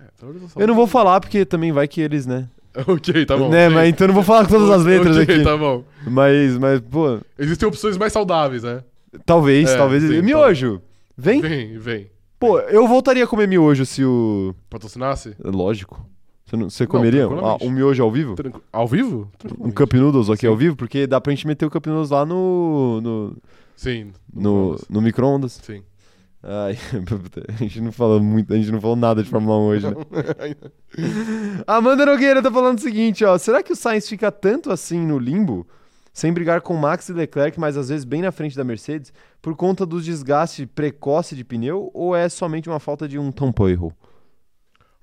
Speaker 2: É, valorização.
Speaker 1: eu não vou falar porque também vai que eles, né?
Speaker 2: ok, tá bom.
Speaker 1: né? Mas então eu não vou falar com todas as letras
Speaker 2: Ok,
Speaker 1: aqui.
Speaker 2: tá bom.
Speaker 1: Mas mas pô,
Speaker 2: Existem opções mais saudáveis, né?
Speaker 1: talvez,
Speaker 2: É,
Speaker 1: talvez
Speaker 2: sim,
Speaker 1: miojo. Vem?
Speaker 2: Vem, vem.
Speaker 1: Pô, eu voltaria a comer miojo se o
Speaker 2: Patrocinasse?
Speaker 1: lógico. Você, não, você comeria ah,
Speaker 2: tranquilamente.
Speaker 1: um miojo ao vivo?
Speaker 2: Tranqu- Ao vivo?
Speaker 1: Um. Cup Noodles aqui
Speaker 2: Sim.
Speaker 1: ao vivo? Porque dá pra gente meter o Cup Noodles lá no. no,
Speaker 2: Sim.
Speaker 1: no, no micro-ondas.
Speaker 2: Sim.
Speaker 1: Ai, a gente não falou muito, a gente não falou nada de Fórmula 1 hoje, né? Amanda Nogueira tá falando o seguinte, ó. Será que o Sainz fica tanto assim no limbo, sem brigar com Max e Leclerc, mas às vezes bem na frente da Mercedes, por conta do desgaste precoce de pneu, ou é somente uma falta de um tampoiro?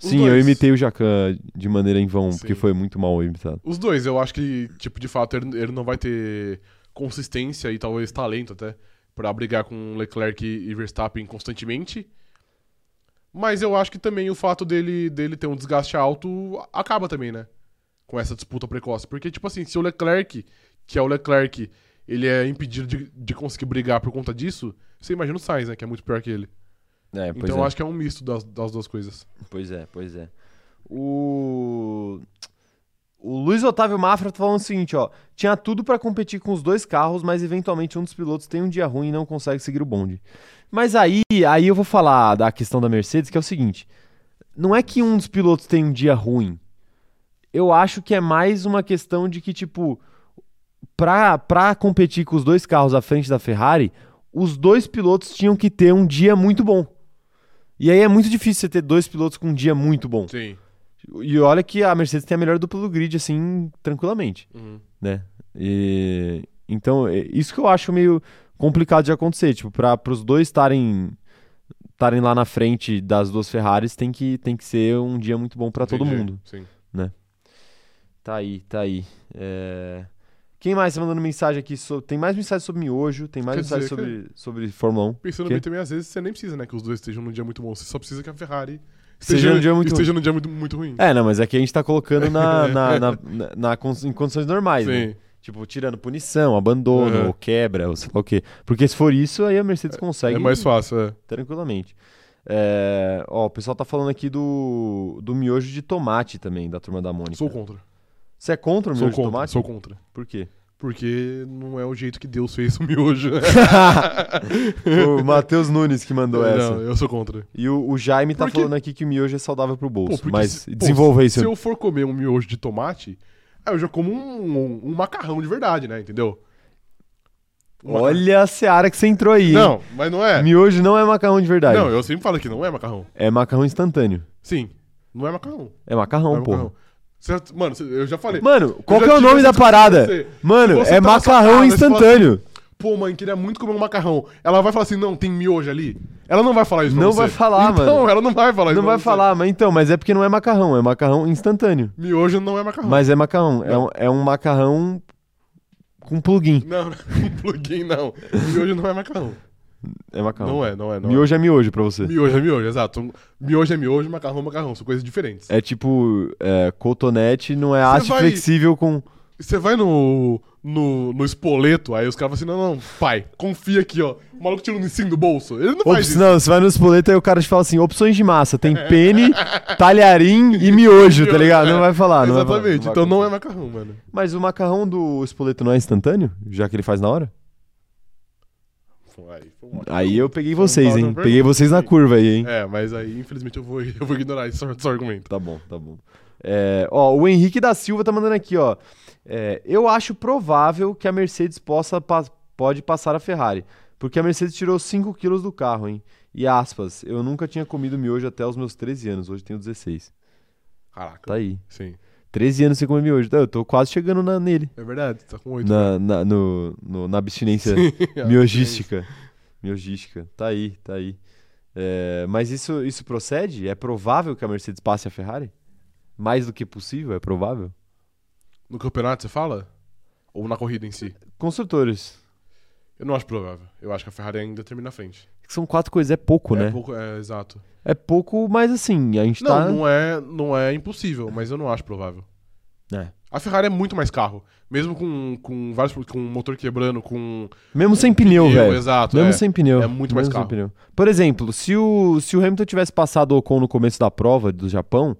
Speaker 2: Os
Speaker 1: Sim, eu
Speaker 2: dois.
Speaker 1: imitei o Jacan de maneira em vão, porque
Speaker 2: Sim.
Speaker 1: foi muito mal imitado.
Speaker 2: Os dois, eu acho que, tipo, de fato, ele, ele não vai ter consistência e talvez talento até pra brigar com Leclerc e Verstappen constantemente. Mas eu acho que também o fato dele, dele ter um desgaste alto acaba também, né? Com essa disputa precoce. Porque, tipo assim, se o Leclerc, que é o Leclerc, ele é impedido de, de conseguir brigar por conta disso, você imagina o Sainz, né? Que é muito pior que ele.
Speaker 1: É,
Speaker 2: então
Speaker 1: é.
Speaker 2: eu acho que é um misto das, das duas coisas.
Speaker 1: Pois é, pois é. O. O Luiz Otávio Mafra tá falando o seguinte, ó. Tinha tudo pra competir com os dois carros, mas eventualmente um dos pilotos tem um dia ruim e não consegue seguir o bonde. Mas aí, aí eu vou falar da questão da Mercedes, que é o seguinte: não é que um dos pilotos tem um dia ruim. Eu acho que é mais uma questão de que, tipo, pra, pra competir com os dois carros à frente da Ferrari, os dois pilotos tinham que ter um dia muito bom. E aí é muito difícil você ter dois pilotos com um dia muito bom.
Speaker 2: Sim.
Speaker 1: E olha que a Mercedes tem a melhor dupla do grid, assim, tranquilamente,
Speaker 2: Uhum.
Speaker 1: né? E, então, é isso que eu acho meio complicado de acontecer. Tipo, para os dois estarem estarem lá na frente das duas Ferraris, tem que, tem que ser um dia muito bom para todo mundo.
Speaker 2: Sim.
Speaker 1: Tá aí, tá aí. É, Quem mais tá mandando mensagem aqui? Tem mais mensagem sobre miojo, tem mais
Speaker 2: Quer
Speaker 1: mensagem
Speaker 2: dizer
Speaker 1: sobre, sobre Fórmula 1.
Speaker 2: Pensando
Speaker 1: Quê?
Speaker 2: bem também, às vezes você nem precisa, né? Que os dois estejam num dia muito bom. Você só precisa que a Ferrari
Speaker 1: Seja num dia muito
Speaker 2: esteja num dia muito, muito ruim.
Speaker 1: É, não, mas é que a gente tá colocando na, na, na, na- na em condições normais, né?
Speaker 2: Sim.
Speaker 1: Tipo, tirando punição, abandono,
Speaker 2: Uhum.
Speaker 1: ou quebra, ou sei lá o quê. Porque se for isso, aí a Mercedes consegue
Speaker 2: É mais fácil, é.
Speaker 1: tranquilamente. É, ó, o pessoal tá falando aqui do, do miojo de tomate também, da turma da Mônica.
Speaker 2: Sou contra.
Speaker 1: Você é contra o miojo de
Speaker 2: contra.
Speaker 1: tomate?
Speaker 2: Sou contra.
Speaker 1: Por quê?
Speaker 2: Porque não é o jeito que Deus fez o miojo.
Speaker 1: o Matheus Nunes que mandou essa.
Speaker 2: Não, eu sou contra.
Speaker 1: E o, o Jaime tá
Speaker 2: Porque-
Speaker 1: falando aqui que o miojo é saudável pro bolso.
Speaker 2: Pô,
Speaker 1: mas
Speaker 2: se- pô,
Speaker 1: desenvolva isso.
Speaker 2: Se eu for comer um miojo de tomate, eu já como um, um- um macarrão de verdade, né? Entendeu?
Speaker 1: Olha a seara que você entrou aí, hein?
Speaker 2: Não, mas não é.
Speaker 1: Miojo não é macarrão de verdade.
Speaker 2: Não, eu sempre falo que não é macarrão.
Speaker 1: É macarrão instantâneo.
Speaker 2: Sim, não é macarrão.
Speaker 1: É macarrão,
Speaker 2: é
Speaker 1: porra.
Speaker 2: Mano, eu já falei.
Speaker 1: Mano, qual que é o nome da parada?
Speaker 2: com.
Speaker 1: Mano, é
Speaker 2: tá
Speaker 1: macarrão instantâneo.
Speaker 2: Pô, mãe, queria muito comer um macarrão. Ela vai falar assim, não, tem miojo ali. Ela não vai falar isso
Speaker 1: Não
Speaker 2: você.
Speaker 1: vai falar,
Speaker 2: então,
Speaker 1: mano.
Speaker 2: ela não vai falar isso
Speaker 1: Não vai
Speaker 2: você.
Speaker 1: falar, mas então, mas é porque não é macarrão, é macarrão instantâneo.
Speaker 2: Miojo não é macarrão.
Speaker 1: Mas é macarrão. É um, é um macarrão com plugin.
Speaker 2: Não, não, um plugin não. Miojo não é macarrão.
Speaker 1: É macarrão.
Speaker 2: Não é, não é. Não
Speaker 1: Miojo é miojo pra você.
Speaker 2: é. Miojo é miojo, exato. Miojo é miojo, macarrão é macarrão. São coisas diferentes.
Speaker 1: É tipo, é, cotonete não é
Speaker 2: Você
Speaker 1: haste
Speaker 2: vai-
Speaker 1: flexível com.
Speaker 2: Você vai no, no, no espoleto, aí os caras falam assim, não, não, pai, confia aqui, ó. O maluco tira um ensino do bolso. Ele não faz
Speaker 1: Ops,
Speaker 2: isso.
Speaker 1: não, você vai no espoleto e o cara te fala assim: opções de massa. Tem pene, talharim e miojo, tá ligado? Não vai falar, não vai falar.
Speaker 2: Exatamente.
Speaker 1: vai
Speaker 2: então não é macarrão, mano.
Speaker 1: Mas o macarrão do espoleto não é instantâneo? Já que ele faz na hora?
Speaker 2: Aí, um ótimo.
Speaker 1: Aí eu peguei vocês, hein?
Speaker 2: uma
Speaker 1: Peguei vocês na curva aí, hein?
Speaker 2: É, mas aí, infelizmente, eu vou, eu vou ignorar esse, esse argumento.
Speaker 1: Tá bom, tá bom. É, ó, o Henrique da Silva tá mandando aqui, ó. É, eu acho provável que a Mercedes possa pa- pode passar a Ferrari, porque a Mercedes tirou 5 quilos do carro, hein? E aspas, eu nunca tinha comido miojo até os meus 13 anos, hoje tenho 16.
Speaker 2: Caraca.
Speaker 1: Tá aí.
Speaker 2: Sim.
Speaker 1: 13 anos sem comer miojo. Eu tô quase chegando na- nele,
Speaker 2: É verdade, tá com oito.
Speaker 1: na, na, no, no- na abstinência miogística. Miogística. Tá aí, tá aí. É, mas isso, isso procede? É provável que a Mercedes passe a Ferrari? Mais do que possível? É provável?
Speaker 2: No campeonato, você fala? Ou na corrida em si?
Speaker 1: Construtores.
Speaker 2: Eu não acho provável. Eu acho que a Ferrari ainda termina na frente.
Speaker 1: São quatro coisas, é pouco,
Speaker 2: é
Speaker 1: né?
Speaker 2: pouco, é, exato.
Speaker 1: É pouco, mas assim, a gente
Speaker 2: Não,
Speaker 1: tá.
Speaker 2: não é, não é impossível, mas eu não acho provável.
Speaker 1: É.
Speaker 2: A Ferrari é muito mais carro. Mesmo com, com vários com motor quebrando, com
Speaker 1: Mesmo sem pneu,
Speaker 2: pneu,
Speaker 1: velho.
Speaker 2: Exato.
Speaker 1: Mesmo
Speaker 2: é.
Speaker 1: sem pneu.
Speaker 2: é muito mais carro.
Speaker 1: Por exemplo, se o, se o Hamilton tivesse passado o Ocon no começo da prova do Japão,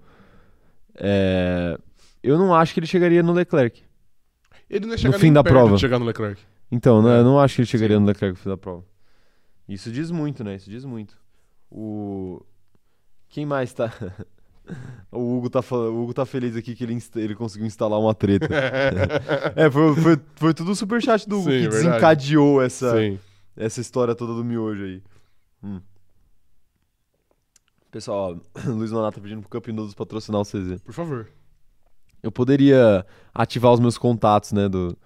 Speaker 1: é, eu não acho que ele chegaria no Leclerc.
Speaker 2: Ele não ia chegar
Speaker 1: fim
Speaker 2: nem
Speaker 1: da prova.
Speaker 2: chegar no Leclerc.
Speaker 1: Então, né,
Speaker 2: É.
Speaker 1: eu não acho que ele chegaria
Speaker 2: Sim.
Speaker 1: no Leclerc no fim da prova. Isso diz muito, né? Isso diz muito. O. Quem mais tá. o, Hugo tá o Hugo tá feliz aqui que ele, ele conseguiu instalar uma treta. é, foi, foi, foi tudo o superchat do Hugo
Speaker 2: Sim,
Speaker 1: que
Speaker 2: é verdade.
Speaker 1: desencadeou essa,
Speaker 2: Sim.
Speaker 1: essa história toda do miojo aí. Hum. Pessoal, ó, Luiz Nonato tá pedindo pro Noodles patrocinar o CZ.
Speaker 2: Por favor.
Speaker 1: Eu poderia ativar os meus contatos, né, do,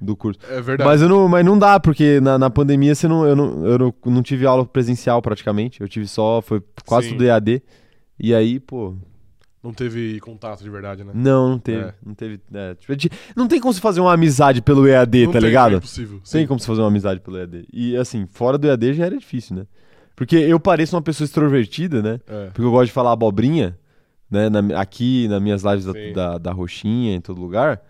Speaker 1: do curso.
Speaker 2: É verdade.
Speaker 1: Mas, eu não, mas não dá, porque na, na pandemia você não, eu, não, eu não, não tive aula presencial praticamente. Eu tive só, foi quase
Speaker 2: Sim.
Speaker 1: tudo EAD. E aí, pô,
Speaker 2: Não teve contato de verdade, né?
Speaker 1: não, não teve.
Speaker 2: É.
Speaker 1: Não teve. é, tipo, de- não tem como se fazer uma amizade pelo EAD,
Speaker 2: Não
Speaker 1: tá
Speaker 2: tem,
Speaker 1: ligado?
Speaker 2: É impossível.
Speaker 1: Tem
Speaker 2: Sim.
Speaker 1: como se fazer uma amizade pelo EAD. E assim, fora do EAD já era difícil, né? Porque eu pareço uma pessoa extrovertida, né?
Speaker 2: É.
Speaker 1: Porque eu gosto de falar abobrinha, né? na- aqui, nas minhas lives da, da, da Roxinha, em todo lugar.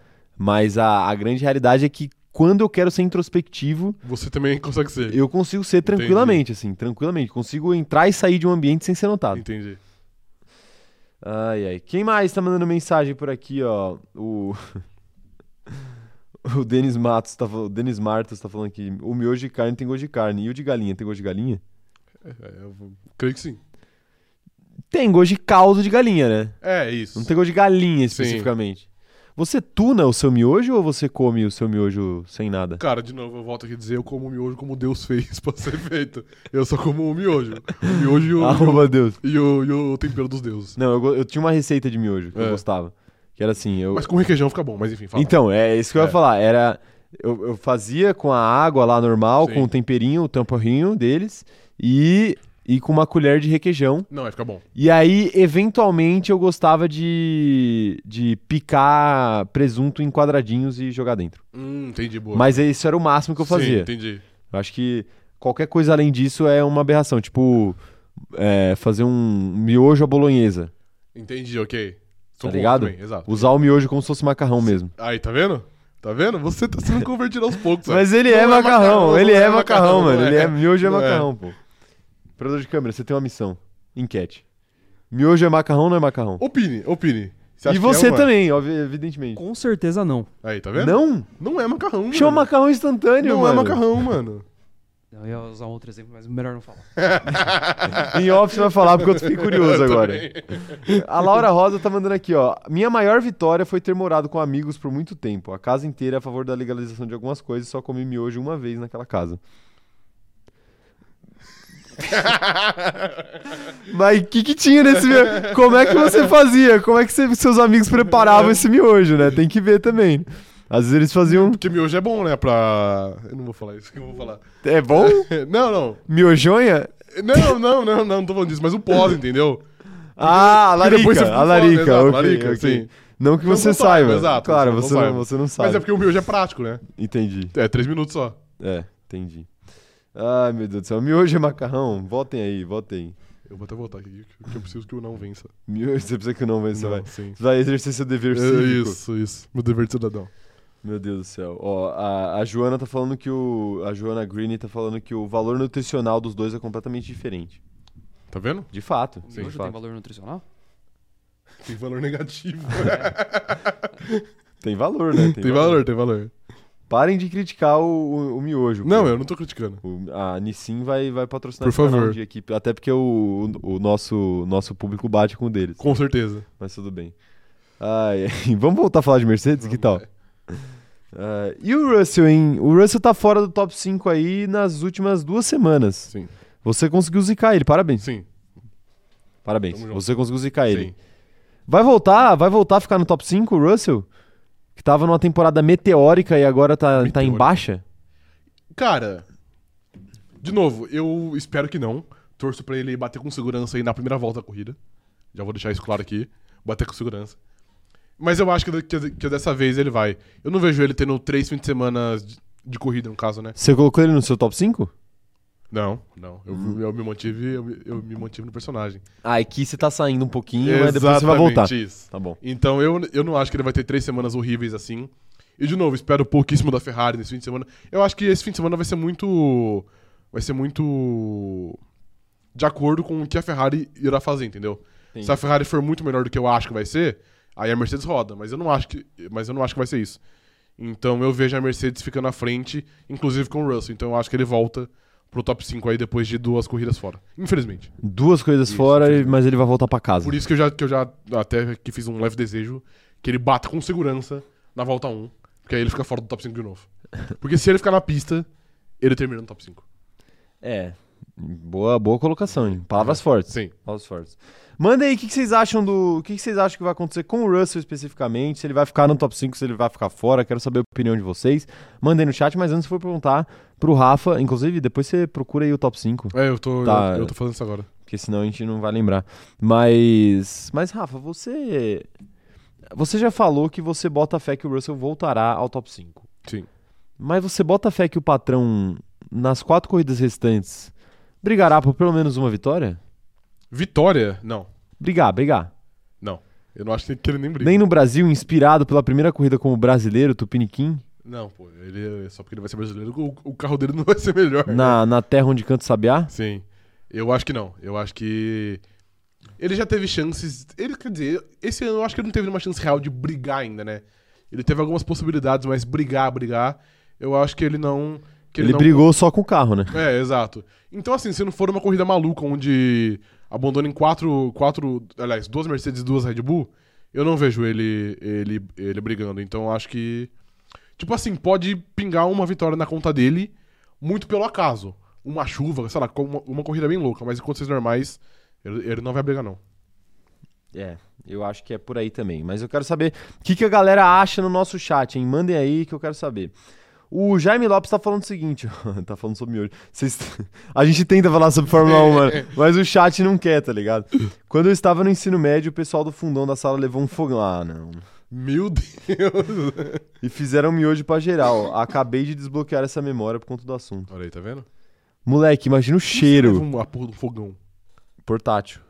Speaker 1: Mas a, a grande realidade é que quando eu quero ser introspectivo,
Speaker 2: Você também consegue ser.
Speaker 1: eu consigo ser tranquilamente, assim, tranquilamente. Consigo entrar e sair de um ambiente sem ser notado.
Speaker 2: Entendi.
Speaker 1: Ai, ai. Quem mais tá mandando mensagem por aqui, ó? O. O Denis Matos, tá, fal- o Denis Martos tá falando aqui. O miojo de carne tem gosto de carne. E o de galinha tem gosto de galinha?
Speaker 2: É, é, eu creio que sim.
Speaker 1: Tem gosto de caldo de galinha, né?
Speaker 2: É, isso.
Speaker 1: Não tem gosto de galinha
Speaker 2: Sim.
Speaker 1: Você tuna o seu miojo ou você come o seu miojo sem nada?
Speaker 2: Cara, de novo, eu volto aqui a dizer, eu como o miojo como Deus fez pra ser feito. Eu só como o miojo. O miojo e o,
Speaker 1: Arroba Deus.
Speaker 2: e o, e o tempero dos deuses.
Speaker 1: Não, eu, eu tinha uma receita de miojo que eu
Speaker 2: É.
Speaker 1: gostava. Que era assim, eu...
Speaker 2: Mas com requeijão fica bom, mas enfim, fala.
Speaker 1: Então, é isso que eu ia
Speaker 2: É.
Speaker 1: falar. Era. Eu, eu fazia com a água lá normal,
Speaker 2: Sim.
Speaker 1: com o temperinho, o tamporrinho deles, e, e com uma colher de requeijão.
Speaker 2: Não, vai ficar bom.
Speaker 1: E aí, eventualmente, eu gostava de, de picar presunto em quadradinhos e jogar dentro.
Speaker 2: Hum, entendi, boa.
Speaker 1: Mas isso era o máximo que eu
Speaker 2: Sim,
Speaker 1: fazia.
Speaker 2: entendi.
Speaker 1: Eu acho que qualquer coisa além disso é uma aberração. Tipo, é, fazer um miojo à bolonhesa.
Speaker 2: Entendi, ok. Sou
Speaker 1: Tá ligado?
Speaker 2: também, exato.
Speaker 1: Usar o miojo como se fosse macarrão mesmo.
Speaker 2: Aí, tá vendo? Tá vendo? Você tá sendo convertido aos poucos.
Speaker 1: Mas ele
Speaker 2: Não
Speaker 1: é macarrão, ele
Speaker 2: não
Speaker 1: é macarrão, mano.
Speaker 2: não
Speaker 1: Ele é miojo é
Speaker 2: Não
Speaker 1: macarrão, pô. Operador de câmera, você tem uma missão. Enquete. Miojo é macarrão ou não é macarrão?
Speaker 2: Opine, opine. Acha
Speaker 1: e
Speaker 2: que é
Speaker 1: você
Speaker 2: é?
Speaker 1: também, obvi- evidentemente.
Speaker 3: Com certeza não.
Speaker 2: Aí, tá vendo?
Speaker 1: Não?
Speaker 2: Não é macarrão, mano.
Speaker 1: Chama macarrão instantâneo,
Speaker 2: Não
Speaker 1: mano.
Speaker 2: é macarrão, mano.
Speaker 3: Eu ia usar um outro exemplo, mas melhor não falar.
Speaker 1: Em off você vai falar porque eu fiquei curioso agora. A Laura Rosa tá mandando aqui, ó. Minha maior vitória foi ter morado com amigos por muito tempo. A casa inteira é a favor da legalização de algumas coisas, só comi miojo uma vez naquela casa. Mas o que, que tinha nesse miojo? Como é que você fazia? Como é que você- seus amigos preparavam esse miojo, né? Tem que ver também. Às vezes eles faziam.
Speaker 2: Porque miojo é bom, né? Pra. Eu não vou falar isso que eu vou falar.
Speaker 1: É bom?
Speaker 2: Não, não.
Speaker 1: Miojonha?
Speaker 2: Não, não, não, não, não tô falando disso, mas o pós, entendeu?
Speaker 1: Ah, a larica. A larica,
Speaker 2: exato,
Speaker 1: ok,
Speaker 2: larica,
Speaker 1: ok.
Speaker 2: sim.
Speaker 1: Não que
Speaker 2: Não
Speaker 1: você
Speaker 2: saiba, exato,
Speaker 1: Claro, você não, você não sabe.
Speaker 2: Mas é porque o miojo é prático, né?
Speaker 1: Entendi.
Speaker 2: É, três minutos só.
Speaker 1: É, entendi. Ai, meu Deus do céu. Miojo é macarrão? Votem aí, votem.
Speaker 2: Eu vou até voltar aqui, que eu preciso que o não vença.
Speaker 1: Miojo, você precisa que não, você
Speaker 2: Não,
Speaker 1: vai.
Speaker 2: sim.
Speaker 1: Vai exercer seu dever
Speaker 2: É,
Speaker 1: cívico.
Speaker 2: isso, isso. Meu dever de cidadão.
Speaker 1: Meu Deus do céu. Ó, a, a Joana tá falando que o. A Joana Green tá falando que o valor nutricional dos dois é completamente diferente.
Speaker 2: Tá vendo?
Speaker 1: De fato.
Speaker 3: O
Speaker 1: de
Speaker 3: miojo tem valor nutricional?
Speaker 2: Tem valor negativo.
Speaker 1: Tem valor, né?
Speaker 2: tem valor, tem valor.
Speaker 1: Parem de criticar o, o, o miojo.
Speaker 2: Não, eu não tô criticando.
Speaker 1: O- a Nissin vai, vai patrocinar
Speaker 2: Por favor.
Speaker 1: um dia aqui. Até porque o, o, o nosso, nosso público bate com o deles.
Speaker 2: Com certeza.
Speaker 1: Mas tudo bem. Vamos voltar a falar de Mercedes? que tal?
Speaker 2: Vamos,
Speaker 1: Ah, e o Russell, hein? O Russell tá fora do top 5 aí nas últimas duas semanas.
Speaker 2: Sim,
Speaker 1: Você conseguiu zicar ele, parabéns.
Speaker 2: sim,
Speaker 1: Parabéns. Você conseguiu zicar ele.
Speaker 2: sim.
Speaker 1: Vai voltar? Vai voltar a ficar no top 5, o Russell? Que tava numa temporada meteórica e agora tá, tá em baixa?
Speaker 2: Cara, de novo, eu espero que não. Torço pra ele bater com segurança aí na primeira volta da corrida. Já vou deixar isso claro aqui. Bater com segurança. Mas eu acho que, que, que dessa vez ele vai. Eu não vejo ele tendo três fins de semana de, de corrida, no caso, né?
Speaker 1: Você colocou ele no seu top 5?
Speaker 2: Não, não. Eu,
Speaker 1: Uhum.
Speaker 2: eu me mantive, eu, me- eu me mantive no personagem.
Speaker 1: Ah, aqui você tá saindo um pouquinho, mas depois você vai voltar.
Speaker 2: isso.
Speaker 1: Tá bom.
Speaker 2: Então eu, eu não acho que ele vai ter três semanas horríveis assim. E de novo, espero pouquíssimo da Ferrari nesse fim de semana. Eu acho que esse fim de semana vai ser muito. Vai ser muito. De acordo com o que a Ferrari irá fazer, entendeu?
Speaker 1: Entendi.
Speaker 2: Se a Ferrari for muito melhor do que eu acho que vai ser, aí a Mercedes roda. Mas eu não acho que, mas eu não acho que vai ser isso. Então eu vejo a Mercedes ficando à frente, inclusive com o Russell. Então eu acho que ele volta pro top 5 aí depois de duas corridas fora. Infelizmente.
Speaker 1: Duas coisas
Speaker 2: Isso,
Speaker 1: fora, mas ele vai voltar pra casa.
Speaker 2: Por isso que eu já, que eu já até que fiz um leve desejo que ele bata com segurança na volta 1, porque aí ele fica fora do top 5 de novo. Porque se ele ficar na pista, ele termina no top 5.
Speaker 1: É. Boa, boa colocação, hein? Palavras fortes.
Speaker 2: Sim.
Speaker 1: Palavras fortes. Manda aí o que, que vocês acham do. O que, que vocês acham que vai acontecer com o Russell especificamente? Se ele vai ficar no top 5, se ele vai ficar fora. Quero saber a opinião de vocês. Manda aí no chat, mas antes eu vou perguntar pro Rafa. Inclusive, depois você procura aí o top 5.
Speaker 2: É, eu tô,
Speaker 1: Tá.
Speaker 2: eu, eu tô fazendo isso agora.
Speaker 1: Porque senão a gente não vai lembrar. Mas. Mas, Rafa, você. Você já falou que você bota fé que o Russell voltará ao top 5.
Speaker 2: Sim.
Speaker 1: Mas você bota fé que o patrão, nas quatro corridas restantes, brigará por pelo menos uma vitória?
Speaker 2: Vitória? Não.
Speaker 1: Brigar, brigar.
Speaker 2: Não. Eu não acho que ele nem briga.
Speaker 1: Nem no Brasil, inspirado pela primeira corrida como brasileiro, Tupiniquim,
Speaker 2: Não, pô. Ele, só porque ele vai ser brasileiro, o, o carro dele não vai ser melhor.
Speaker 1: na, na terra onde canta sabiá?
Speaker 2: Sim. Eu acho que não. Eu acho que. Ele já teve chances. Ele, quer dizer, esse ano eu acho que ele não teve uma chance real de brigar ainda, né? Ele teve algumas possibilidades, mas brigar, brigar, eu acho que ele não. Que
Speaker 1: Ele,
Speaker 2: não...
Speaker 1: brigou só com o carro, né?
Speaker 2: É, exato. Então, assim, se não for uma corrida maluca onde abandonem quatro. quatro aliás, duas Mercedes e duas Red Bull, eu não vejo ele, ele, ele brigando. Então, acho que. Tipo assim, pode pingar uma vitória na conta dele, muito pelo acaso. Uma chuva, sei lá, uma, uma corrida bem louca, mas em condições normais, ele, ele não vai brigar, não.
Speaker 1: É, eu acho que é por aí também. Mas eu quero saber o que, que a galera acha no nosso chat, hein? Mandem aí que eu quero saber. O Jaime Lopes tá falando o seguinte, tá falando sobre miojo. Vocês- A gente tenta falar sobre Fórmula 1, mano, mas o chat não quer, tá ligado? Quando eu estava no ensino médio, o pessoal do fundão da sala levou um fogão. Ah, não.
Speaker 2: Meu Deus!
Speaker 1: E fizeram miojo pra geral. Acabei de desbloquear essa memória por conta do assunto.
Speaker 2: Olha aí, tá vendo?
Speaker 1: Moleque, imagina o cheiro
Speaker 2: um- a porra do fogão.
Speaker 1: portátil.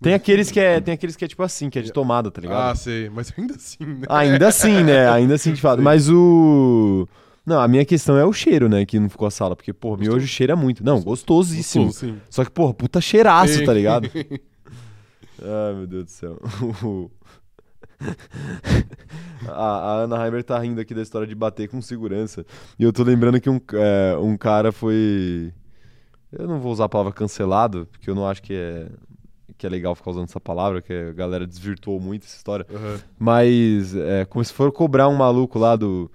Speaker 1: Tem aqueles que é, tem aqueles que é tipo assim, que é de tomada, tá ligado?
Speaker 2: Ah, sei. Mas ainda assim, né?
Speaker 1: Ainda assim, né? Ainda assim, de fato. Mas o. Não, a minha questão é o cheiro, né? Que não ficou a sala. Porque, pô,
Speaker 2: Gostou?
Speaker 1: miojo cheira muito. Não, gostosíssimo.
Speaker 2: Gostoso, sim.
Speaker 1: Só que, porra, puta cheiraço, tá ligado? Ai, meu Deus do céu. a, a Ana Heimer tá rindo aqui da história de bater com segurança. E eu tô lembrando que um, é, um cara foi. Eu não vou usar a palavra cancelado, porque eu não acho que é, que é legal ficar usando essa palavra, que a galera desvirtuou muito essa história.
Speaker 2: Aham.
Speaker 1: Mas é como se for cobrar um maluco lá do.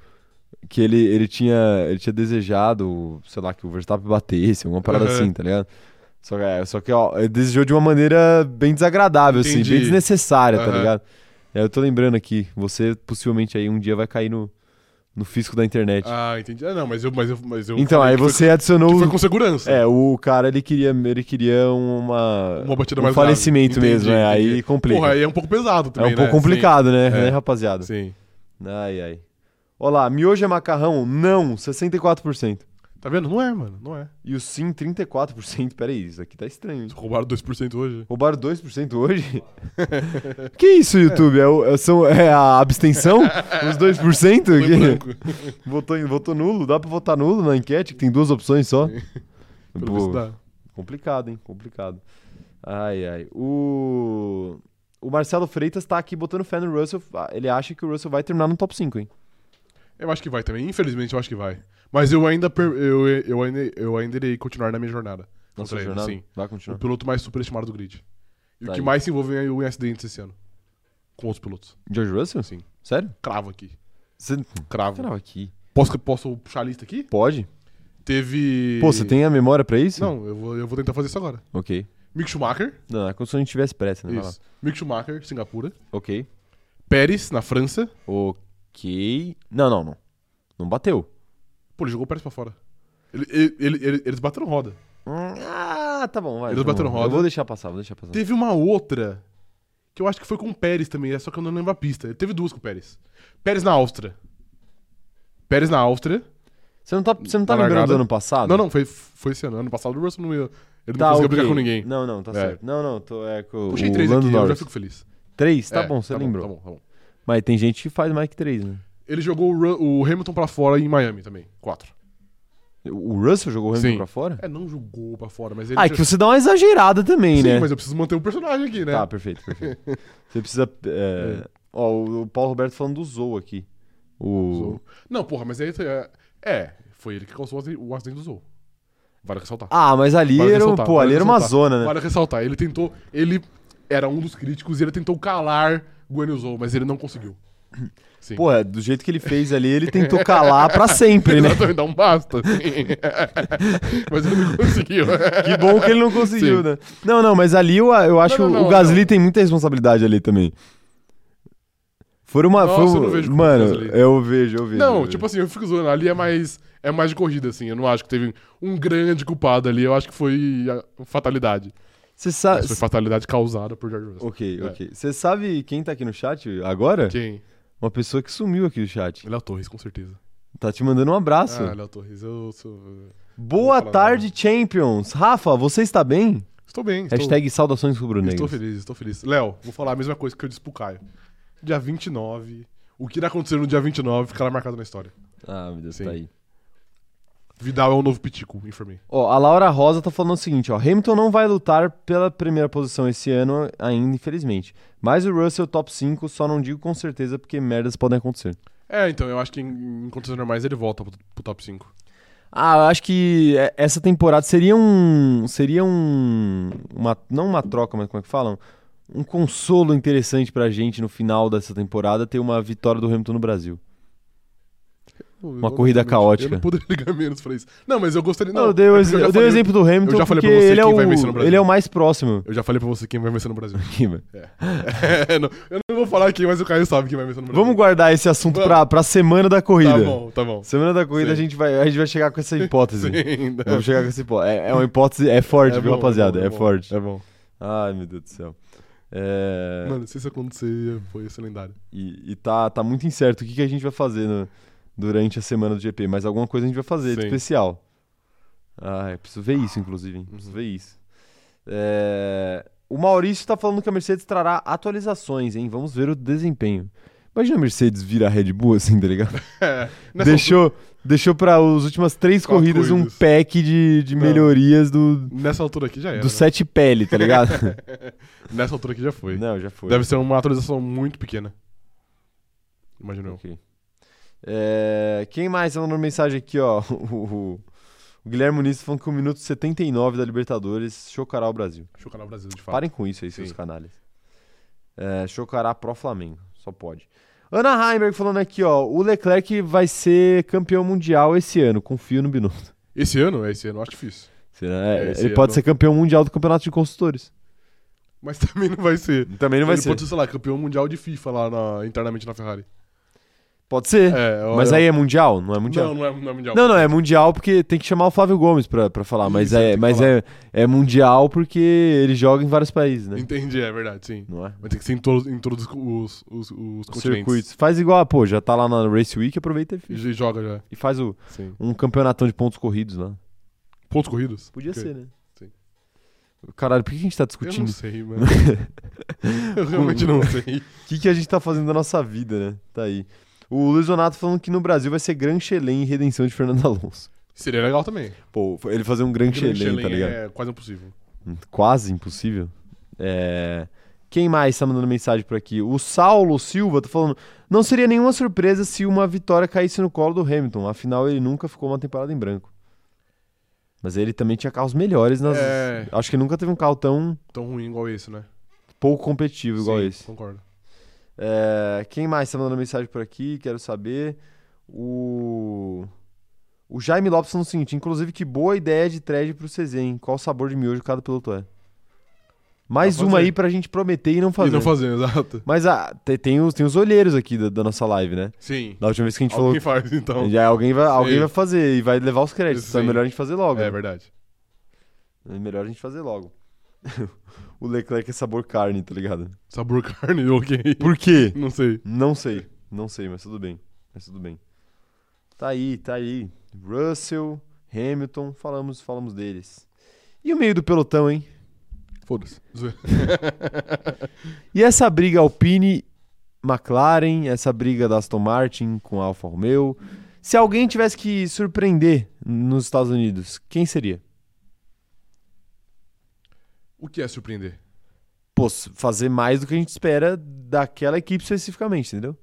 Speaker 1: Que ele, ele, tinha, ele tinha desejado, sei lá, que o Verstappen batesse, alguma parada
Speaker 2: Aham.
Speaker 1: assim, tá ligado? Só que, é, só que ó, ele desejou de uma maneira bem desagradável, assim,
Speaker 2: Entendi.
Speaker 1: bem desnecessária, tá
Speaker 2: Aham.
Speaker 1: ligado? É, eu tô lembrando aqui, você possivelmente aí um dia vai cair no, no fisco da internet.
Speaker 2: Ah, entendi. Ah, não, mas eu. Mas eu, mas eu
Speaker 1: então, aí
Speaker 2: que foi-
Speaker 1: você adicionou.
Speaker 2: que foi com segurança.
Speaker 1: É, o cara ele queria, ele queria uma,
Speaker 2: Uma batida
Speaker 1: um
Speaker 2: mais
Speaker 1: falecimento mesmo,
Speaker 2: Entendi,
Speaker 1: né? Aí complica.
Speaker 2: Porra, aí é um pouco pesado
Speaker 1: é
Speaker 2: também,
Speaker 1: um pouco
Speaker 2: né?
Speaker 1: complicado, né,
Speaker 2: É.
Speaker 1: né, rapaziada?
Speaker 2: Sim. Sim.
Speaker 1: Ai, ai. Olá, miojo é macarrão? Não, 64%.
Speaker 2: Tá vendo? Não é, mano. Não é.
Speaker 1: E o sim, 34%. Peraí, isso aqui tá estranho. hein?
Speaker 2: Roubaram 2% hoje.
Speaker 1: Roubaram 2% hoje? que isso, YouTube? É, o- é- são, é a abstenção? Os 2%?
Speaker 2: Foi
Speaker 1: Que- votou, em- votou nulo? Dá pra votar nulo na enquete, que tem duas opções só?
Speaker 2: Pelo visto dá.
Speaker 1: complicado, hein? Complicado. Ai, ai. O... O Marcelo Freitas tá aqui botando fé no Russell. Ah, Ele acha que o Russell vai terminar no top 5, hein?
Speaker 2: Eu acho que vai também. Infelizmente, eu acho que vai. Mas eu ainda, per- eu, eu, ainda, eu ainda irei continuar na minha jornada.
Speaker 1: Na sua
Speaker 2: Contra ele,
Speaker 1: jornada?
Speaker 2: Sim.
Speaker 1: Vai
Speaker 2: O
Speaker 1: continuar.
Speaker 2: piloto mais superestimado do grid. E
Speaker 1: Tá
Speaker 2: o que
Speaker 1: aí.
Speaker 2: mais se envolve em acidentes esse ano. Com outros pilotos.
Speaker 1: George Russell?
Speaker 2: Sim.
Speaker 1: Sério?
Speaker 2: Cravo aqui.
Speaker 1: Você...
Speaker 2: Cravo.
Speaker 1: Caramba, aqui.
Speaker 2: Posso, posso puxar a lista aqui?
Speaker 1: Pode?
Speaker 2: Teve.
Speaker 1: Pô, você tem a memória pra isso?
Speaker 2: Não, eu vou, eu vou tentar fazer isso agora.
Speaker 1: Ok.
Speaker 2: Mick Schumacher.
Speaker 1: Não, é como se a gente tivesse pressa, né?
Speaker 2: Isso. Mick Schumacher, Singapura.
Speaker 1: Ok.
Speaker 2: Pérez, na França.
Speaker 1: Ok. Não, não, não. Não bateu.
Speaker 2: Pô, ele jogou o Pérez pra fora. Ele- ele- ele- ele- eles bateram roda.
Speaker 1: Hum, Ah, tá bom, vai.
Speaker 2: Eles
Speaker 1: tá
Speaker 2: bateram
Speaker 1: bom.
Speaker 2: roda.
Speaker 1: Eu vou deixar passar, vou deixar passar.
Speaker 2: Teve uma outra que eu acho que foi com o Pérez também, é só que eu não lembro a pista. Ele teve duas com o Pérez. Pérez na Áustria. Pérez na Áustria.
Speaker 1: Você não tá, você não tá lembrando
Speaker 2: largada.
Speaker 1: do ano passado?
Speaker 2: Não, não, foi, foi esse ano. Ano passado o Russell não ia. Ele não
Speaker 1: Tá,
Speaker 2: conseguia
Speaker 1: ok.
Speaker 2: brigar com ninguém.
Speaker 1: Não, não, tá
Speaker 2: É.
Speaker 1: certo. Não, não, tô, é com
Speaker 2: Puxei três aqui, eu já
Speaker 1: Norris.
Speaker 2: fico feliz.
Speaker 1: Três? Tá
Speaker 2: É,
Speaker 1: bom, você
Speaker 2: tá
Speaker 1: lembrou.
Speaker 2: Tá bom, tá bom.
Speaker 1: Mas tem gente que faz mais que três, né?
Speaker 2: Ele jogou o, Ru- o Hamilton pra fora em Miami também. Quatro.
Speaker 1: O Russell jogou o Hamilton
Speaker 2: Sim.
Speaker 1: pra fora?
Speaker 2: É, não jogou pra fora, mas ele.
Speaker 1: Ah, é que você dá uma exagerada também,
Speaker 2: Sim,
Speaker 1: né?
Speaker 2: mas eu preciso manter o personagem aqui, né?
Speaker 1: Tá, perfeito, perfeito. você precisa... é, Ó, o- o Paulo Roberto falando do Zou aqui. O...
Speaker 2: Zou. Não, porra, mas aí. É, é, foi ele que causou o acidente- o acidente do Zou. Vale ressaltar.
Speaker 1: Ah, mas ali
Speaker 2: Vale
Speaker 1: era, um-
Speaker 2: ressaltar,
Speaker 1: pô,
Speaker 2: vale
Speaker 1: ali era uma
Speaker 2: ressaltar.
Speaker 1: zona, né?
Speaker 2: Vale ressaltar, ele tentou. Ele era um dos críticos e ele tentou calar Guan Yu Zhou, mas ele não conseguiu. Sim.
Speaker 1: Pô, é, do jeito que ele fez ali, ele tentou calar pra sempre, né?
Speaker 2: Exatamente, dá um basta. sim. mas ele não conseguiu.
Speaker 1: Que bom que ele não conseguiu,
Speaker 2: Sim.
Speaker 1: né? Não, não, mas ali eu, eu acho
Speaker 2: não, não,
Speaker 1: o Gasly
Speaker 2: não.
Speaker 1: tem muita responsabilidade ali também. Foi uma.
Speaker 2: Nossa,
Speaker 1: foi
Speaker 2: eu não
Speaker 1: Mano, eu vejo, eu vejo. eu
Speaker 2: Não,
Speaker 1: vejo.
Speaker 2: tipo assim, eu fico zoando. Ali é mais, é mais de corrida, assim. Eu não acho que teve um grande culpado ali. Eu acho que foi fatalidade.
Speaker 1: Você sabe.
Speaker 2: Mas foi fatalidade causada por George Russell.
Speaker 1: Ok,
Speaker 2: É.
Speaker 1: ok. Você sabe quem tá aqui no chat agora?
Speaker 2: Quem?
Speaker 1: Uma pessoa que sumiu aqui do chat.
Speaker 2: Léo Torres, com certeza.
Speaker 1: Tá te mandando um abraço.
Speaker 2: Ah, Léo Torres, eu sou.
Speaker 1: Boa
Speaker 2: não
Speaker 1: tarde, Champions. Rafa, você está bem?
Speaker 2: Estou bem. Estou,
Speaker 1: Hashtag saudações
Speaker 2: estou
Speaker 1: rubro-negras.
Speaker 2: feliz, estou feliz. Léo, vou falar a mesma coisa que eu disse pro Caio. Dia 29. O que irá acontecer no dia 29 ficará marcado na história.
Speaker 1: Ah, meu Deus,
Speaker 2: Sim.
Speaker 1: tá aí.
Speaker 2: Vidal é o novo Pitico, informei.
Speaker 1: Ó, a Laura Rosa tá falando o seguinte, ó. Hamilton não vai lutar pela primeira posição esse ano ainda, infelizmente. Mas o Russell top 5, só não digo com certeza porque merdas podem acontecer.
Speaker 2: É, então, eu acho que em, em condições normais ele volta pro, pro top 5.
Speaker 1: Ah, eu acho que é- essa temporada seria um. Seria um. Uma, não uma troca, mas como é que falam? Um consolo interessante pra gente no final dessa temporada ter uma vitória do Hamilton no Brasil. Uma corrida caótica.
Speaker 2: Eu não poderia ligar menos pra isso. Não, mas eu gostaria. Não,
Speaker 1: Não, eu dei o,
Speaker 2: é
Speaker 1: ex-
Speaker 2: porque eu
Speaker 1: eu dei o exemplo do Hamilton
Speaker 2: eu já falei pra você
Speaker 1: ele, é
Speaker 2: quem
Speaker 1: o,
Speaker 2: vai vencer no Brasil.
Speaker 1: ele é o mais próximo.
Speaker 2: Eu já falei pra você quem vai vencer no Brasil.
Speaker 1: aqui, mano.
Speaker 2: É, não, eu não vou falar quem, mas o Caio sabe quem vai vencer no Brasil.
Speaker 1: Vamos guardar esse assunto pra, pra semana da corrida.
Speaker 2: Tá bom, tá bom.
Speaker 1: Semana da corrida a gente, vai, a gente vai chegar com essa hipótese.
Speaker 2: Sim, né?
Speaker 1: Vamos chegar com essa hipótese. É, é uma hipótese, é forte,
Speaker 2: É
Speaker 1: viu,
Speaker 2: bom,
Speaker 1: rapaziada? É,
Speaker 2: bom.
Speaker 1: forte.
Speaker 2: É bom.
Speaker 1: Ai, meu Deus do céu. É,
Speaker 2: Mano, se isso acontecer, foi ser lendário.
Speaker 1: E, e tá, tá muito incerto o que, que a gente vai fazer no- durante a semana do GP, mas alguma coisa a gente vai fazer de especial. Ah, eu preciso ver isso, inclusive. hein? Preciso ver isso. É, O Maurício tá falando que a Mercedes trará atualizações, hein? Vamos ver o desempenho. Imagina a Mercedes vir a Red Bull assim, tá ligado?
Speaker 2: É,
Speaker 1: deixou, deixou para as últimas três
Speaker 2: Quatro
Speaker 1: corridas, um
Speaker 2: corridas.
Speaker 1: pack de, de
Speaker 2: Não.
Speaker 1: melhorias do,
Speaker 2: altura- nessa altura aqui já era.
Speaker 1: do sete pele, tá ligado?
Speaker 2: Nessa altura aqui já foi.
Speaker 1: Não, já foi.
Speaker 2: Deve ser uma atualização muito pequena. Imagino eu.
Speaker 1: É, quem mais mandando mensagem aqui, ó? O, o- Guilherme Muniz falando que o minuto 79 da Libertadores chocará o Brasil.
Speaker 2: Deixa o Brasil, de fato.
Speaker 1: Parem com isso aí, seus
Speaker 2: Sim.
Speaker 1: canalhas. É, chocará pró Flamengo. Só pode. Ana Heimberg falando aqui, ó. O Leclerc vai ser campeão mundial esse ano. Confio no Binotto.
Speaker 2: Esse ano? É, esse ano acho difícil.
Speaker 1: Será?
Speaker 2: É,
Speaker 1: É, ele pode
Speaker 2: ano-
Speaker 1: ser campeão mundial do campeonato de construtores.
Speaker 2: Mas também não vai ser.
Speaker 1: Também não vai
Speaker 2: Ele
Speaker 1: ser.
Speaker 2: pode ser, sei lá, campeão mundial de FIFA lá na- internamente na Ferrari.
Speaker 1: Pode ser.
Speaker 2: É, eu-
Speaker 1: Mas
Speaker 2: eu-
Speaker 1: aí é mundial? Não é mundial?
Speaker 2: Não, não é, não é mundial.
Speaker 1: Não, não, é mundial porque tem que chamar o Flávio Gomes pra, pra falar. Mas,
Speaker 2: Isso, tem
Speaker 1: é, mas
Speaker 2: falar.
Speaker 1: é, é mundial porque ele joga em vários países, né?
Speaker 2: Entendi, é verdade, sim.
Speaker 1: Não é?
Speaker 2: Vai ter que ser em todos, em todos os, os, os, os continentes.
Speaker 1: circuitos. Faz igual, pô, já tá lá na Race Week, aproveita e,
Speaker 2: E joga já,
Speaker 1: e faz o,
Speaker 2: sim.
Speaker 1: um campeonatão de pontos corridos lá.
Speaker 2: Pontos corridos?
Speaker 1: Podia
Speaker 2: Ok.
Speaker 1: ser, né?
Speaker 2: Sim.
Speaker 1: Caralho, por que a gente tá
Speaker 2: Eu
Speaker 1: discutindo
Speaker 2: não
Speaker 1: isso?
Speaker 2: sei, mano. eu realmente não sei.
Speaker 1: O que, que a gente tá fazendo da nossa vida, né? Tá aí. O Luiz Donato falando que no Brasil vai ser Gran Chelem e redenção de Fernando Alonso.
Speaker 2: Seria legal também.
Speaker 1: Pô, ele fazer um Gran Chelem tá ligado?
Speaker 2: É quase impossível.
Speaker 1: Quase impossível. É... Quem mais tá mandando mensagem por aqui? O Saulo Silva tá falando. Não seria nenhuma surpresa se uma vitória caísse no colo do Hamilton. Afinal, ele nunca ficou uma temporada em branco. Mas ele também tinha carros melhores nas.
Speaker 2: É.
Speaker 1: Acho que nunca teve um carro tão
Speaker 2: Tão ruim igual esse, né?
Speaker 1: pouco competitivo igual
Speaker 2: Sim,
Speaker 1: esse.
Speaker 2: Concordo.
Speaker 1: É, Quem mais tá mandando mensagem por aqui? Quero saber. O. O Jaime Lopes falando o seguinte: inclusive, que boa ideia de thread pro CZ, hein? Qual sabor de miojo cada piloto é? Mais
Speaker 2: Pra
Speaker 1: uma
Speaker 2: fazer.
Speaker 1: aí pra gente prometer e não fazer.
Speaker 2: E não fazer, exato.
Speaker 1: Mas ah, te- tem, os, tem os olheiros aqui da, da nossa live, né?
Speaker 2: Sim.
Speaker 1: Da última vez que a gente
Speaker 2: Alguém
Speaker 1: falou.
Speaker 2: faz, então.
Speaker 1: Já alguém vai, alguém
Speaker 2: Sim.
Speaker 1: vai fazer e vai levar os créditos. Então é
Speaker 2: Sim.
Speaker 1: melhor a gente fazer logo.
Speaker 2: É
Speaker 1: né?
Speaker 2: verdade.
Speaker 1: É melhor a gente fazer logo. o Leclerc é sabor carne, tá ligado?
Speaker 2: Sabor carne, ok.
Speaker 1: Por quê?
Speaker 2: Não sei.
Speaker 1: Não sei, não sei, mas tudo bem. Mas tudo bem. Tá aí, tá aí. Russell, Hamilton, falamos, falamos deles. E o meio do pelotão, hein?
Speaker 2: Foda-se.
Speaker 1: E essa briga Alpine, McLaren, essa briga da Aston Martin com a Alfa Romeo. Se alguém tivesse que surpreender nos Estados Unidos, quem seria?
Speaker 2: O que é surpreender?
Speaker 1: Pô, fazer mais do que a gente espera daquela equipe especificamente, entendeu?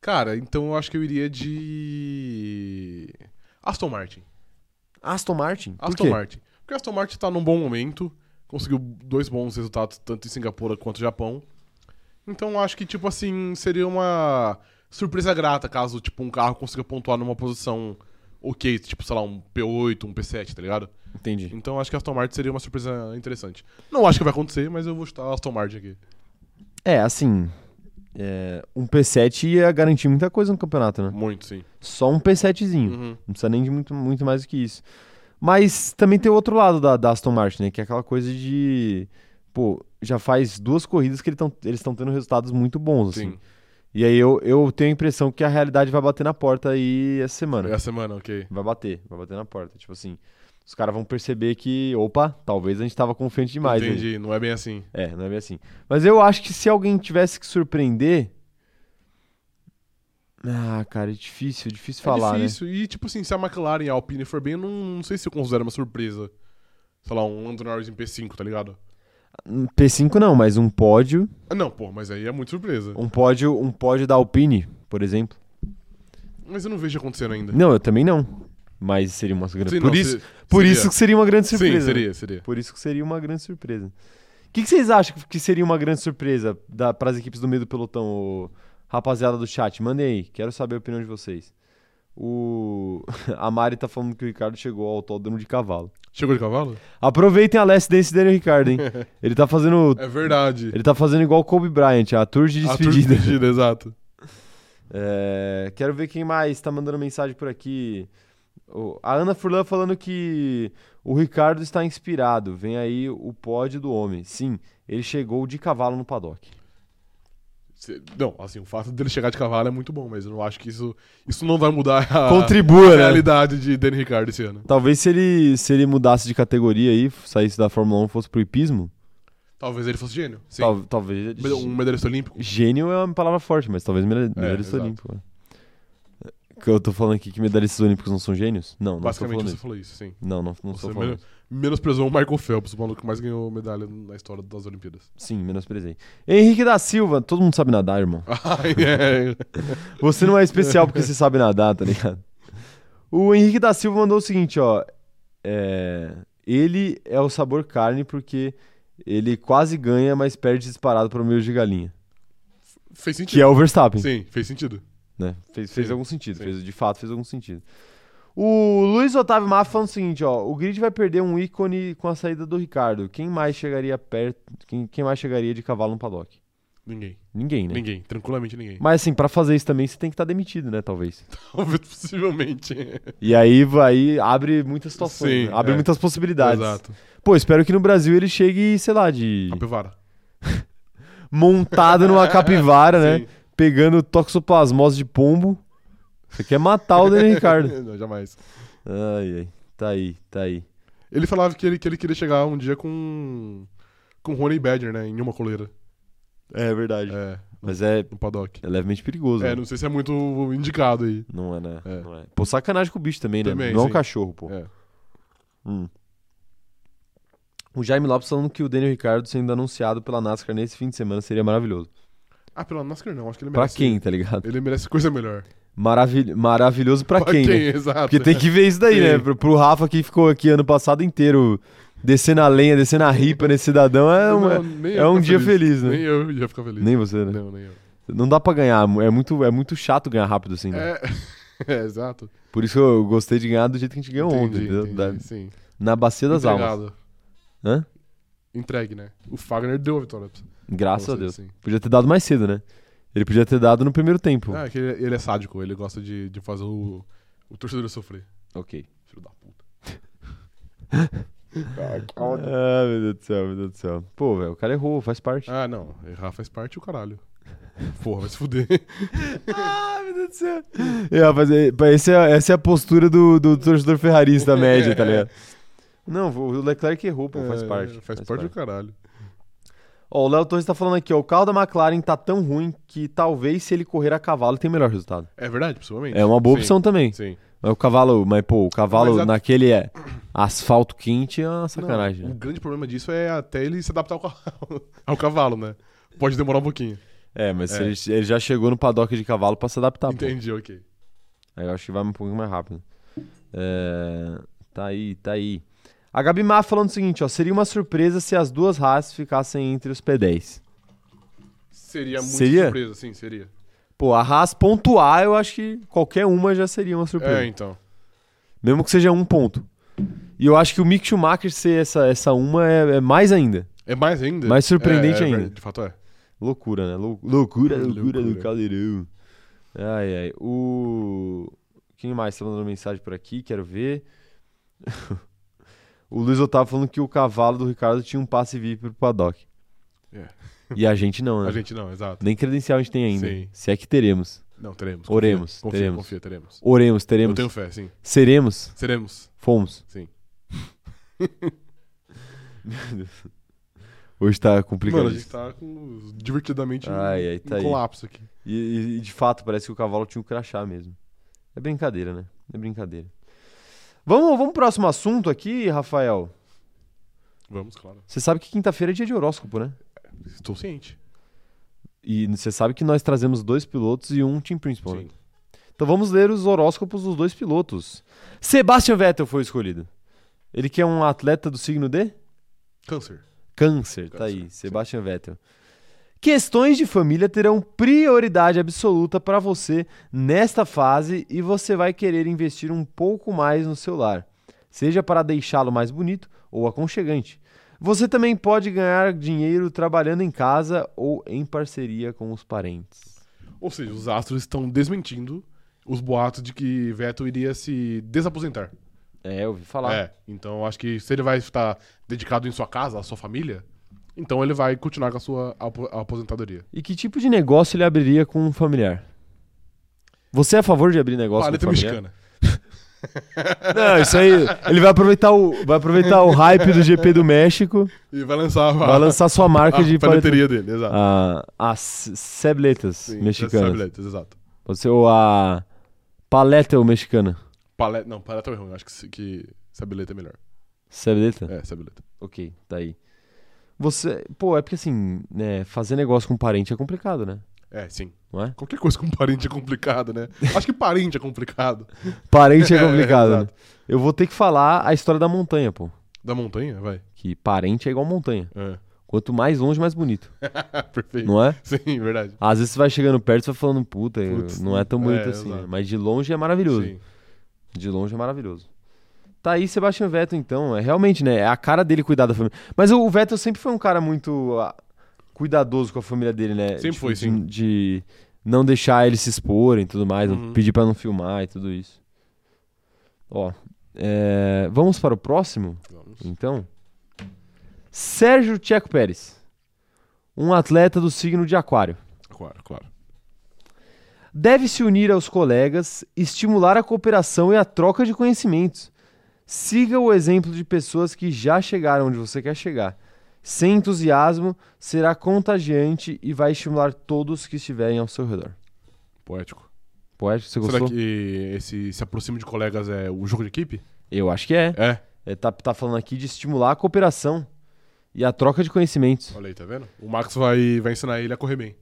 Speaker 2: Cara, então eu acho que eu iria de. Aston Martin.
Speaker 1: Aston Martin? Por
Speaker 2: Aston
Speaker 1: quê?
Speaker 2: Martin. Porque Aston Martin tá num bom momento, conseguiu dois bons resultados, tanto em Singapura quanto no Japão. Então eu acho que, tipo assim, seria uma surpresa grata caso, tipo, um carro consiga pontuar numa posição ok, tipo, sei lá, um P8, um P7, tá ligado?
Speaker 1: Entendi.
Speaker 2: Então acho que a Aston Martin seria uma surpresa interessante. Não acho que vai acontecer, mas eu vou chutar a Aston Martin aqui.
Speaker 1: É, assim. é, um P7 ia garantir muita coisa no campeonato, né?
Speaker 2: Muito, sim.
Speaker 1: Só um P7zinho.
Speaker 2: Uhum.
Speaker 1: Não precisa nem de muito, muito mais do que isso. Mas também tem o outro lado da, da Aston Martin, né? Que é aquela coisa de. Pô, já faz duas corridas que ele tão- eles estão tendo resultados muito bons, assim.
Speaker 2: Sim.
Speaker 1: E aí eu, eu tenho a impressão que a realidade vai bater na porta aí essa semana.
Speaker 2: Essa semana, ok.
Speaker 1: Vai bater, vai bater na porta. Tipo assim, os caras vão perceber que, opa, talvez a gente tava confiante demais. né?
Speaker 2: Entendi, não é bem assim.
Speaker 1: É, não é bem assim. Mas eu acho que se alguém tivesse que surpreender. Ah, cara, é difícil, é difícil falar,
Speaker 2: é difícil. E, tipo assim, se a McLaren e a Alpine for bem, eu não, não sei se eu considero uma surpresa. Sei lá, um Lando Norris em P5, tá ligado?
Speaker 1: né? P5 não, mas um pódio.
Speaker 2: Ah, não, pô, mas aí é muito surpresa.
Speaker 1: Um pódio, um pódio da Alpine, por exemplo.
Speaker 2: Mas eu não vejo acontecendo ainda.
Speaker 1: Não, eu também não. Mas seria uma grande.
Speaker 2: Sim,
Speaker 1: Por,
Speaker 2: não,
Speaker 1: isso,
Speaker 2: se-
Speaker 1: por
Speaker 2: seria.
Speaker 1: isso que seria uma grande surpresa.
Speaker 2: Sim, seria, seria.
Speaker 1: Por isso que seria uma grande surpresa. O que, que vocês acham que seria uma grande surpresa para as equipes do meio do pelotão, ô, rapaziada do chat? Mandem aí, quero saber a opinião de vocês. O... A Mari tá falando que o Ricardo chegou ao autódromo de cavalo.
Speaker 2: Chegou de cavalo?
Speaker 1: Aproveitem a Last Dance dele, Ricardo, hein? Ele tá fazendo.
Speaker 2: É verdade.
Speaker 1: Ele tá fazendo igual o Kobe Bryant, a tour de
Speaker 2: A tour
Speaker 1: despedida.
Speaker 2: despedida, exato.
Speaker 1: É, quero ver quem mais tá mandando mensagem por aqui. A Ana Furlan falando que o Ricardo está inspirado. Vem aí o pódio do homem. Sim, ele chegou de cavalo no paddock.
Speaker 2: Não, assim, o fato dele chegar de cavalo é muito bom, mas eu não acho que isso, isso não vai mudar a,
Speaker 1: Contribua,
Speaker 2: a
Speaker 1: né?
Speaker 2: realidade de Danny Ricardo esse ano.
Speaker 1: Talvez se ele, se ele mudasse de categoria aí, saísse da Fórmula 1 e fosse pro hipismo,
Speaker 2: Talvez ele fosse gênio.
Speaker 1: Tal- talvez.
Speaker 2: Um medalhista olímpico.
Speaker 1: Gênio é uma palavra forte, mas talvez medalhista
Speaker 2: exato.
Speaker 1: olímpico. Que eu tô falando aqui que medalhistas olímpicos não são gênios? Não, não
Speaker 2: Basicamente você
Speaker 1: isso.
Speaker 2: falou isso, sim.
Speaker 1: Não, não, não tô falando
Speaker 2: men-
Speaker 1: isso.
Speaker 2: menosprezou o Michael Phelps, o maluco que mais ganhou medalha na história das Olimpíadas.
Speaker 1: Sim, menosprezei. Henrique da Silva, todo mundo sabe nadar, irmão.
Speaker 2: Ai, é.
Speaker 1: Você não é especial porque você sabe nadar, tá ligado? O Henrique da Silva mandou o seguinte, ó. É, ele é o sabor carne porque ele quase ganha, mas perde disparado para o meio de galinha.
Speaker 2: Fez sentido.
Speaker 1: Que é o Verstappen.
Speaker 2: Sim, fez sentido.
Speaker 1: Né? Fez, fez
Speaker 2: Sim,
Speaker 1: algum sentido,
Speaker 2: sim.
Speaker 1: fez, de fato fez algum sentido. O Luiz Otávio Mafra falando o seguinte, ó, o grid vai perder um ícone com a saída do Ricardo. Quem mais chegaria perto, quem, quem mais chegaria de cavalo no paddock?
Speaker 2: Ninguém.
Speaker 1: Ninguém, né?
Speaker 2: Ninguém. Tranquilamente ninguém.
Speaker 1: Mas assim, pra fazer isso também você tem que estar demitido, né, talvez.
Speaker 2: Talvez possivelmente.
Speaker 1: E aí vai abre muitas situações,
Speaker 2: Sim,
Speaker 1: né? abre
Speaker 2: é.
Speaker 1: muitas possibilidades.
Speaker 2: Exato.
Speaker 1: Pô, espero que no Brasil ele chegue, sei lá, de
Speaker 2: Capivara.
Speaker 1: montado numa capivara, né?
Speaker 2: Sim.
Speaker 1: Pegando toxoplasmose de pombo. Você quer matar o Daniel Ricardo.
Speaker 2: Não, jamais.
Speaker 1: Ai, ai. Tá aí, tá aí.
Speaker 2: Ele falava que ele, que ele queria chegar um dia com. com Honey Badger, né? Em uma coleira.
Speaker 1: É verdade.
Speaker 2: É.
Speaker 1: Mas é,
Speaker 2: No paddock.
Speaker 1: é levemente perigoso.
Speaker 2: É,
Speaker 1: né?
Speaker 2: não sei se é muito indicado aí.
Speaker 1: Não é, né?
Speaker 2: É.
Speaker 1: Não é. Pô, sacanagem com o bicho também, né?
Speaker 2: Também,
Speaker 1: não é um
Speaker 2: sim.
Speaker 1: cachorro, pô.
Speaker 2: É.
Speaker 1: Hum. O Jaime Lopes falando que o Daniel Ricardo sendo anunciado pela NASCAR nesse fim de semana seria maravilhoso.
Speaker 2: Ah, pela NASCAR não, acho que ele
Speaker 1: Pra
Speaker 2: merece.
Speaker 1: quem, tá ligado?
Speaker 2: Ele merece coisa melhor.
Speaker 1: Maravil... Maravilhoso pra, quem, né?
Speaker 2: Exato.
Speaker 1: Porque tem que ver isso daí,
Speaker 2: Sim.
Speaker 1: né? Pro, pro Rafa que ficou aqui ano passado inteiro descendo a lenha, descendo a ripa nesse cidadão, é, um-
Speaker 2: Não,
Speaker 1: é
Speaker 2: eu
Speaker 1: um dia feliz, né?
Speaker 2: Nem eu ia ficar feliz.
Speaker 1: Nem você, né?
Speaker 2: Não, nem eu.
Speaker 1: Não dá pra ganhar, é muito, é muito chato ganhar rápido assim, né?
Speaker 2: É, é, exato.
Speaker 1: Por isso eu gostei de ganhar do jeito que a gente ganhou ontem,
Speaker 2: Entendi,
Speaker 1: entendeu?
Speaker 2: entendi,
Speaker 1: Da-
Speaker 2: Sim.
Speaker 1: na bacia das almas.
Speaker 2: Entregado.
Speaker 1: Hã?
Speaker 2: Entregue, né? O Fagner deu a vitória. pra-
Speaker 1: Graças a Deus.
Speaker 2: sim.
Speaker 1: Podia ter dado mais cedo, né? Ele podia ter dado no primeiro tempo.
Speaker 2: É que ele, ele é sádico, ele gosta de, de fazer o, o torcedor sofrer.
Speaker 1: Ok.
Speaker 2: Filho da puta.
Speaker 1: Ah, meu Deus do céu, meu Deus do céu. Pô, velho, o cara errou, faz parte.
Speaker 2: Ah, não. Errar faz parte o caralho. Porra, vai se fuder.
Speaker 1: Ah, meu Deus do céu. É, rapaz, é, esse é- essa é a postura do, do torcedor ferrarista média, tá ligado? Não, o Leclerc errou, pô, faz
Speaker 2: É,
Speaker 1: parte.
Speaker 2: Faz, parte, do caralho.
Speaker 1: Ó, o Léo Torres tá falando aqui, ó, o carro da McLaren tá tão ruim que talvez se ele correr a cavalo tenha melhor resultado.
Speaker 2: É verdade, possivelmente.
Speaker 1: É uma boa
Speaker 2: Sim,
Speaker 1: opção também.
Speaker 2: Sim.
Speaker 1: Mas o cavalo, mas pô, o cavalo
Speaker 2: Mas a-
Speaker 1: naquele é asfalto quente é uma sacanagem.
Speaker 2: Não,
Speaker 1: né?
Speaker 2: o grande problema disso é até ele se adaptar ao cavalo, ao cavalo né? Pode demorar um pouquinho.
Speaker 1: É, mas
Speaker 2: É.
Speaker 1: Ele, ele já chegou no paddock de cavalo pra se adaptar, pô.
Speaker 2: Entendi, ok.
Speaker 1: Aí eu acho que vai um pouquinho mais rápido. É, Tá aí, tá aí. A Gabi Má falando o seguinte, ó. Seria uma surpresa se as duas Haas ficassem entre os P10.
Speaker 2: Seria muito
Speaker 1: Seria?
Speaker 2: surpresa, sim, seria.
Speaker 1: Pô, a Haas pontuar, eu acho que qualquer uma já seria uma surpresa.
Speaker 2: É, então.
Speaker 1: Mesmo que seja um ponto. E eu acho que o Mick Schumacher ser essa, essa uma é, é mais ainda.
Speaker 2: É mais ainda.
Speaker 1: Mais surpreendente
Speaker 2: É, é,
Speaker 1: ainda.
Speaker 2: De fato é.
Speaker 1: Loucura, né? Lou- loucura, loucura, do
Speaker 2: Loucura.
Speaker 1: caldeirão. Ai, ai. O. Quem mais tá mandando mensagem por aqui? Quero ver. o Luiz Otávio falando que o cavalo do Ricardo tinha um passe VIP pro paddock.
Speaker 2: É.
Speaker 1: E a gente não, né?
Speaker 2: A gente não, exato.
Speaker 1: Nem credencial a gente tem ainda.
Speaker 2: Sim.
Speaker 1: Se é que teremos.
Speaker 2: Não, teremos.
Speaker 1: Oremos,
Speaker 2: Confia,
Speaker 1: teremos.
Speaker 2: confia, teremos.
Speaker 1: Oremos,
Speaker 2: Eu
Speaker 1: teremos.
Speaker 2: tenho fé, sim.
Speaker 1: Seremos.
Speaker 2: Seremos,
Speaker 1: Fomos.
Speaker 2: sim.
Speaker 1: Hoje tá complicado.
Speaker 2: Mano, a gente tá com divertidamente
Speaker 1: Ai, ai,
Speaker 2: um
Speaker 1: tá aí.
Speaker 2: colapso aqui.
Speaker 1: E, e- e, de fato, parece que o cavalo tinha um crachá mesmo. É brincadeira, né? É brincadeira. Vamos, vamos pro próximo assunto aqui, Rafael.
Speaker 2: Vamos, claro.
Speaker 1: Você sabe que quinta-feira é dia de horóscopo, né?
Speaker 2: Estou ciente.
Speaker 1: E você sabe que nós trazemos dois pilotos e um team principal. né?
Speaker 2: Sim.
Speaker 1: Então vamos ler os horóscopos dos dois pilotos. Sebastian Vettel foi escolhido. Ele que é um atleta do signo de
Speaker 2: Câncer.
Speaker 1: Câncer, tá
Speaker 2: Câncer,
Speaker 1: aí,
Speaker 2: sim.
Speaker 1: Sebastian Vettel. Questões de família terão prioridade absoluta para você nesta fase e você vai querer investir um pouco mais no seu lar, seja para deixá-lo mais bonito ou aconchegante. Você também pode ganhar dinheiro trabalhando em casa ou em parceria com os parentes.
Speaker 2: Ou seja, os astros estão desmentindo os boatos de que Vettel iria se desaposentar.
Speaker 1: É, eu ouvi falar.
Speaker 2: É, então eu acho que se ele vai estar dedicado em sua casa, à sua família, então ele vai continuar com a sua apo- aposentadoria.
Speaker 1: E que tipo de negócio ele abriria com um familiar? Você é a favor de abrir negócio
Speaker 2: Paleta
Speaker 1: com um familiar?
Speaker 2: mexicana.
Speaker 1: Não, isso aí. Ele vai aproveitar o, vai aproveitar o hype do GP do México,
Speaker 2: E vai lançar a,
Speaker 1: vai lançar sua marca
Speaker 2: a
Speaker 1: de paleta-
Speaker 2: paleteria dele, exato.
Speaker 1: a, as sebletas
Speaker 2: Sim,
Speaker 1: mexicanas.
Speaker 2: sabletas, exato.
Speaker 1: Pode ser ou a Paleta ou mexicana?
Speaker 2: Paleta. Não, paleta é ruim. Eu acho que, se- que é melhor.
Speaker 1: Sabeleta?
Speaker 2: É, sabeleta.
Speaker 1: Ok, tá aí. Você. Pô, é porque assim, né, fazer negócio com parente é complicado, né?
Speaker 2: É, sim.
Speaker 1: Não é?
Speaker 2: Qualquer coisa com parente é complicado, né? Acho que parente é complicado.
Speaker 1: Parente é
Speaker 2: É,
Speaker 1: complicado, né?
Speaker 2: exato.
Speaker 1: Eu vou ter que falar a história da montanha, pô.
Speaker 2: Da montanha? Vai.
Speaker 1: Que parente é igual montanha.
Speaker 2: É.
Speaker 1: Quanto mais longe, mais bonito.
Speaker 2: Perfeito.
Speaker 1: Não é?
Speaker 2: Sim, verdade.
Speaker 1: Às vezes você vai chegando perto e vai falando, puta,
Speaker 2: Putz,
Speaker 1: não é tão
Speaker 2: é,
Speaker 1: bonito assim.
Speaker 2: exato.
Speaker 1: né? Mas de longe é maravilhoso.
Speaker 2: Sim.
Speaker 1: De longe é maravilhoso. Tá aí Sebastian Vettel, então. É realmente, né? É a cara dele cuidar da família. Mas o Vettel sempre foi um cara muito ah, cuidadoso com a família dele, né?
Speaker 2: Sempre foi,
Speaker 1: de,
Speaker 2: sim.
Speaker 1: De não deixar eles se exporem e tudo mais,
Speaker 2: Uhum.
Speaker 1: pedir pra não filmar e tudo isso. Ó, é, vamos para o próximo,
Speaker 2: Vamos.
Speaker 1: então. Sérgio Tcheco Pérez. Um atleta do signo de Aquário.
Speaker 2: Claro, claro.
Speaker 1: Deve se unir aos colegas, estimular a cooperação e a troca de conhecimentos. Siga o exemplo de pessoas que já chegaram onde você quer chegar. Sem entusiasmo, será contagiante e vai estimular todos que estiverem ao seu redor.
Speaker 2: Poético.
Speaker 1: Poético, você
Speaker 2: Será
Speaker 1: gostou?
Speaker 2: que esse se aproxima de colegas é o jogo de equipe?
Speaker 1: Eu acho que é.
Speaker 2: É.
Speaker 1: é tá, tá falando aqui de estimular a cooperação e a troca de conhecimentos.
Speaker 2: Olha aí, tá vendo? O Max vai, vai ensinar ele a correr bem.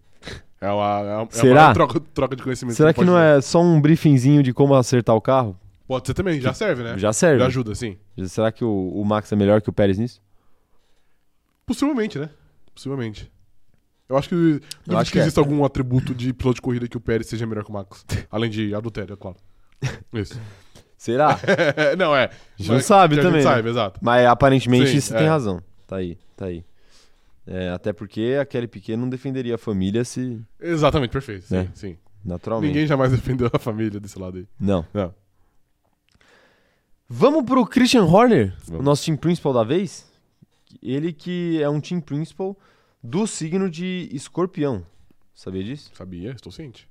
Speaker 2: É uma, é uma,
Speaker 1: Será?
Speaker 2: É uma troca, troca de conhecimento.
Speaker 1: Será que
Speaker 2: pode
Speaker 1: não
Speaker 2: ter.
Speaker 1: é só um briefingzinho de como acertar o carro?
Speaker 2: Pode ser também, já serve, né?
Speaker 1: Já serve.
Speaker 2: Já ajuda, sim.
Speaker 1: Será que o, o Max é melhor que o Pérez nisso?
Speaker 2: Possivelmente, né? Possivelmente. Eu acho que. Duvido
Speaker 1: acho
Speaker 2: que,
Speaker 1: que é.
Speaker 2: exista algum atributo de piloto de corrida que o Pérez seja melhor que o Max. Além de adultério, é claro. Isso.
Speaker 1: Será?
Speaker 2: não, é.
Speaker 1: A gente não sabe
Speaker 2: que a gente
Speaker 1: também, né?
Speaker 2: sabe, exato.
Speaker 1: Mas aparentemente
Speaker 2: Sim,
Speaker 1: você
Speaker 2: é.
Speaker 1: tem razão. Tá aí, tá aí. É, até porque a Kelly Piquet não defenderia a família se.
Speaker 2: Exatamente, perfeito. Sim,
Speaker 1: É.
Speaker 2: sim.
Speaker 1: Naturalmente.
Speaker 2: Ninguém jamais defendeu a família desse lado aí.
Speaker 1: Não.
Speaker 2: Não.
Speaker 1: Vamos pro Christian Horner,
Speaker 2: Vamos.
Speaker 1: o nosso team principal da vez. Ele que é um team principal do signo de escorpião. Sabia disso?
Speaker 2: Sabia, estou ciente.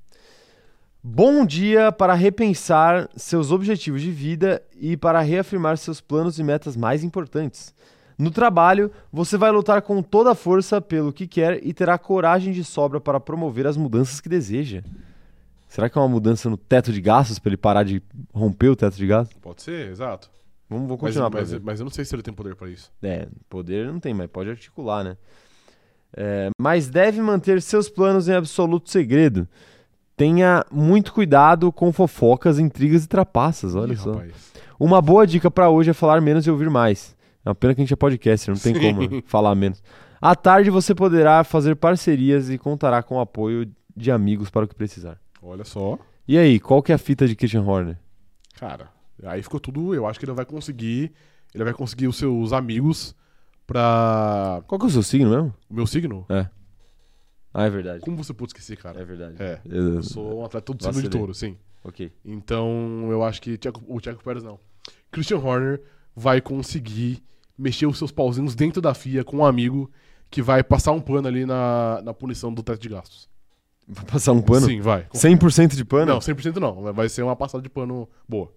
Speaker 1: Bom dia para repensar seus objetivos de vida e para reafirmar seus planos e metas mais importantes. No trabalho, você vai lutar com toda a força pelo que quer e terá coragem de sobra para promover as mudanças que deseja. Será que é uma mudança no teto de gastos para ele parar de romper o teto de gastos?
Speaker 2: Pode ser, exato.
Speaker 1: Vamos,
Speaker 2: Mas,
Speaker 1: continuar
Speaker 2: mas,
Speaker 1: ver.
Speaker 2: mas eu não sei se ele tem poder pra isso.
Speaker 1: É, poder não tem, mas pode articular, né? É, mas deve manter seus planos em absoluto segredo. Tenha muito cuidado com fofocas, intrigas e trapaças, olha
Speaker 2: Ih,
Speaker 1: só.
Speaker 2: rapaz.
Speaker 1: Uma boa dica pra hoje é falar menos e ouvir mais. É uma pena que a gente é podcast, não tem
Speaker 2: Sim.
Speaker 1: como falar menos. À tarde você poderá fazer parcerias e contará com o apoio de amigos para o que precisar.
Speaker 2: Olha só.
Speaker 1: E aí, qual que é a fita de Christian Horner?
Speaker 2: Cara, aí ficou tudo. Eu acho que ele vai conseguir. Ele vai conseguir os seus amigos pra.
Speaker 1: Qual que é o seu signo mesmo?
Speaker 2: O meu signo?
Speaker 1: Ah, é verdade.
Speaker 2: Como você pode esquecer, cara?
Speaker 1: É verdade.
Speaker 2: É.
Speaker 1: Eu-
Speaker 2: Eu sou um atleta do signo de touro, sim.
Speaker 1: Ok.
Speaker 2: Então eu acho que o Thiago Pérez não. Christian Horner vai conseguir mexer os seus pauzinhos dentro da FIA com um amigo que vai passar um pano ali na, na punição do teto de gastos.
Speaker 1: Vou passar um pano?
Speaker 2: Sim, vai.
Speaker 1: 100% de pano?
Speaker 2: Não, 100% não. Vai ser uma passada de pano boa.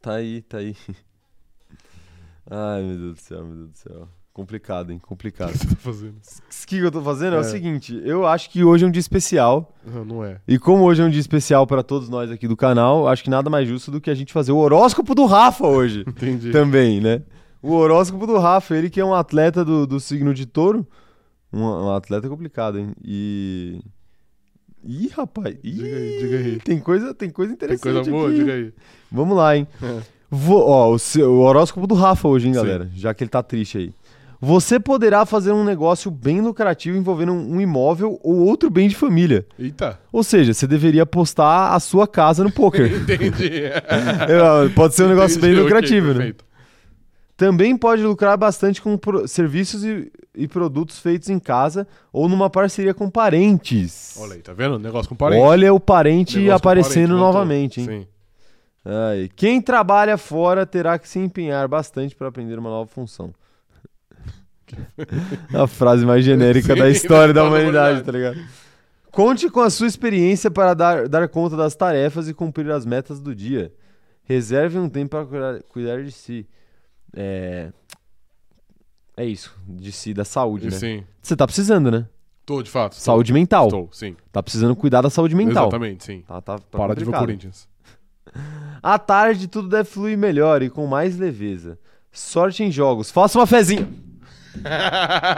Speaker 1: Tá aí, tá aí. Ai, meu Deus do céu, meu Deus do céu. Complicado, hein?
Speaker 2: O
Speaker 1: Complicado.
Speaker 2: que você tá fazendo?
Speaker 1: O que eu tô fazendo é. o
Speaker 2: É.
Speaker 1: seguinte: eu acho que hoje é um dia especial.
Speaker 2: Não, não é.
Speaker 1: E como hoje é um dia especial pra todos nós aqui do canal, acho que nada mais justo do que a gente fazer o horóscopo do Rafa hoje.
Speaker 2: Entendi.
Speaker 1: também, né? O horóscopo do Rafa, ele que é um atleta do, do signo de touro. Um, um atleta complicado, hein? E. Ih, rapaz. Ih,
Speaker 2: Diga aí, diga aí.
Speaker 1: Tem coisa, tem coisa
Speaker 2: Tem
Speaker 1: interessante.
Speaker 2: coisa boa?
Speaker 1: aqui.
Speaker 2: Diga aí.
Speaker 1: Vamos lá, hein? Vou- ó, o, seu- o horóscopo do Rafa hoje, hein, galera? Já que ele tá triste aí. Você poderá fazer um negócio bem lucrativo envolvendo um imóvel ou outro bem de família.
Speaker 2: Eita.
Speaker 1: Ou seja, você deveria apostar a sua casa no poker.
Speaker 2: Entendi.
Speaker 1: É, Pode ser um negócio bem
Speaker 2: Entendi, ok,
Speaker 1: lucrativo, né?
Speaker 2: perfeito.
Speaker 1: Também pode lucrar bastante com serviços e, e produtos feitos em casa ou numa parceria com parentes.
Speaker 2: Olha aí, tá vendo? Negócio com parente.
Speaker 1: Olha o parente
Speaker 2: Negócio
Speaker 1: aparecendo
Speaker 2: parente,
Speaker 1: novamente, hein?
Speaker 2: Sim.
Speaker 1: Ai, quem trabalha fora terá que se empenhar bastante para aprender uma nova função. a frase mais genérica
Speaker 2: Sim,
Speaker 1: da história da
Speaker 2: da
Speaker 1: humanidade,
Speaker 2: humanidade.
Speaker 1: tá ligado? Conte com a sua experiência para dar, dar conta das tarefas e cumprir as metas do dia. Reserve um tempo para cuidar, cuidar de si. É... é isso, de si, da saúde, né?
Speaker 2: Sim.
Speaker 1: Você tá precisando, né?
Speaker 2: Tô, de fato.
Speaker 1: Saúde mental.
Speaker 2: Estou, sim.
Speaker 1: Tá precisando cuidar da saúde mental.
Speaker 2: Exatamente, sim.
Speaker 1: Tá, tá, tá
Speaker 2: Para de ver. Corinthians.
Speaker 1: À tarde tudo deve fluir melhor e com mais leveza. Sorte em jogos. Faça uma fezinha.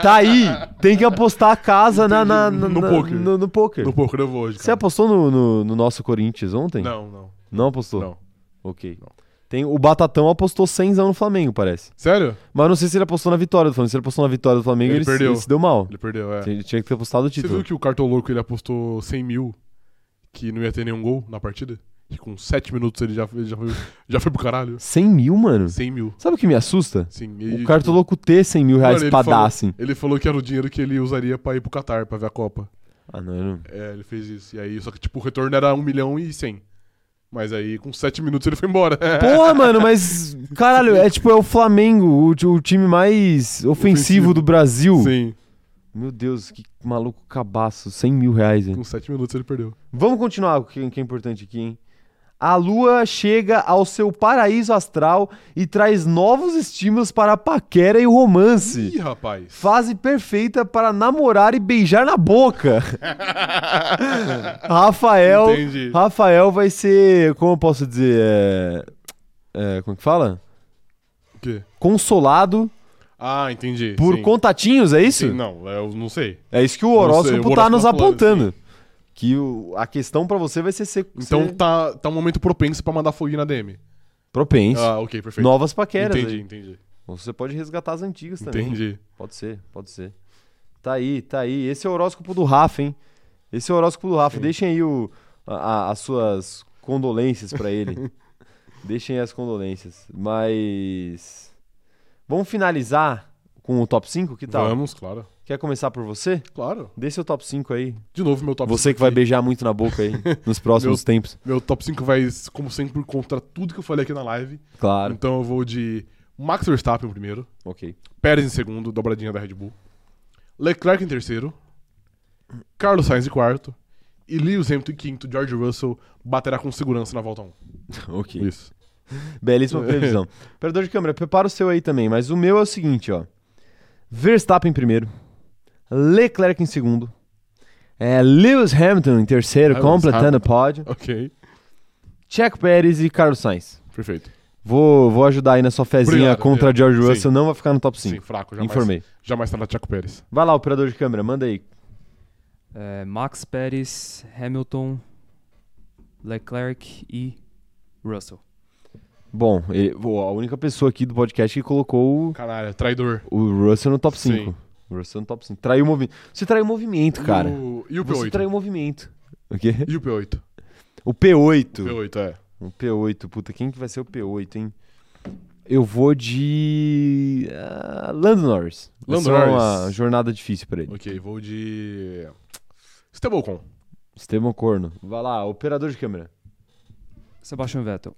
Speaker 1: Tá aí. Tem que apostar a casa na, na- na-
Speaker 2: No
Speaker 1: na-
Speaker 2: poker.
Speaker 1: No, no poker.
Speaker 2: No pouco eu vou hoje,
Speaker 1: Você
Speaker 2: cara.
Speaker 1: apostou no, no- no nosso Corinthians ontem?
Speaker 2: Não, não.
Speaker 1: Não apostou?
Speaker 2: Não.
Speaker 1: Ok.
Speaker 2: Não.
Speaker 1: Tem, o Batatão apostou 100 no Flamengo, parece.
Speaker 2: Sério?
Speaker 1: Mas eu não sei se ele apostou na vitória do Flamengo. Se ele apostou na vitória do Flamengo,
Speaker 2: Ele
Speaker 1: ele,
Speaker 2: perdeu.
Speaker 1: ele se deu mal.
Speaker 2: Ele perdeu, é.
Speaker 1: Ele tinha que ter apostado o
Speaker 2: Você
Speaker 1: título.
Speaker 2: viu que o cartoloco ele apostou 100 mil que não ia ter nenhum gol na partida? E com 7 minutos ele já, ele já, foi, já foi pro caralho?
Speaker 1: 100 mil, mano?
Speaker 2: 100 mil.
Speaker 1: Sabe o que me assusta?
Speaker 2: Sim.
Speaker 1: O cartoloco ter 100 mil reais
Speaker 2: Mano,
Speaker 1: pra
Speaker 2: falou-
Speaker 1: dar, assim.
Speaker 2: Ele falou que era o dinheiro que ele usaria pra ir pro Qatar, pra ver a Copa.
Speaker 1: Ah, não, não.
Speaker 2: É, ele fez isso. E aí, só que tipo, o retorno era 1 milhão e 100. Mas aí, com 7 minutos, ele foi embora.
Speaker 1: Porra, mano, mas. Caralho, é tipo, é o Flamengo, o, o time mais ofensivo,
Speaker 2: Ofensivo.
Speaker 1: do Brasil.
Speaker 2: Sim.
Speaker 1: Meu Deus, que maluco cabaço. 100 mil reais, hein?
Speaker 2: Com 7 minutos ele perdeu.
Speaker 1: Vamos continuar o que, que é importante aqui, hein? A lua chega ao seu paraíso astral e traz novos estímulos para a paquera e o romance.
Speaker 2: Ih, rapaz.
Speaker 1: Fase perfeita para namorar e beijar na boca. Rafael.
Speaker 2: Entendi.
Speaker 1: Rafael vai ser, como eu posso dizer, é, é, como que fala?
Speaker 2: O quê?
Speaker 1: Consolado
Speaker 2: Ah, entendi.
Speaker 1: por
Speaker 2: sim.
Speaker 1: contatinhos, é isso?
Speaker 2: Sim, não, eu não sei.
Speaker 1: É isso que o
Speaker 2: sei,
Speaker 1: horóscopo
Speaker 2: o
Speaker 1: tá nos apontando. Que o- a questão pra você vai ser ser,
Speaker 2: Então
Speaker 1: ser
Speaker 2: tá, tá um momento propenso pra mandar foguinho na DM.
Speaker 1: propenso.
Speaker 2: Ah, ok, perfeito.
Speaker 1: Novas paqueras.
Speaker 2: entendi,
Speaker 1: aí.
Speaker 2: entendi.
Speaker 1: Ou Você pode resgatar as antigas também.
Speaker 2: Entendi.
Speaker 1: Pode ser, pode ser. Tá aí, tá aí. Esse é o horóscopo do Rafa, hein? Esse é o horóscopo do Rafa.
Speaker 2: Sim.
Speaker 1: Deixem aí o, a- a- as suas condolências pra ele. Deixem aí as condolências. Mas. Vamos finalizar com o top 5? Que tal?
Speaker 2: Vamos, claro.
Speaker 1: Quer começar por você?
Speaker 2: Claro.
Speaker 1: Dê seu top 5 aí.
Speaker 2: De novo, meu top
Speaker 1: você
Speaker 2: 5
Speaker 1: que vai beijar muito na boca aí nos próximos tempos.
Speaker 2: Meu top 5 vai, como sempre, contra tudo que eu falei aqui na live.
Speaker 1: Claro.
Speaker 2: Então eu vou de Max Verstappen primeiro,
Speaker 1: Ok.
Speaker 2: Pérez em segundo, dobradinha da Red Bull. Leclerc em terceiro, Carlos Sainz em quarto e Lewis Hamilton em quinto. George Russell baterá com segurança na volta 1.
Speaker 1: Ok.
Speaker 2: Isso.
Speaker 1: Belíssima previsão. Operador de câmera, prepara o seu aí também. Mas o meu é o seguinte, ó. Verstappen primeiro. Leclerc em segundo. É, Lewis Hamilton em terceiro,
Speaker 2: Lewis
Speaker 1: completando o pódio.
Speaker 2: Ok,
Speaker 1: Checo Pérez e Carlos Sainz.
Speaker 2: perfeito.
Speaker 1: Vou, vou ajudar aí na sua fezinha
Speaker 2: Obrigado,
Speaker 1: contra
Speaker 2: obrigado.
Speaker 1: George
Speaker 2: Sim.
Speaker 1: Russell. Não vai ficar no top
Speaker 2: Sim,
Speaker 1: 5.
Speaker 2: fraco. Jamais,
Speaker 1: Informei.
Speaker 2: Jamais tá na Tcheco Pérez.
Speaker 1: Vai lá, operador de câmera, manda aí.
Speaker 3: É, Max Pérez, Hamilton, Leclerc e Russell.
Speaker 1: Bom, ele- a única pessoa aqui do podcast que colocou o,
Speaker 2: Caralho, traidor.
Speaker 1: o Russell no top
Speaker 2: Sim.
Speaker 1: 5. O Russell no top 5. Traiu o movimento. Você traiu o movimento, cara.
Speaker 2: E o, e o
Speaker 1: Você
Speaker 2: P8?
Speaker 1: traiu o movimento. O quê?
Speaker 2: E o P8?
Speaker 1: O P8.
Speaker 2: P8, é.
Speaker 1: Um P8, puta, quem que vai ser o P8, hein? Eu vou de. ah, Lando Norris. Vai
Speaker 2: Lando
Speaker 1: ser uma
Speaker 2: Norris.
Speaker 1: jornada difícil pra ele.
Speaker 2: Ok, vou de. Stablecoin.
Speaker 1: Esteban Corno. Vai lá, operador de câmera.
Speaker 3: Sebastian Vettel.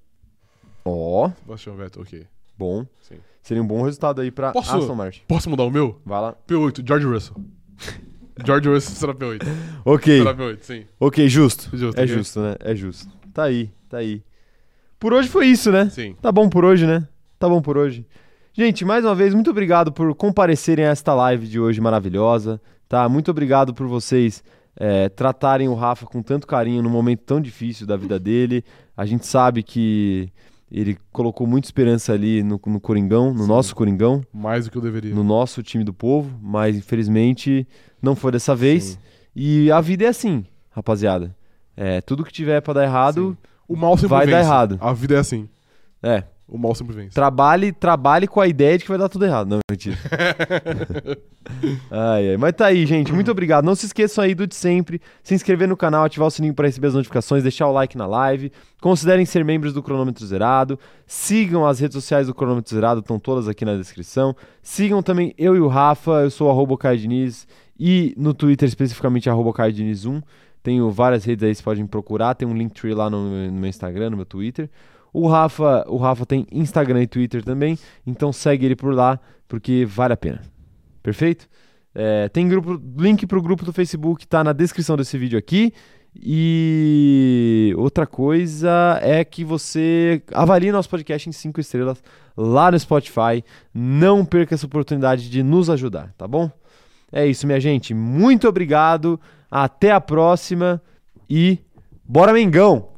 Speaker 1: Ó,
Speaker 2: Sebastian Vettel, ok.
Speaker 1: Bom.
Speaker 2: Sim.
Speaker 1: Seria um bom resultado aí pra
Speaker 2: Posso-
Speaker 1: Aston Martin.
Speaker 2: Posso mudar o meu?
Speaker 1: Vai lá.
Speaker 2: P8, George Russell. George Russell será P8.
Speaker 1: Ok,
Speaker 2: Será P8, sim.
Speaker 1: ok, justo.
Speaker 2: Justo,
Speaker 1: É
Speaker 2: ok.
Speaker 1: justo, né? É justo. Tá aí, tá aí. Por hoje foi isso, né?
Speaker 2: Sim.
Speaker 1: Tá bom por hoje, né? Tá bom por hoje. Gente, mais uma vez, muito obrigado por comparecerem a esta live de hoje maravilhosa, tá? Muito obrigado por vocês é, tratarem o Rafa com tanto carinho num momento tão difícil da vida dele. A gente sabe que ele colocou muita esperança ali no, no Coringão, no
Speaker 2: Sim.
Speaker 1: nosso Coringão,
Speaker 2: Mais do que eu deveria.
Speaker 1: no nosso time do povo, mas infelizmente não foi dessa vez.
Speaker 2: Sim.
Speaker 1: E a vida é assim, rapaziada. É, tudo que tiver pra dar errado,
Speaker 2: O mal sempre
Speaker 1: Vai
Speaker 2: vence.
Speaker 1: dar errado.
Speaker 2: A vida é assim.
Speaker 1: é,
Speaker 2: O mal sempre vence.
Speaker 1: Trabalhe, trabalhe com a ideia de que vai dar tudo errado. Não, mentira. ai, ai. Mas tá aí, gente. Muito obrigado. Não se esqueçam aí do de sempre. Se inscrever no canal, ativar o sininho para receber as notificações, deixar o like na live. Considerem ser membros do Cronômetro Zerado. Sigam as redes sociais do Cronômetro Zerado, estão todas aqui na descrição. Sigam também eu e o Rafa. Eu sou arroba Diniz. E no Twitter, especificamente, arroba Caio Diniz 1. Tenho várias redes aí, vocês podem procurar. Tem um Linktree lá no, no meu Instagram, no meu Twitter. O Rafa, o Rafa tem Instagram e Twitter também, então segue ele por lá, porque vale a pena. Perfeito? É, tem grupo, link pro grupo do Facebook, tá na descrição desse vídeo aqui. E outra coisa é que você avalie nosso podcast em 5 estrelas lá no Spotify. Não perca essa oportunidade de nos ajudar, tá bom? É isso, minha gente. Muito obrigado. Até a próxima e bora Mengão!